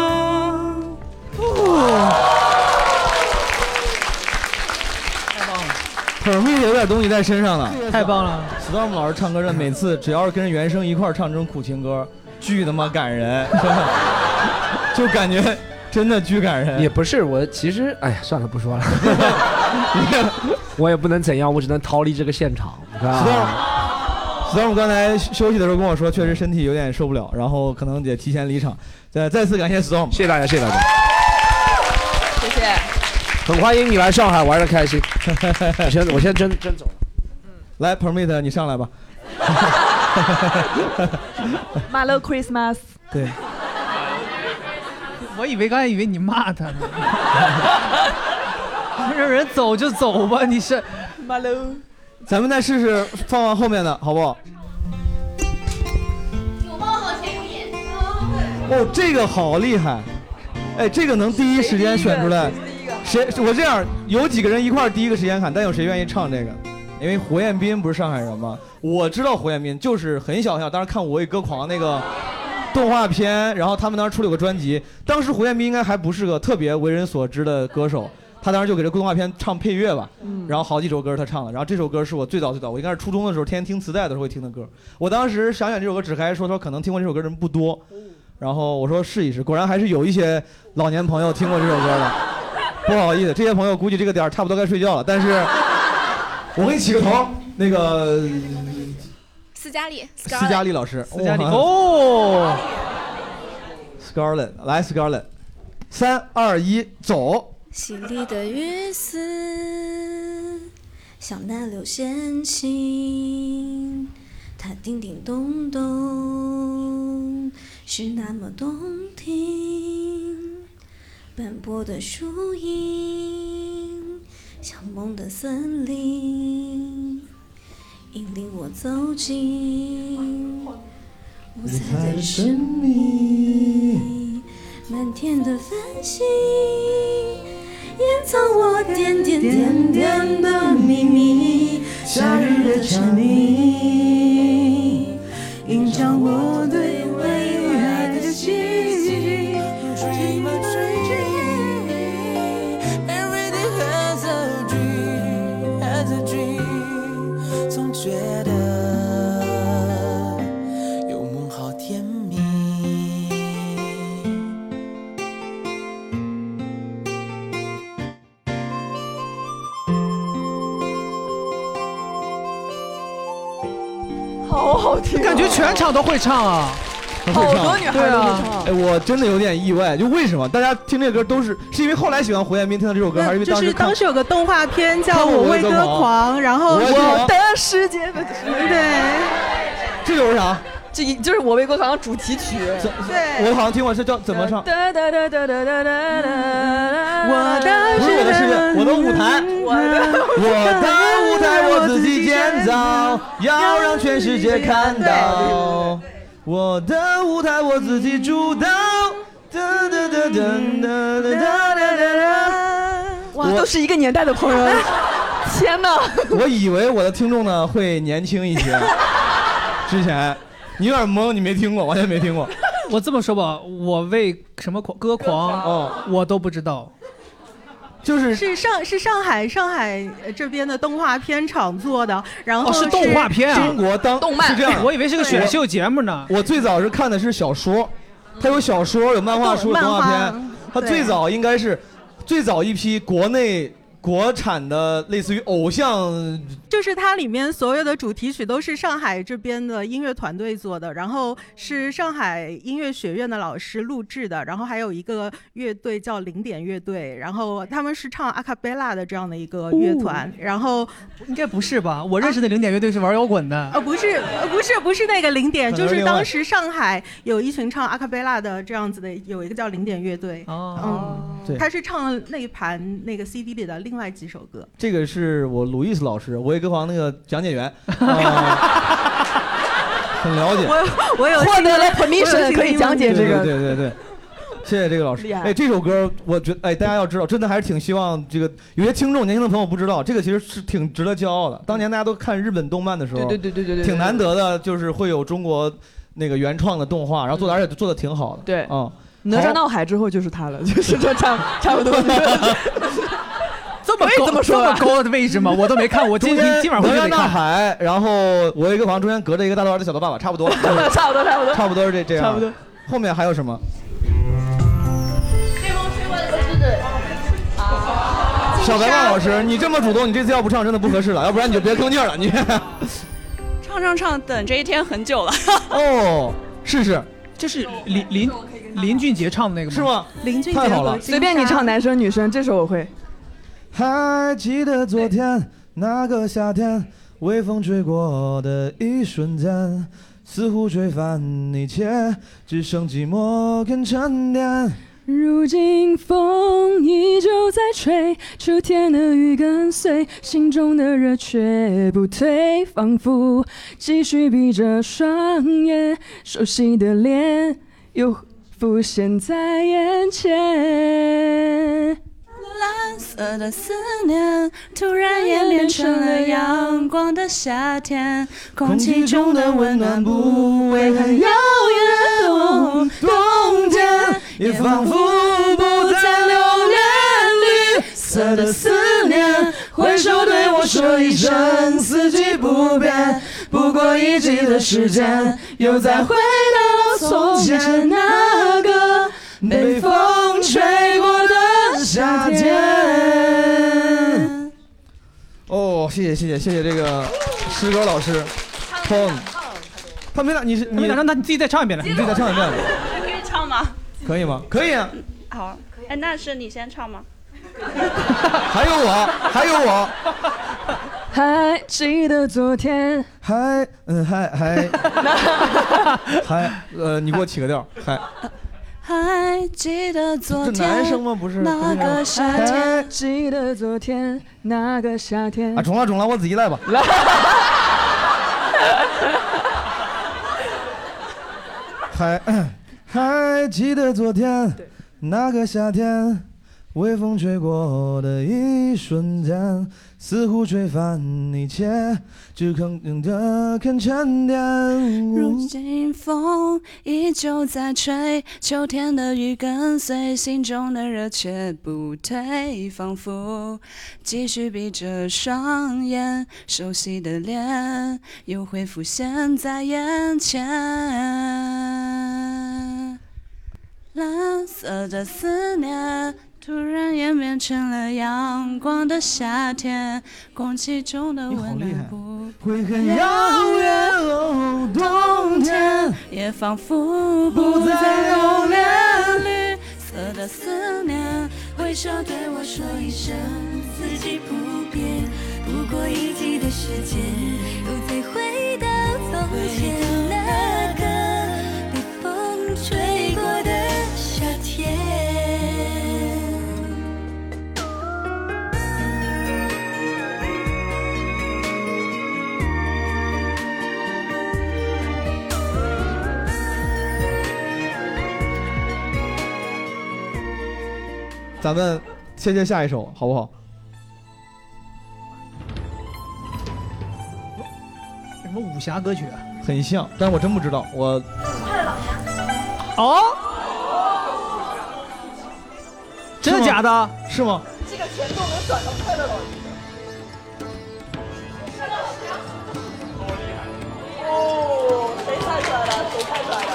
捧蜜有点东西在身上了，太棒了！Storm 老师唱歌的，每次只要是跟着原声一块儿唱这种苦情歌，巨他妈感人，真 的就感觉真的巨感人。也不是我，其实哎呀，算了，不说了。我也不能怎样，我只能逃离这个现场。storm，storm 刚才休息的时候跟我说，确实身体有点受不了，然后可能得提前离场。再再次感谢 Storm，谢谢大家，谢谢大家。很欢迎你来上海玩的开心。我先我先真真走了。来，Permit 你上来吧。Merry Christmas。对，我以为刚才以为你骂他呢。让人走就走吧，你是。Hello。咱们再试试放放后面的好不好？哦，这个好厉害！哎，这个能第一时间选出来。谁？我这样，有几个人一块儿第一个时间喊，但有谁愿意唱这个？因为胡彦斌不是上海人吗？我知道胡彦斌，就是很小很小，当时看《我为歌狂》那个动画片，然后他们当时出了有个专辑，当时胡彦斌应该还不是个特别为人所知的歌手。他当时就给这动画片唱配乐吧，然后好几首歌他唱了，然后这首歌是我最早最早，我应该是初中的时候天天听磁带的时候会听的歌。我当时想选这首歌，只还说说可能听过这首歌的人不多，然后我说试一试，果然还是有一些老年朋友听过这首歌的。不好意思，这些朋友估计这个点儿差不多该睡觉了，但是 我给你起个头，那个斯嘉丽，斯嘉丽老师，斯嘉丽哦，Scarlett 来 Scarlett，三二一走。淅沥的雨丝，像那流线琴，它叮叮咚咚，是那么动听。斑驳的树影，像梦的森林，引领我走进五彩的生命，满天的繁星。掩藏我点点点点的秘密，夏日的蝉鸣，映照我对好好听、感觉全场都会唱啊。好多女孩都会唱。哎，我真的有点意外，就为什么？大家听这歌都是是因为后来喜欢胡彦斌听到这首歌，还是因为就是当时看当时有个动画片叫《我我为歌狂狂》，然后我的世界的对，这首是啥？这一就是我为歌狂主题曲。对我好像听过，是叫怎么唱？哒哒哒哒哒哒哒哒哒我的不是我的世界，我的舞台，我的我的舞台我自己建造，要让全世界看到。我的舞台我自己主导。哒哒哒哒哒哒哒哒哒。哇，都是一个年代的朋友。天哪！我以为我的听众呢会年轻一些，之前你有点懵，你没听过，完全没听过。我这么说吧，我为什么狂歌狂哦，我都不知道。就是是上是上海上海呃这边的动画片厂做的，然后哦是动画片啊中国当动漫是这样，我以为是个选秀节目呢。我最早是看的是小说，它有小说，有漫画书，有动画漫画片。它对最早应该是最早一批国内国产的类似于偶像。就是它里面所有的主题曲都是上海这边的音乐团队做的，然后是上海音乐学院的老师录制的，然后还有一个乐队叫零点乐队，然后他们是唱阿卡贝拉的这样的一个乐团，然后应该不是吧？我认识的零点乐队是玩摇滚的。呃不是呃不是不是那个零点，就是当时上海有一群唱阿卡贝拉的这样子的，有一个叫零点乐队，嗯，对。他是唱那盘那个 CD 里的另外几首歌。这个是我鲁伊斯老师，我也歌皇那个讲解员，啊 很了解。我我有获得了 permission 可以讲解这个对对对对。谢谢这个老师哎，这首歌我觉得，哎，大家要知道，真的还是挺希望这个有些听众年轻的朋友不知道，这个其实是挺值得骄傲的。当年大家都看日本动漫的时候，对对对对对对对挺难得的，就是会有中国那个原创的动画，然后做的而且做的挺好的。对嗯，哪吒闹海之后就是他了，就是这差差不多。这么高可以这么说吧这么高的位置吗？我都没看，我今中间今晚回去哪吒闹得看。海，然后我有一个房中间隔着一个大头儿子小头爸爸，差不多了，差不多差不多差不多是这这样，差不多。后面还有什么？小白浪老师，你这么主动，你这次要不唱真的不合适了，要不然你就别吭气了，你。唱唱唱，等这一天很久了。哦，试试。这是林林林俊杰唱的那个吗？是吗？林俊太好了，随便你唱男生女生，这首我会。还记得昨天那个夏天，微风吹过的一瞬间，似乎吹翻一切，只剩寂寞跟沉淀。如今风依旧在吹，秋天的雨跟随，心中的热却不退，仿佛继续闭着双眼，熟悉的脸又浮现在眼前。蓝色的思念突然演变成了阳光的夏天，空气中的温暖不会很遥远，冬天也仿佛不再留恋。绿色的思念挥手对我说一声四季不变，不过一季的时间，又再回到从前那个被风吹过的夏天。哦，谢谢谢谢谢谢这个诗歌老师，砰！他没了，你是你让他你自己再唱一遍来，你自己再唱一遍，可以唱吗？可以吗？可以啊。好，哎，那是你先唱吗？还有我，还有我，还记得昨天，还嗯还还还呃，你给我起个调，还还记得昨天，男生吗？不是那个夏天，记得昨天那个夏天啊，。中了中了，我自己来吧。来还还记得昨天那个夏天，微风吹过的一瞬间，似乎吹翻一切，只肯的肯沉淀。如今风依旧在吹，秋天的雨跟随，心中的热却不退，仿佛继续闭着双眼，熟悉的脸又会浮现在眼前。蓝色的思念突然演变成了阳光的夏天，空气中的温暖不会很遥远哦，冬天也仿佛不再留恋。绿色的思念，挥手对我说一声，四季不变，不过一季的时间，又再回到从前那个被风吹过的咱们切切下一首好不好？什么武侠歌曲很像但我真不知道我快乐老家哦？真的假的？是吗？这个钱都能转到快乐老家哦谁猜出来了谁猜出来了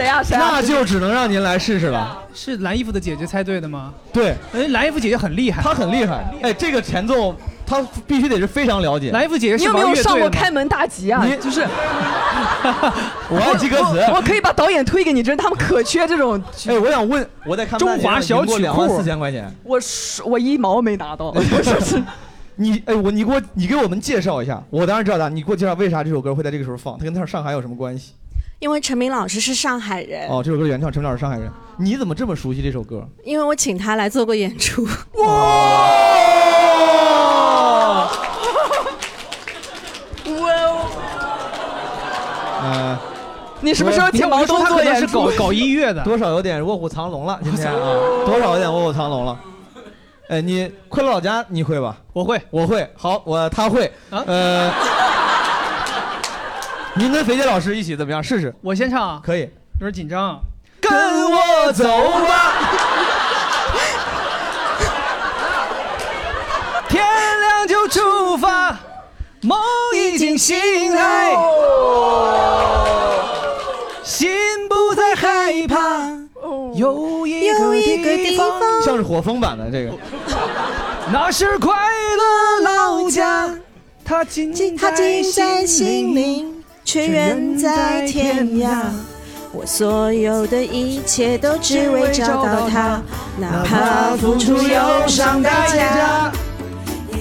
谁啊？谁啊？那就只能让您来试试了。是蓝衣服的姐姐猜对的吗？对，哎，蓝衣服姐姐很厉害，她很厉害。哎，这个前奏她必须得是非常了解。蓝衣服姐姐你有没有上过开门大吉啊？就是 我要记歌词我我可以把导演推给你，真是他们可缺这种。哎，我想问，我在看中华小曲库两万四千块钱。我是我一毛没拿到，就是你哎，我你给我你给我们介绍一下，我当然知道的，你给我介绍为啥这首歌会在这个时候放？它跟上海有什么关系？因为陈明老师是上海人，哦，这首歌的原唱陈明老师上海人，你怎么这么熟悉这首歌？因为我请他来做过演出。哇！哇呃，你什么时候请毛东做演出？音乐的，多少有点卧虎藏龙了，今天啊，多少有点卧虎藏龙了。哎，你快乐老家你会吧？我会，我会。好，我他会。呃，您跟肥姐老师一起怎么样？试试。我先唱啊，可以。有点紧张啊。跟我走吧。天亮就出发，梦已经醒来，心不再害怕，有一有一个个地地方，像是火风版的这个。那是快乐老家，它近它近在心灵，却远在天涯。我所有的一切都只为找到他，哪怕付出忧伤代价。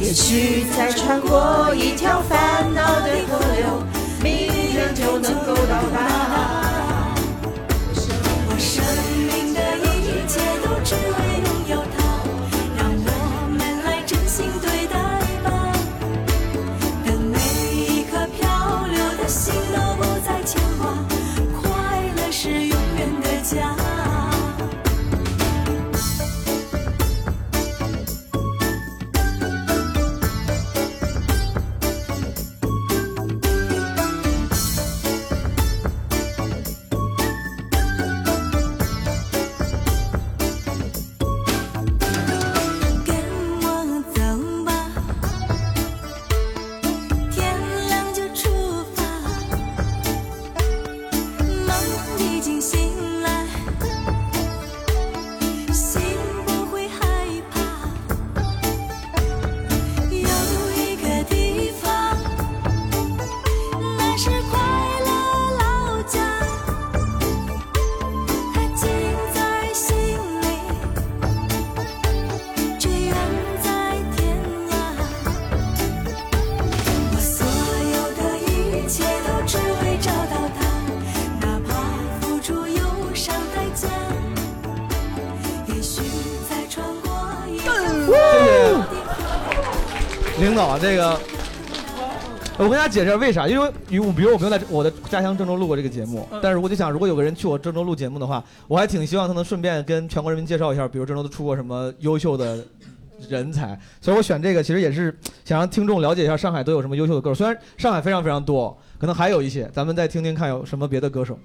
也许再穿过一条烦恼的河流，领导，这个我跟大家解释为啥，因为比如比如我没有在我的家乡郑州录过这个节目，但是我就想，如果有个人去我郑州录节目的话，我还挺希望他能顺便跟全国人民介绍一下，比如郑州都出过什么优秀的人才，所以我选这个其实也是想让听众了解一下上海都有什么优秀的歌手，虽然上海非常非常多，可能还有一些，咱们再听听看有什么别的歌手。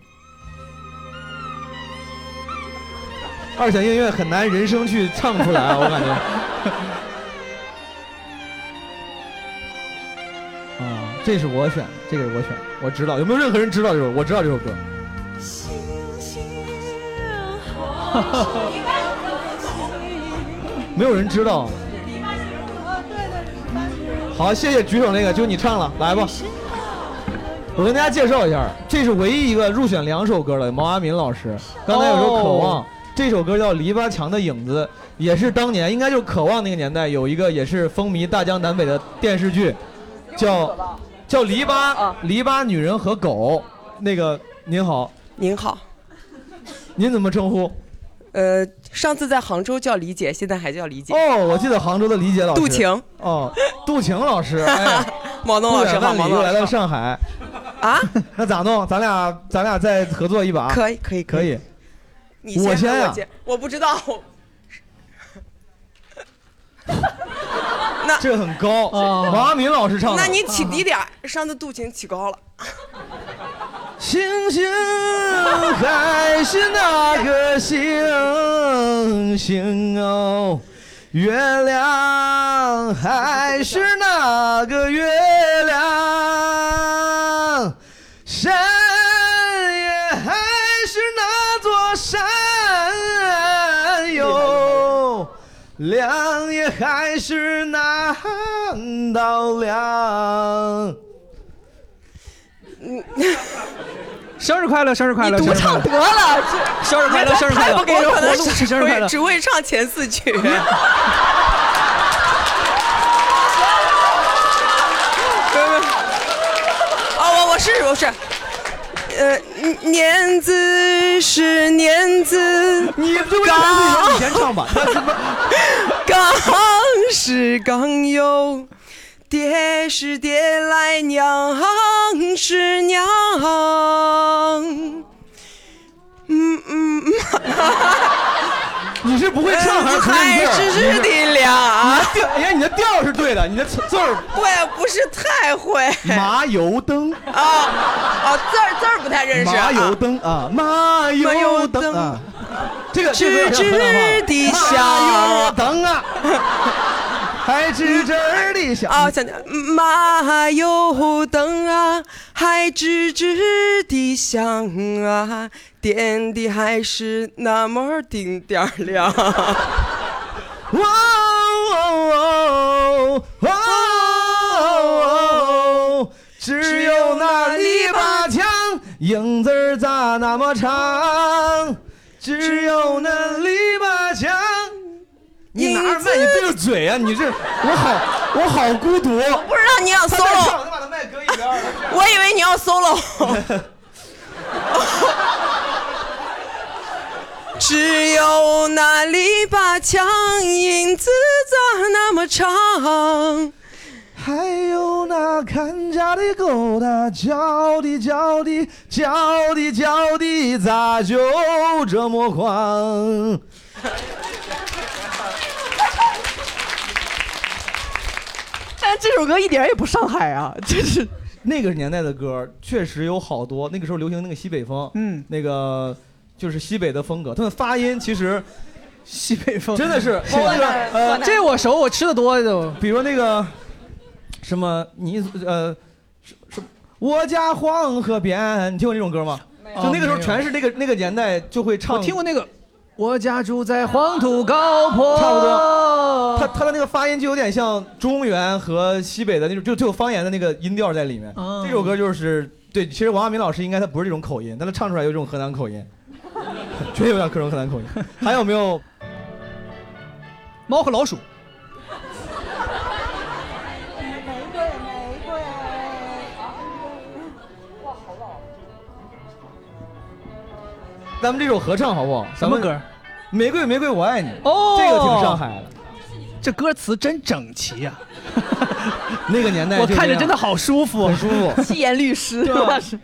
二选音乐很难人声去唱出来啊，我感觉。这是我选，这个是我选，我知道。有没有任何人知道这首？我知道这首歌。没有人知道。好，谢谢举手那个，就你唱了，来吧。我跟大家介绍一下，这是唯一一个入选两首歌的毛阿敏老师。刚才有首《渴望》，这首歌叫《篱笆墙的影子》，也是当年应该就是《渴望》那个年代有一个也是风靡大江南北的电视剧，叫叫《篱笆》篱笆女人和狗。那个您好，您好，您怎么称呼？呃，上次在杭州叫李姐，现在还叫李姐。哦，我记得杭州的李姐老师。杜晴。哦，杜晴老师。哎，毛东老师好，毛东老师又来到上海。啊？那咋弄？咱俩咱俩再合作一把。可以可以可以。你先我先呀我先我不知道。那这个很高。王阿敏老师唱的。那你起低点儿，上次杜琴起高了。星星还是那个星星哦，月亮还是那个月道亮。生日快乐，生日快乐！你独唱得了，生日快乐，生日快乐！太不给人活路，生日快乐！只会唱前四句。哦，我我试试，我试。呃，年字是年字，你就刚你先唱吧。刚是刚有，爹是爹来娘是娘。嗯嗯，你是不会唱还是还是是的俩？你的调，哎呀，你的调是对的，你的字儿对，不是太会。麻油灯啊啊，字儿字儿不太认识。麻油灯啊，麻油灯啊，这个吱吱的响，麻油灯啊，还吱吱的响啊，想麻油灯啊，还吱吱的响啊，点的还是那么丁点儿亮。哇哦哦哦，只有那篱笆墙，影子儿咋那么长？只有那篱笆墙。你拿着麦？你对着嘴啊！你这我好我好孤独。我不知道你要 solo，我以为你要 solo。只有那篱笆墙，影子咋那么长？还有那看家的狗，它叫的叫的叫的叫的，咋就这么狂？但这首歌一点也不上海啊，就是那个年代的歌，确实有好多。那个时候流行那个西北风，嗯，那个就是西北的风格。他们发音其实西北风 真的是，包括那个呃，这我熟，我吃的多就。比如那个什么你呃什什，我家黄河边，你听过这种歌吗？就那个时候全是那个那个年代就会唱。我听过那个。我家住在黄土高坡，差不多。他他的那个发音就有点像中原和西北的那种，就就有方言的那个音调在里面。这首歌就是对，其实王亚明老师应该他不是这种口音，但他唱出来有这种河南口音，绝对有点各种河南口音。还有没有 猫和老鼠？咱们这首合唱好不好？什么歌？玫瑰玫瑰我爱你。哦，这个挺上海的。这歌词真整齐呀。那个年代，我看着真的好舒服，很舒服。七言律诗，是。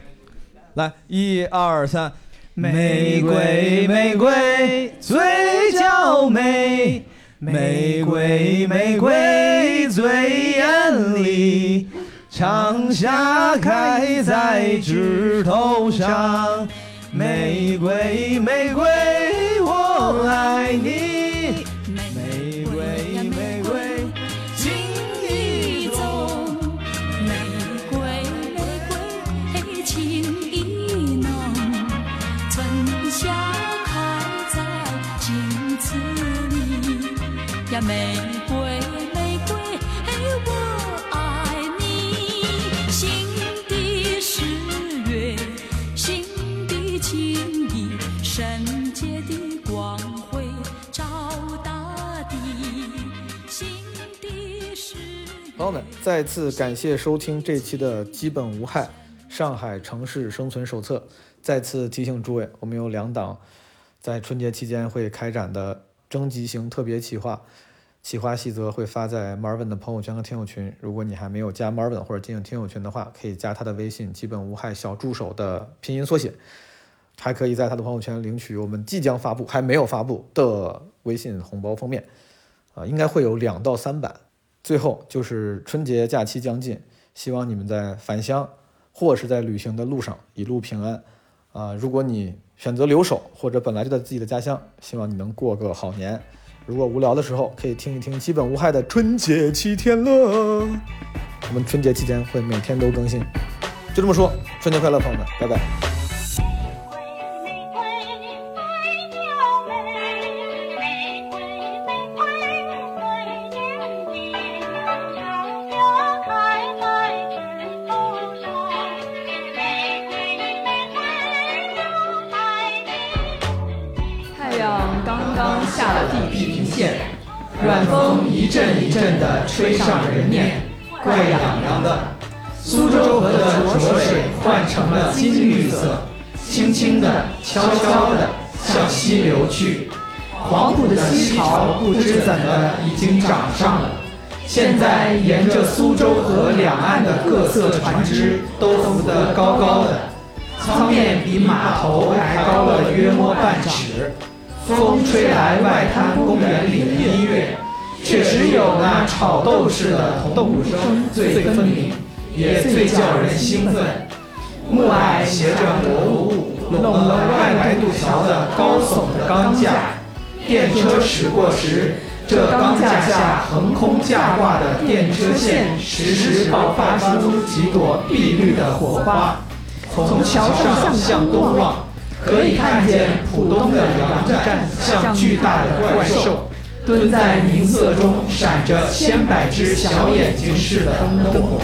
来，一二三，玫瑰玫瑰最娇美，玫瑰玫瑰最艳丽，长夏开在枝头上。玫瑰，玫瑰，我爱你。玫瑰，玫瑰，情意重。玫瑰，玫瑰，情意浓。春夏开在镜子里呀，玫瑰，朋友们，再次感谢收听这期的《基本无害上海城市生存手册》。再次提醒诸位，我们有两档在春节期间会开展的征集型特别企划，企划细则会发在 Marvin 的朋友圈和听友群。如果你还没有加 Marvin 或者进入听友群的话，可以加他的微信“基本无害小助手”的拼音缩写。还可以在他的朋友圈领取我们即将发布、还没有发布的微信红包封面，啊，应该会有两到三版，最后就是春节假期将近，希望你们在返乡或是在旅行的路上一路平安。啊、如果你选择留守或者本来就在自己的家乡，希望你能过个好年。如果无聊的时候，可以听一听基本无害的春节七天乐。我们春节期间会每天都更新。就这么说，春节快乐，朋友们，拜拜。吹上人面，怪痒痒的。苏州河的浊水换成了金绿色，轻轻地、悄悄地向西流去。黄浦的西潮不知怎么已经涨上了，现在沿着苏州河两岸的各色船只都浮得高高的，舱面比码头还高了约摸半尺。风吹来外滩公园里的音乐，确实有那炒豆似的铜鼓声最分明，也最叫人兴奋。暮霭携着薄雾，拢了外来渡桥的高耸的钢架。电车驶过时，这钢架下横空架挂的电车线，时时爆发出几朵碧绿的火花。从桥上向东望，可以看见浦东的洋站像巨大的怪兽，蹲在银色中闪着千百只小眼睛似的灯火。